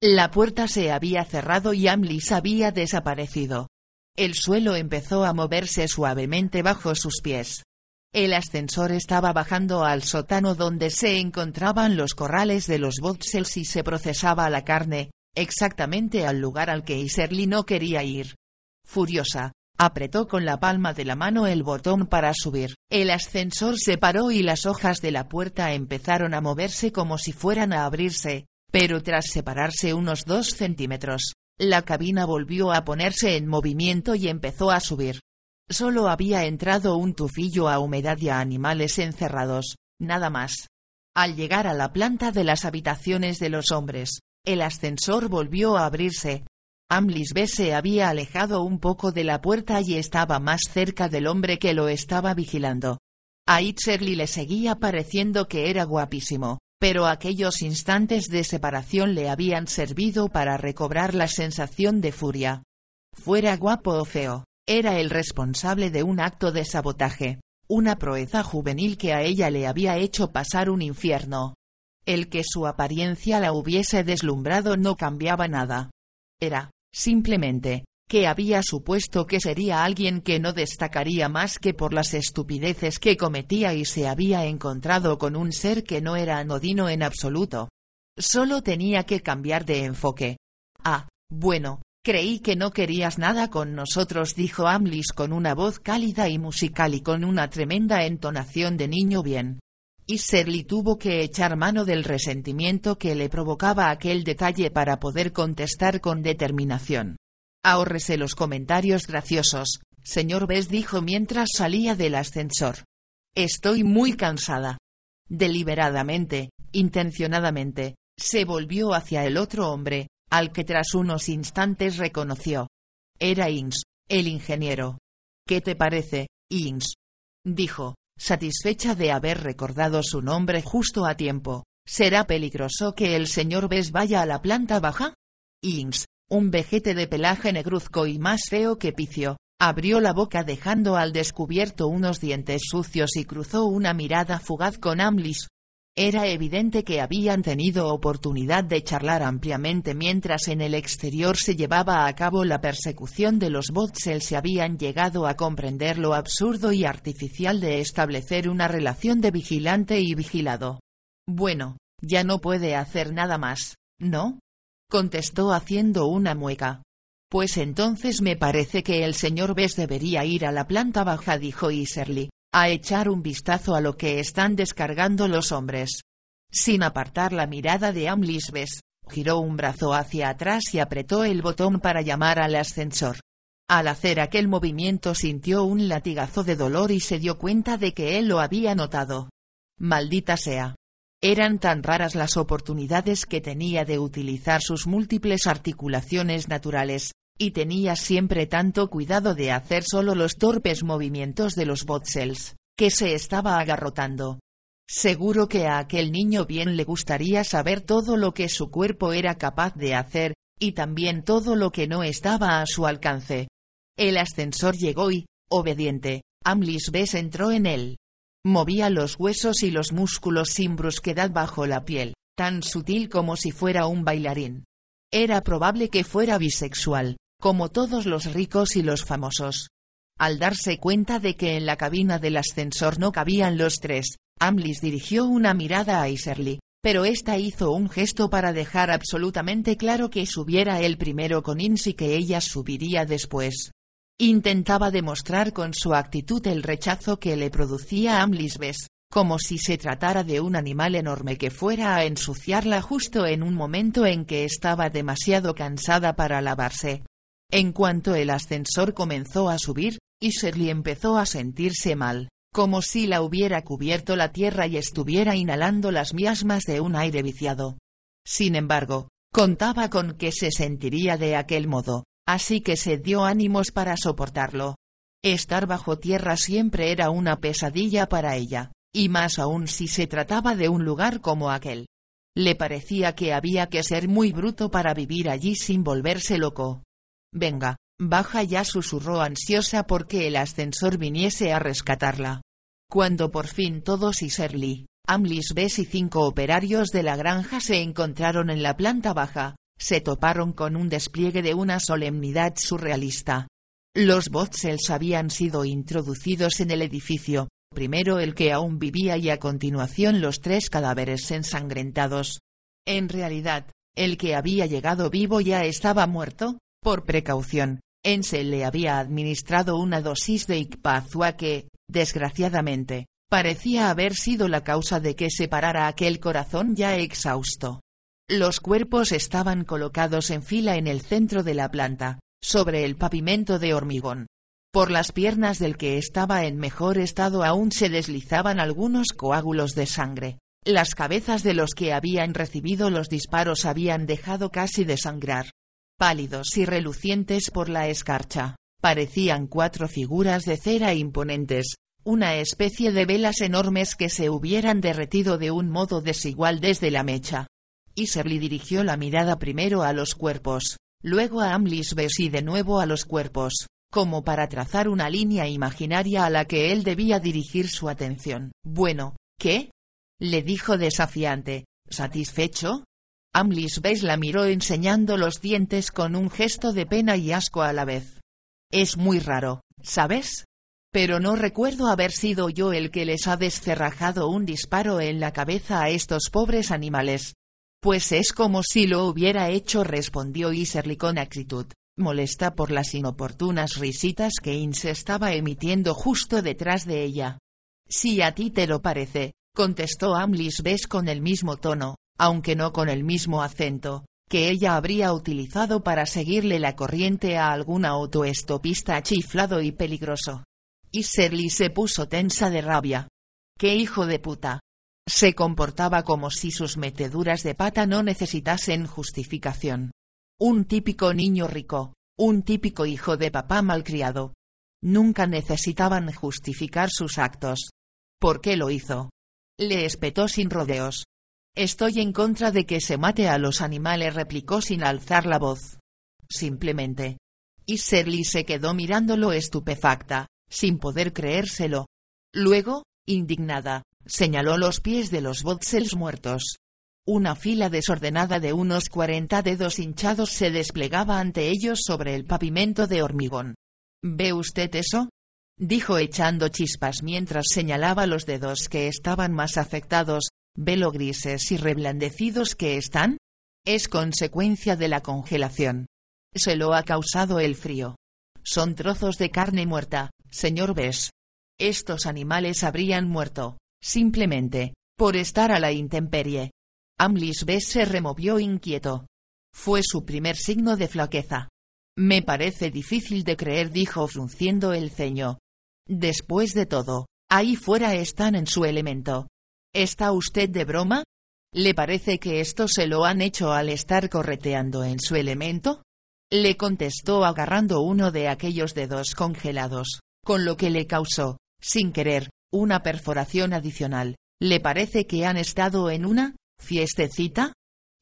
La puerta se había cerrado y Amlis había desaparecido. El suelo empezó a moverse suavemente bajo sus pies. El ascensor estaba bajando al sótano donde se encontraban los corrales de los botsels y se procesaba la carne, exactamente al lugar al que Iserly no quería ir. Furiosa, Apretó con la palma de la mano el botón para subir. El ascensor se paró y las hojas de la puerta empezaron a moverse como si fueran a abrirse, pero tras separarse unos dos centímetros, la cabina volvió a ponerse en movimiento y empezó a subir. Solo había entrado un tufillo a humedad y a animales encerrados, nada más. Al llegar a la planta de las habitaciones de los hombres, el ascensor volvió a abrirse, Amlis B se había alejado un poco de la puerta y estaba más cerca del hombre que lo estaba vigilando. A Itzerly le seguía pareciendo que era guapísimo, pero aquellos instantes de separación le habían servido para recobrar la sensación de furia. Fuera guapo o feo, era el responsable de un acto de sabotaje, una proeza juvenil que a ella le había hecho pasar un infierno. El que su apariencia la hubiese deslumbrado no cambiaba nada. Era, simplemente, que había supuesto que sería alguien que no destacaría más que por las estupideces que cometía y se había encontrado con un ser que no era anodino en absoluto. Solo tenía que cambiar de enfoque. Ah, bueno, creí que no querías nada con nosotros, dijo Amlis con una voz cálida y musical y con una tremenda entonación de niño bien. Y Shirley tuvo que echar mano del resentimiento que le provocaba aquel detalle para poder contestar con determinación. Ahórrese los comentarios graciosos, señor Bess dijo mientras salía del ascensor. Estoy muy cansada. Deliberadamente, intencionadamente, se volvió hacia el otro hombre, al que tras unos instantes reconoció. Era Ins, el ingeniero. ¿Qué te parece, Ins? dijo, satisfecha de haber recordado su nombre justo a tiempo. ¿Será peligroso que el señor Bess vaya a la planta baja? Ins, un vejete de pelaje negruzco y más feo que Picio, abrió la boca dejando al descubierto unos dientes sucios y cruzó una mirada fugaz con Amlis, era evidente que habían tenido oportunidad de charlar ampliamente mientras en el exterior se llevaba a cabo la persecución de los Botsels se habían llegado a comprender lo absurdo y artificial de establecer una relación de vigilante y vigilado. Bueno, ya no puede hacer nada más, ¿no? Contestó haciendo una mueca. Pues entonces me parece que el señor Bess debería ir a la planta baja dijo Iserly a echar un vistazo a lo que están descargando los hombres. Sin apartar la mirada de Amlisbes, giró un brazo hacia atrás y apretó el botón para llamar al ascensor. Al hacer aquel movimiento sintió un latigazo de dolor y se dio cuenta de que él lo había notado. Maldita sea. Eran tan raras las oportunidades que tenía de utilizar sus múltiples articulaciones naturales, y tenía siempre tanto cuidado de hacer solo los torpes movimientos de los botsels, que se estaba agarrotando. Seguro que a aquel niño bien le gustaría saber todo lo que su cuerpo era capaz de hacer, y también todo lo que no estaba a su alcance. El ascensor llegó y, obediente, Amlis entró en él. Movía los huesos y los músculos sin brusquedad bajo la piel, tan sutil como si fuera un bailarín. Era probable que fuera bisexual, como todos los ricos y los famosos. Al darse cuenta de que en la cabina del ascensor no cabían los tres, Amlis dirigió una mirada a Iserly, pero ésta hizo un gesto para dejar absolutamente claro que subiera él primero con Ins y que ella subiría después. Intentaba demostrar con su actitud el rechazo que le producía Amlis Bess, como si se tratara de un animal enorme que fuera a ensuciarla justo en un momento en que estaba demasiado cansada para lavarse. En cuanto el ascensor comenzó a subir, Iserly empezó a sentirse mal, como si la hubiera cubierto la tierra y estuviera inhalando las miasmas de un aire viciado. Sin embargo, contaba con que se sentiría de aquel modo, así que se dio ánimos para soportarlo. Estar bajo tierra siempre era una pesadilla para ella, y más aún si se trataba de un lugar como aquel. Le parecía que había que ser muy bruto para vivir allí sin volverse loco. Venga, baja ya susurró ansiosa porque el ascensor viniese a rescatarla. Cuando por fin todos y Serly, Amlis Bess y cinco operarios de la granja se encontraron en la planta baja, se toparon con un despliegue de una solemnidad surrealista. Los Botzels habían sido introducidos en el edificio, primero el que aún vivía y a continuación los tres cadáveres ensangrentados. En realidad, el que había llegado vivo ya estaba muerto, por precaución, Ense le había administrado una dosis de Icpazua que, desgraciadamente, parecía haber sido la causa de que se parara aquel corazón ya exhausto. Los cuerpos estaban colocados en fila en el centro de la planta, sobre el pavimento de hormigón. Por las piernas del que estaba en mejor estado aún se deslizaban algunos coágulos de sangre. Las cabezas de los que habían recibido los disparos habían dejado casi de sangrar. Pálidos y relucientes por la escarcha, parecían cuatro figuras de cera imponentes, una especie de velas enormes que se hubieran derretido de un modo desigual desde la mecha. Iserly dirigió la mirada primero a los cuerpos, luego a Amlisbes y de nuevo a los cuerpos, como para trazar una línea imaginaria a la que él debía dirigir su atención. Bueno, ¿qué? le dijo desafiante, ¿satisfecho? Amlisbes la miró enseñando los dientes con un gesto de pena y asco a la vez. Es muy raro, ¿sabes? pero no recuerdo haber sido yo el que les ha descerrajado un disparo en la cabeza a estos pobres animales. Pues es como si lo hubiera hecho, respondió Iserly con acritud, molesta por las inoportunas risitas que Inse estaba emitiendo justo detrás de ella. Si a ti te lo parece, contestó Amlis Bess con el mismo tono, aunque no con el mismo acento, que ella habría utilizado para seguirle la corriente a algún autoestopista chiflado y peligroso. Y Serly se puso tensa de rabia. ¡Qué hijo de puta! Se comportaba como si sus meteduras de pata no necesitasen justificación. Un típico niño rico, un típico hijo de papá malcriado. Nunca necesitaban justificar sus actos. ¿Por qué lo hizo? Le espetó sin rodeos. Estoy en contra de que se mate a los animales, replicó sin alzar la voz. Simplemente. Y Serly se quedó mirándolo estupefacta sin poder creérselo. Luego, indignada, señaló los pies de los botzels muertos. Una fila desordenada de unos cuarenta dedos hinchados se desplegaba ante ellos sobre el pavimento de hormigón. ¿Ve usted eso? dijo echando chispas mientras señalaba los dedos que estaban más afectados, velo grises y reblandecidos que están. Es consecuencia de la congelación. Se lo ha causado el frío. Son trozos de carne muerta, señor Bess. Estos animales habrían muerto, simplemente, por estar a la intemperie. Amlis Bess se removió inquieto. Fue su primer signo de flaqueza. Me parece difícil de creer, dijo frunciendo el ceño. Después de todo, ahí fuera están en su elemento. ¿Está usted de broma? ¿Le parece que esto se lo han hecho al estar correteando en su elemento? Le contestó agarrando uno de aquellos dedos congelados con lo que le causó, sin querer, una perforación adicional. ¿Le parece que han estado en una fiestecita?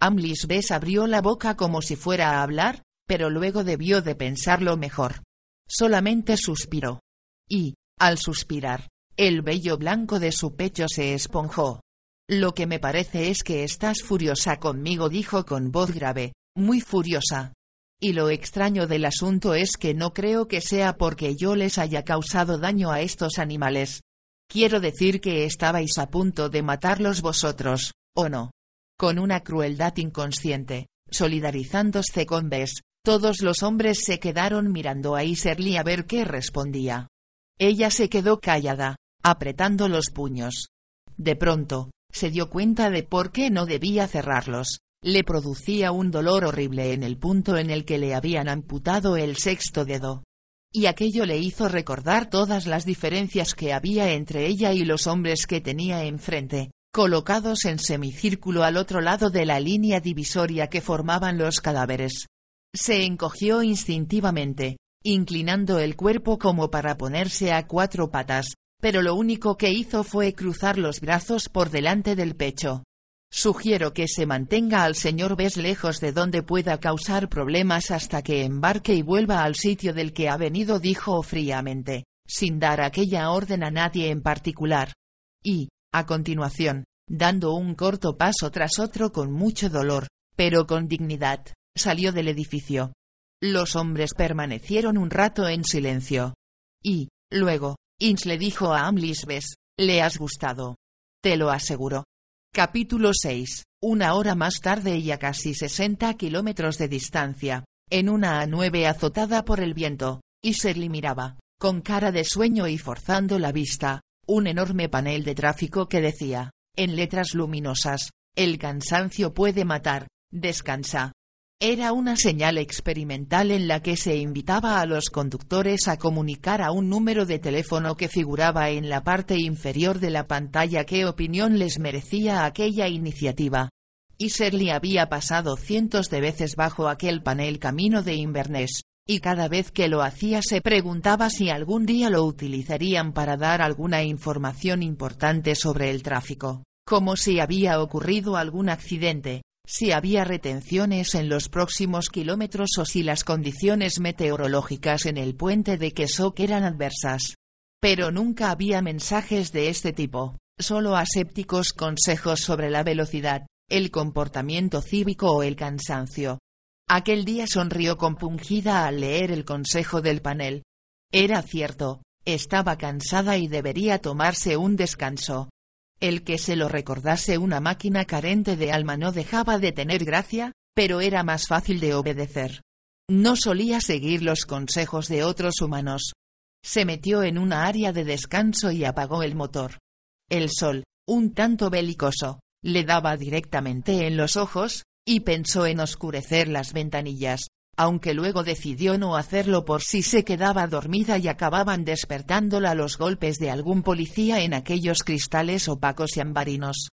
Amlis Bess abrió la boca como si fuera a hablar, pero luego debió de pensarlo mejor. Solamente suspiró. Y, al suspirar, el vello blanco de su pecho se esponjó. Lo que me parece es que estás furiosa conmigo, dijo con voz grave, muy furiosa. Y lo extraño del asunto es que no creo que sea porque yo les haya causado daño a estos animales. Quiero decir que estabais a punto de matarlos vosotros, ¿o no? Con una crueldad inconsciente, solidarizándose con Bess, todos los hombres se quedaron mirando a Iserly a ver qué respondía. Ella se quedó callada, apretando los puños. De pronto, se dio cuenta de por qué no debía cerrarlos, le producía un dolor horrible en el punto en el que le habían amputado el sexto dedo. Y aquello le hizo recordar todas las diferencias que había entre ella y los hombres que tenía enfrente, colocados en semicírculo al otro lado de la línea divisoria que formaban los cadáveres. Se encogió instintivamente, inclinando el cuerpo como para ponerse a cuatro patas, pero lo único que hizo fue cruzar los brazos por delante del pecho. Sugiero que se mantenga al señor Bess lejos de donde pueda causar problemas hasta que embarque y vuelva al sitio del que ha venido, dijo fríamente, sin dar aquella orden a nadie en particular. Y, a continuación, dando un corto paso tras otro con mucho dolor, pero con dignidad, salió del edificio. Los hombres permanecieron un rato en silencio. Y, luego, Inch le dijo a Amlis Bess, le has gustado. Te lo aseguro. Capítulo 6. Una hora más tarde y a casi 60 kilómetros de distancia, en una A9 azotada por el viento, y Shirley miraba, con cara de sueño y forzando la vista, un enorme panel de tráfico que decía, en letras luminosas, el cansancio puede matar, descansa. Era una señal experimental en la que se invitaba a los conductores a comunicar a un número de teléfono que figuraba en la parte inferior de la pantalla qué opinión les merecía aquella iniciativa. Y Shirley había pasado cientos de veces bajo aquel panel camino de Inverness, y cada vez que lo hacía se preguntaba si algún día lo utilizarían para dar alguna información importante sobre el tráfico, como si había ocurrido algún accidente, si había retenciones en los próximos kilómetros o si las condiciones meteorológicas en el puente de Kesok eran adversas. Pero nunca había mensajes de este tipo, solo asépticos consejos sobre la velocidad, el comportamiento cívico o el cansancio. Aquel día sonrió compungida al leer el consejo del panel. Era cierto, estaba cansada y debería tomarse un descanso. El que se lo recordase una máquina carente de alma no dejaba de tener gracia, pero era más fácil de obedecer. No solía seguir los consejos de otros humanos. Se metió en una área de descanso y apagó el motor. El sol, un tanto belicoso, le daba directamente en los ojos, y pensó en oscurecer las ventanillas, aunque luego decidió no hacerlo por si se quedaba dormida y acababan despertándola los golpes de algún policía en aquellos cristales opacos y ambarinos.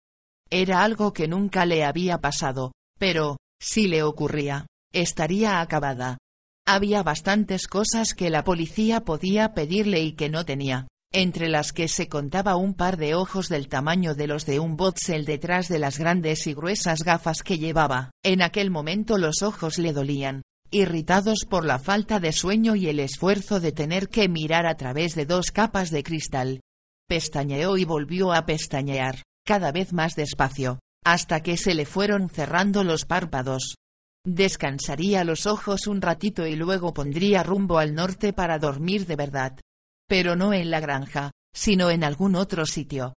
Era algo que nunca le había pasado, pero, si le ocurría, estaría acabada. Había bastantes cosas que la policía podía pedirle y que no tenía entre las que se contaba un par de ojos del tamaño de los de un botzel detrás de las grandes y gruesas gafas que llevaba. En aquel momento los ojos le dolían, irritados por la falta de sueño y el esfuerzo de tener que mirar a través de dos capas de cristal. Pestañeó y volvió a pestañear, cada vez más despacio, hasta que se le fueron cerrando los párpados. Descansaría los ojos un ratito y luego pondría rumbo al norte para dormir de verdad pero no en la granja, sino en algún otro sitio.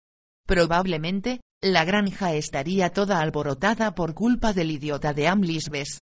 Probablemente, la granja estaría toda alborotada por culpa del idiota de Amlisbes.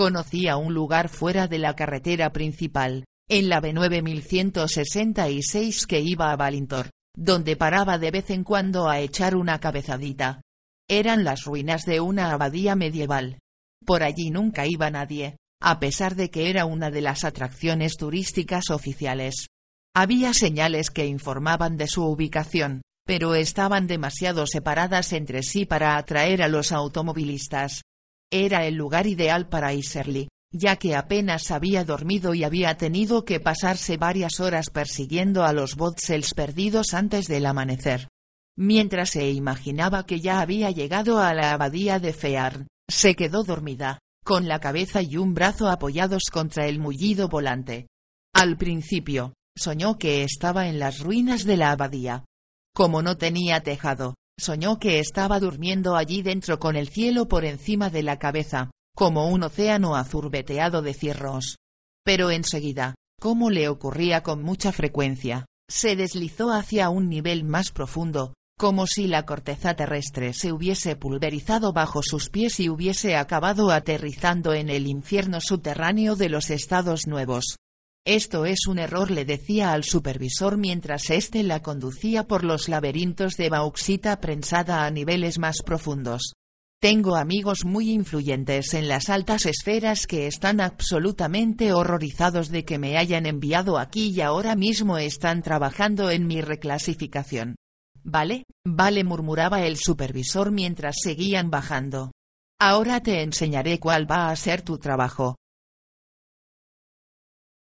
Conocía un lugar fuera de la carretera principal, en la B9166 que iba a Valintor, donde paraba de vez en cuando a echar una cabezadita. Eran las ruinas de una abadía medieval. Por allí nunca iba nadie, a pesar de que era una de las atracciones turísticas oficiales. Había señales que informaban de su ubicación, pero estaban demasiado separadas entre sí para atraer a los automovilistas. Era el lugar ideal para Iserly, ya que apenas había dormido y había tenido que pasarse varias horas persiguiendo a los Botsels perdidos antes del amanecer. Mientras se imaginaba que ya había llegado a la abadía de Fearn, se quedó dormida, con la cabeza y un brazo apoyados contra el mullido volante. Al principio, soñó que estaba en las ruinas de la abadía. Como no tenía tejado, soñó que estaba durmiendo allí dentro con el cielo por encima de la cabeza, como un océano azul veteado de cierros. Pero enseguida, como le ocurría con mucha frecuencia, se deslizó hacia un nivel más profundo, como si la corteza terrestre se hubiese pulverizado bajo sus pies y hubiese acabado aterrizando en el infierno subterráneo de los Estados Nuevos. Esto es un error le decía al supervisor mientras éste la conducía por los laberintos de bauxita prensada a niveles más profundos. Tengo amigos muy influyentes en las altas esferas que están absolutamente horrorizados de que me hayan enviado aquí y ahora mismo están trabajando en mi reclasificación. Vale, vale murmuraba el supervisor mientras seguían bajando. Ahora te enseñaré cuál va a ser tu trabajo,